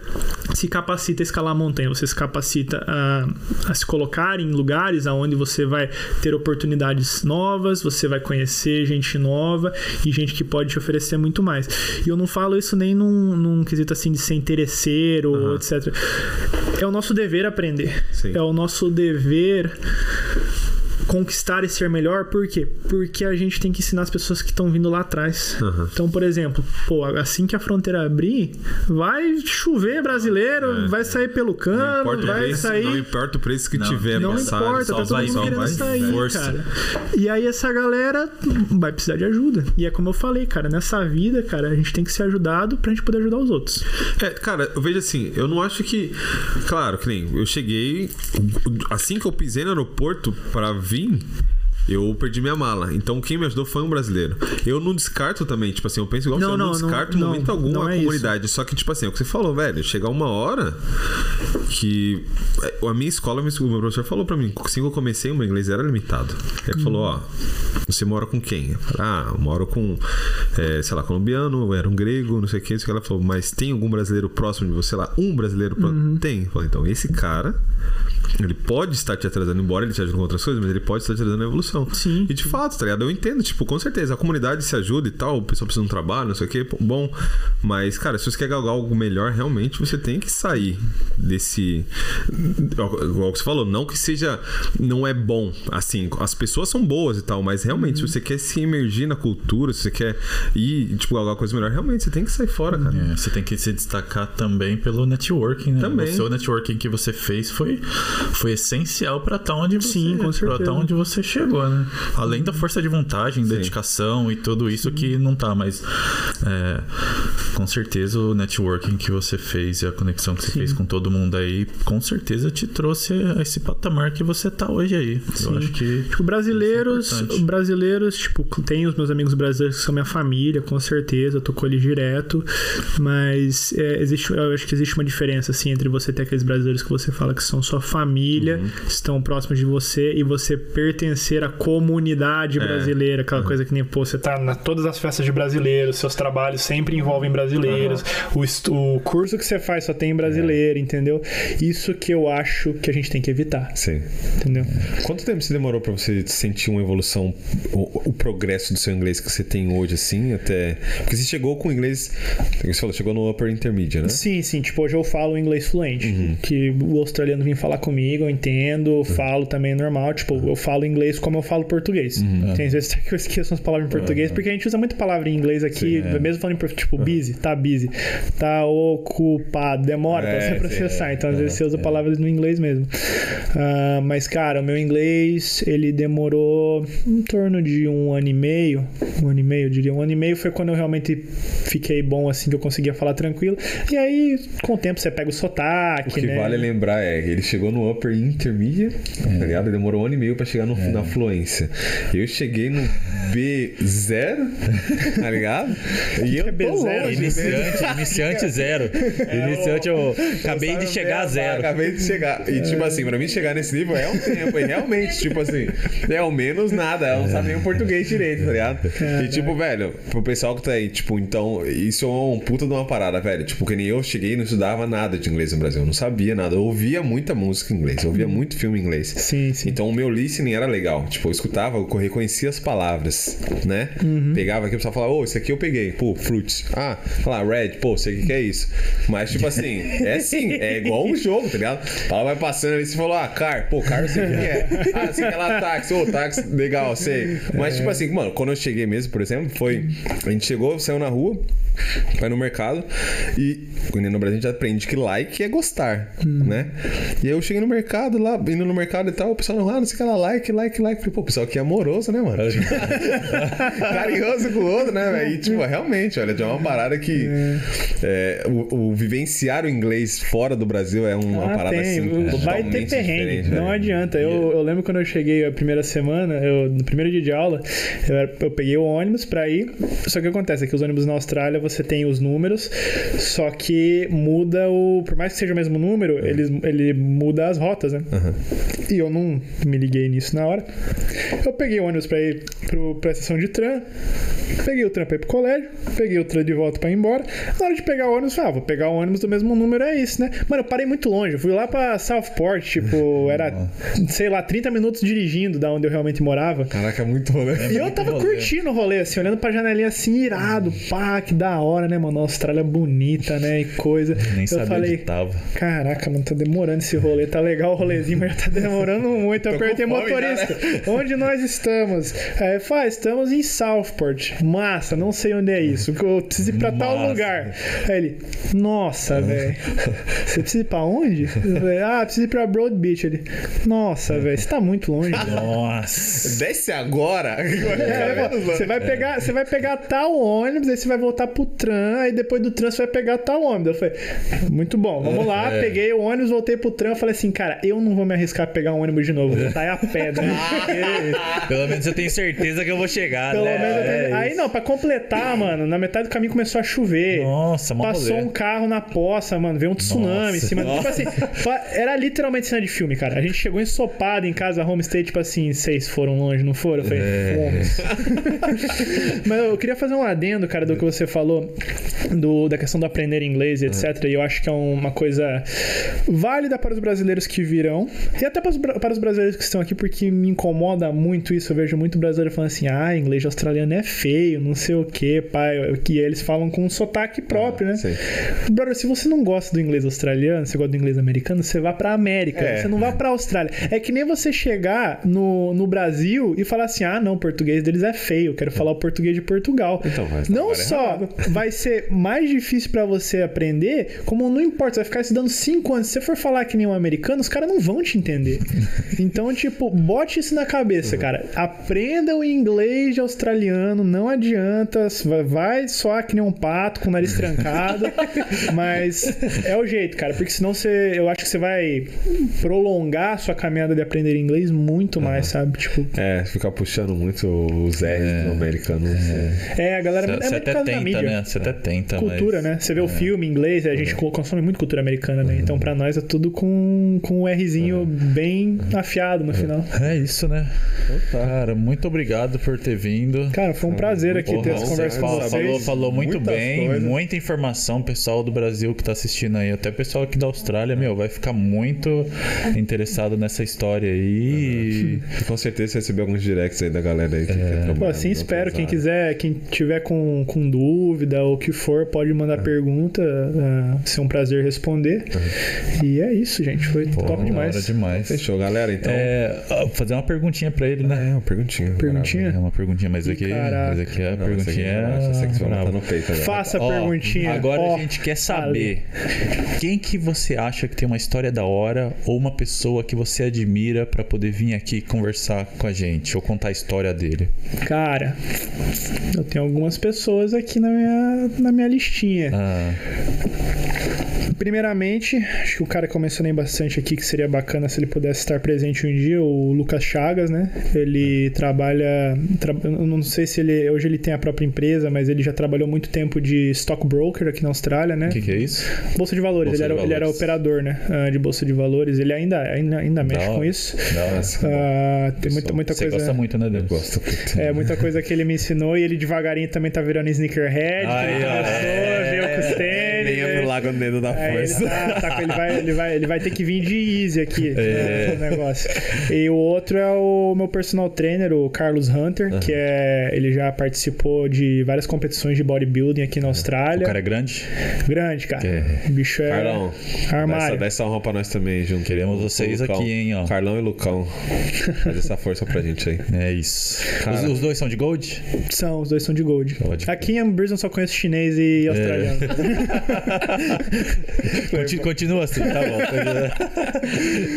se capacita a escalar a montanha. Você se capacita a, a se colocar em lugares onde você vai ter oportunidades novas, você vai conhecer gente nova e gente que pode te oferecer muito mais. E eu não falo isso nem num, num quesito assim de ser interesseiro, etc. É o nosso dever aprender. Sim. É o nosso dever conquistar e ser melhor, por quê? Porque a gente tem que ensinar as pessoas que estão vindo lá atrás. Então, por exemplo, pô, assim que a fronteira abrir, vai chover brasileiro, vai sair pelo cano, vai preço, sair. não importa o preço que Não, tiver Não passado, importa, só tá todo vai, mundo só querendo vai. sair, Força. cara. E aí essa galera vai precisar de ajuda. E é como eu falei, cara, nessa vida, cara, a gente tem que ser ajudado pra gente poder ajudar os outros. É, cara, eu vejo assim, eu não acho que. Claro, que nem eu cheguei. Assim que eu pisei no aeroporto pra vir. Berlin. Eu perdi minha mala. Então quem me ajudou foi um brasileiro. Eu não descarto também, tipo assim, eu penso igual Não, você, eu não, não descarto em momento algum a é isso. comunidade. Só que, tipo assim, é o que você falou, velho. Chegar uma hora que. A minha escola, o meu professor falou pra mim, assim que eu comecei, o meu inglês era limitado. Ele falou, ó, você mora com quem? Eu falei, ah, eu moro com, é, sei lá, colombiano, era um grego, não sei o que, não sei o que. Ela falou, mas tem algum brasileiro próximo de você lá? Um brasileiro próximo? Tem. Eu falei, então, esse cara, ele pode estar te atrasando, embora ele te ajude com outras coisas, mas ele pode estar te atrasando na evolução. Sim. E de fato, tá ligado? Eu entendo, tipo, com certeza, a comunidade se ajuda e tal, o pessoal precisa de um trabalho, não sei o que, bom. Mas, cara, se você quer galgar algo melhor, realmente você tem que sair desse. Igual você falou, não que seja. Não é bom. Assim, as pessoas são boas e tal, mas realmente, se você quer se emergir na cultura, se você quer ir, tipo, galgar coisa melhor, realmente você tem que sair fora, cara. É, você tem que se destacar também pelo networking, né? Também. O seu networking que você fez foi, foi essencial pra estar onde você, Sim, com pra certeza. tá onde você chegou, né? Além da força de vontade, dedicação e tudo isso que não tá, mas é, com certeza o networking que você fez e a conexão que você Sim. fez com todo mundo aí, com certeza te trouxe a esse patamar que você tá hoje aí. Eu Sim. acho que Tipo, brasileiros, é brasileiros, tipo, tem os meus amigos brasileiros que são minha família, com certeza, eu tô com eles direto, mas é, existe, eu acho que existe uma diferença, assim, entre você ter aqueles brasileiros que você fala que são sua família, Uhum. estão próximos de você, e você pertencer a da comunidade brasileira, aquela coisa que nem, pô, você tá na todas as festas de brasileiros, seus trabalhos sempre envolvem brasileiros, o, estu- o curso que você faz só tem brasileiro, entendeu? Isso que eu acho que a gente tem que evitar, Sim. entendeu? Quanto tempo você demorou pra você sentir uma evolução, o, o progresso do seu inglês que você tem hoje, assim, até. Porque você chegou com inglês. Você falou, chegou no upper intermediate, né? Sim, sim. Tipo, hoje eu falo inglês fluente. Uhum. Que o australiano vem falar comigo, eu entendo, eu falo também normal. Tipo, eu falo inglês como eu falo português. Uhum. Tem vezes que eu esqueço umas palavras em português, porque a gente usa muita palavra em inglês aqui, é. mesmo falando em português. Tipo, busy, tá busy. Tá ocupado, demora pra É, você sim, processar. é. Então, às vezes, você usa palavras no inglês mesmo. Ah, mas, cara, o meu inglês, ele demorou em torno de um ano e meio. Um ano e meio, eu diria. Um ano e meio foi quando eu realmente fiquei bom, assim, que eu conseguia falar tranquilo. E aí, com o tempo, você pega o sotaque, O que né? vale lembrar é que ele chegou no upper intermediate, tá ligado? Ele demorou um ano e meio pra chegar no, na fluência. Eu cheguei no B0, tá ligado? E eu é tô B0? longe, né? Iniciante, iniciante zero. Iniciante eu acabei de chegar a zero. Acabei de chegar. E tipo assim, pra mim chegar nesse nível é um tempo. E realmente, tipo assim, é ao menos nada. Ela não sabe nem o português direito, tá ligado? E tipo, velho, pro pessoal que tá aí, tipo, então, isso é um puta de uma parada, velho. Tipo, que nem eu cheguei e não estudava nada de inglês no Brasil. Eu não sabia nada. Eu ouvia muita música em inglês. Eu ouvia muito filme em inglês. Sim, sim. Então o meu listening era legal. Tipo, eu escutava, eu reconhecia as palavras, né? Uhum. Pegava aqui, o pessoal falava, ô, isso aqui eu peguei. Pô, fruits. Ah, lá, red, pô, sei o que é isso. Mas, tipo assim, é assim, é igual um jogo, tá ligado? Fala, vai passando ali, você falou, ah, car, pô, car eu sei o que é. Ah, sei que é lá táxi, ô, táxi, legal, sei. Mas, tipo assim, mano, quando eu cheguei mesmo, por exemplo, foi. A gente chegou, saiu na rua, vai no mercado e quando no Brasil a gente aprende que like é gostar, né? E aí eu cheguei no mercado lá, indo no mercado e tal, o pessoal não, ah, não sei o que lá, like, like, like. Falei, pô, o pessoal aqui é amoroso, né, mano? Carinhoso com o outro, né, velho? E, tipo, realmente, olha, é uma parada que é, o, o vivenciar o inglês fora do Brasil é uma Ah, parada tem. assim. Vai ter perrengue. Não adianta. Eu, eu lembro quando eu cheguei a primeira semana, eu, no primeiro dia de aula, eu, era- eu peguei o ônibus pra ir. Só que que acontece é que os ônibus na Austrália você tem os números, só que muda o. Por mais que seja o mesmo número, eles, ele muda as rotas, né? E eu não me liguei nisso na hora. Eu peguei o ônibus pra ir pro, pra estação de tram, peguei o tram pra ir pro colégio, peguei o tram de volta pra ir embora. Na hora de pegar o ônibus, falei, ah, vou pegar o ônibus do mesmo número, é isso, né? Mano, eu parei muito longe, eu fui lá pra Southport, tipo, era, sei lá, 30 minutos dirigindo da onde eu realmente morava. Caraca, muito rolê. E eu tava rolê. curtindo o rolê, assim, olhando pra janelinha assim, irado, pá, que da hora, né, mano? A Austrália bonita, né, e coisa. Nem eu sabia falei, tava. Caraca, mano, tá demorando esse rolê. Tá legal o rolezinho, mas tá demorando muito. Eu ao fome já, né? Onde nós estamos? Aí, faz, estamos em Southport. Massa, não sei onde é isso. Eu preciso ir pra tal Massa. lugar. Aí ele, nossa, velho. Você precisa ir pra onde? Eu falei, ah, preciso ir pra Broad Beach. Ele, nossa, velho, você tá muito longe. Nossa. Desce agora! É, você vai pegar, você vai pegar tal ônibus, aí você vai voltar pro tram, aí depois do tram você vai pegar tal ônibus. Eu falei, muito bom, vamos lá, É. peguei o ônibus, voltei pro tram, falei assim, cara, eu não vou me arriscar a pegar um ônibus de novo, vou voltar é a pedra. Pelo menos eu tenho certeza que eu vou chegar, Pelo né? menos eu tenho- É Aí não, pra completar, mano, na metade do caminho começou a chover. Nossa, mó Passou rolê. um carro na poça, mano, veio um tsunami em cima. Tipo assim, era literalmente cena de filme, cara. A gente chegou ensopado em casa, homestay, tipo assim, vocês foram longe, não foram? Eu falei, É. Mas eu queria fazer um adendo, cara, do que você falou, do, da questão do aprender inglês e etc. E eu acho que é uma coisa válida para os brasileiros que virão, e até para os, para os brasileiros que estão aqui, porque me incomoda muito isso. Eu vejo muito brasileiro falando assim, ah, inglês australiano é feio, não sei o que, pai. Que eles falam com um sotaque próprio, né? sim. Brother, se você não gosta do inglês australiano, você gosta do inglês americano, você vá pra América. É. Você não vá pra Austrália. É que nem você chegar no, no Brasil e falar assim: ah, não, o português deles é feio, eu quero falar o português de Portugal. Então, vai não só errado. vai ser mais difícil pra você aprender, como não importa, você vai ficar estudando cinco anos. Se você for falar que nem um americano, os caras não vão te entender. Então, tipo, bote isso na cabeça, Uhum. cara. Aprenda o inglês de australiano, não adianta. vai- soar que nem um pato com o nariz trancado. mas é o jeito, cara, porque senão você. Eu acho que você vai prolongar a sua caminhada de aprender inglês muito mais, sabe? Tipo, É, ficar puxando muito os R's do americano. é, a galera. Você é muito até tenta, mídia. né? Você até tenta, Cultura, mas... né? Você vê o filme em inglês, a gente consome muito cultura americana, né? Então pra nós é tudo com, com o Rzinho bem afiado no final. É isso, né? Né? Cara, muito obrigado por ter vindo. Cara, foi um prazer aqui Porra, ter essa conversa com falou, vocês. falou, falou muito Muitas bem, coisas. muita informação, pessoal do Brasil que tá assistindo aí, até pessoal aqui da Austrália, meu, vai ficar muito interessado nessa história aí. E com certeza você recebeu alguns directs aí da galera aí que quer Pô, assim espero. Quem quiser, quem tiver com, com dúvida ou o que for, pode mandar pergunta. ah, vai ser um prazer responder. E é isso, gente. Foi Pô, top demais. demais. Fechou, galera. Então. É, fazer uma perguntinha pra ele, né? É, uma perguntinha. Perguntinha? É uma perguntinha, mas aqui, Caraca. mas aqui a Não, perguntinha essa é. no peito agora. Faça a perguntinha. Agora Ó, a gente quer saber quem que você acha que tem uma história da hora ou uma pessoa que você admira pra poder vir aqui conversar com a gente ou contar a história dele. Cara, eu tenho algumas pessoas aqui na minha, na minha listinha. Ah, Primeiramente, acho que o cara que eu mencionei bastante aqui, que seria bacana se ele pudesse estar presente um dia, o Lucas Chagas, né? Ele trabalha. tra- eu não sei se ele. Hoje ele tem a própria empresa, mas ele já trabalhou muito tempo de stockbroker aqui na Austrália, né? o que, que é isso? Bolsa de valores, Bolsa ele, de era, ele era valores. operador, né? ah, de bolsa de valores. Ele ainda, ainda, ainda mexe hora. com isso. Hora. Ah, tem muita, muita Você coisa. gosta muito, né, Deus? Gosto muito. É, muita coisa que ele me ensinou e ele devagarinho também tá virando sneakerhead. Aí, ele ó, começou, é. Veio com os tênis. Venha pro Lago do Dedo da Aí ele, Força. tá, tá ele, vai, ele, vai, ele vai ter que vir de easy aqui É. né, o negócio. E o outro é o meu personal trainer, o Carlos Hunter, que é. Ele já participou de várias competições de bodybuilding aqui na O Austrália. cara é grande? Grande, cara. É. O bicho é. Carlão, dá Armário. essa, dá essa honra pra nós também, junto. Queremos vocês o aqui, hein, ó. Carlão e Lucão. Faz essa força pra gente aí. É isso. Os, os dois são de gold? São, os dois são de gold. Crer. Aqui em Amberson só conheço chinês e australiano. Conti- Continua assim, tá bom.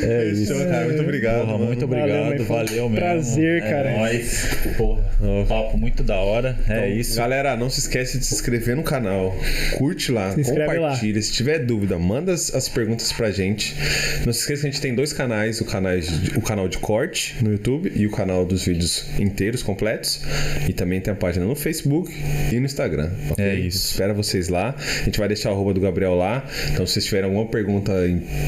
É isso. Cara. Muito obrigado. Porra, muito Valeu, obrigado, um valeu, mesmo. prazer, é cara. Nóis. Porra, papo muito da hora. É Então, isso. Galera, não se esquece de se inscrever no canal. Curte lá, compartilha. Se tiver dúvida, manda as, as perguntas pra gente. Não se esqueça que a gente tem dois canais: o, canais de- o canal de corte no YouTube e o canal dos vídeos inteiros, completos. E também tem a página no Facebook e no Instagram. ok? É isso. Espera vocês lá. A gente vai deixar o arroba do Gabriel lá. Então, se vocês tiverem alguma pergunta,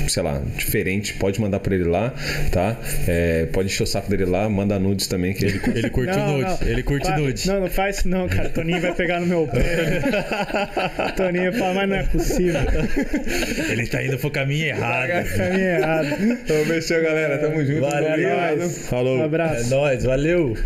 sei lá, diferente, pode mandar pra ele lá, tá? É, pode encher o saco dele lá, manda nudes também, que ele Ele curte Não, nude. não. Ele curte Fa- nude. Não, não faz isso não, cara. Toninho vai pegar no meu pé. Toninho vai falar, mas não é possível. Ele tá indo pro caminho errado. Caminho errado. Então, fechou, galera. Tamo junto. Valeu. Obrigado. Falou. Um abraço. É nóis, valeu.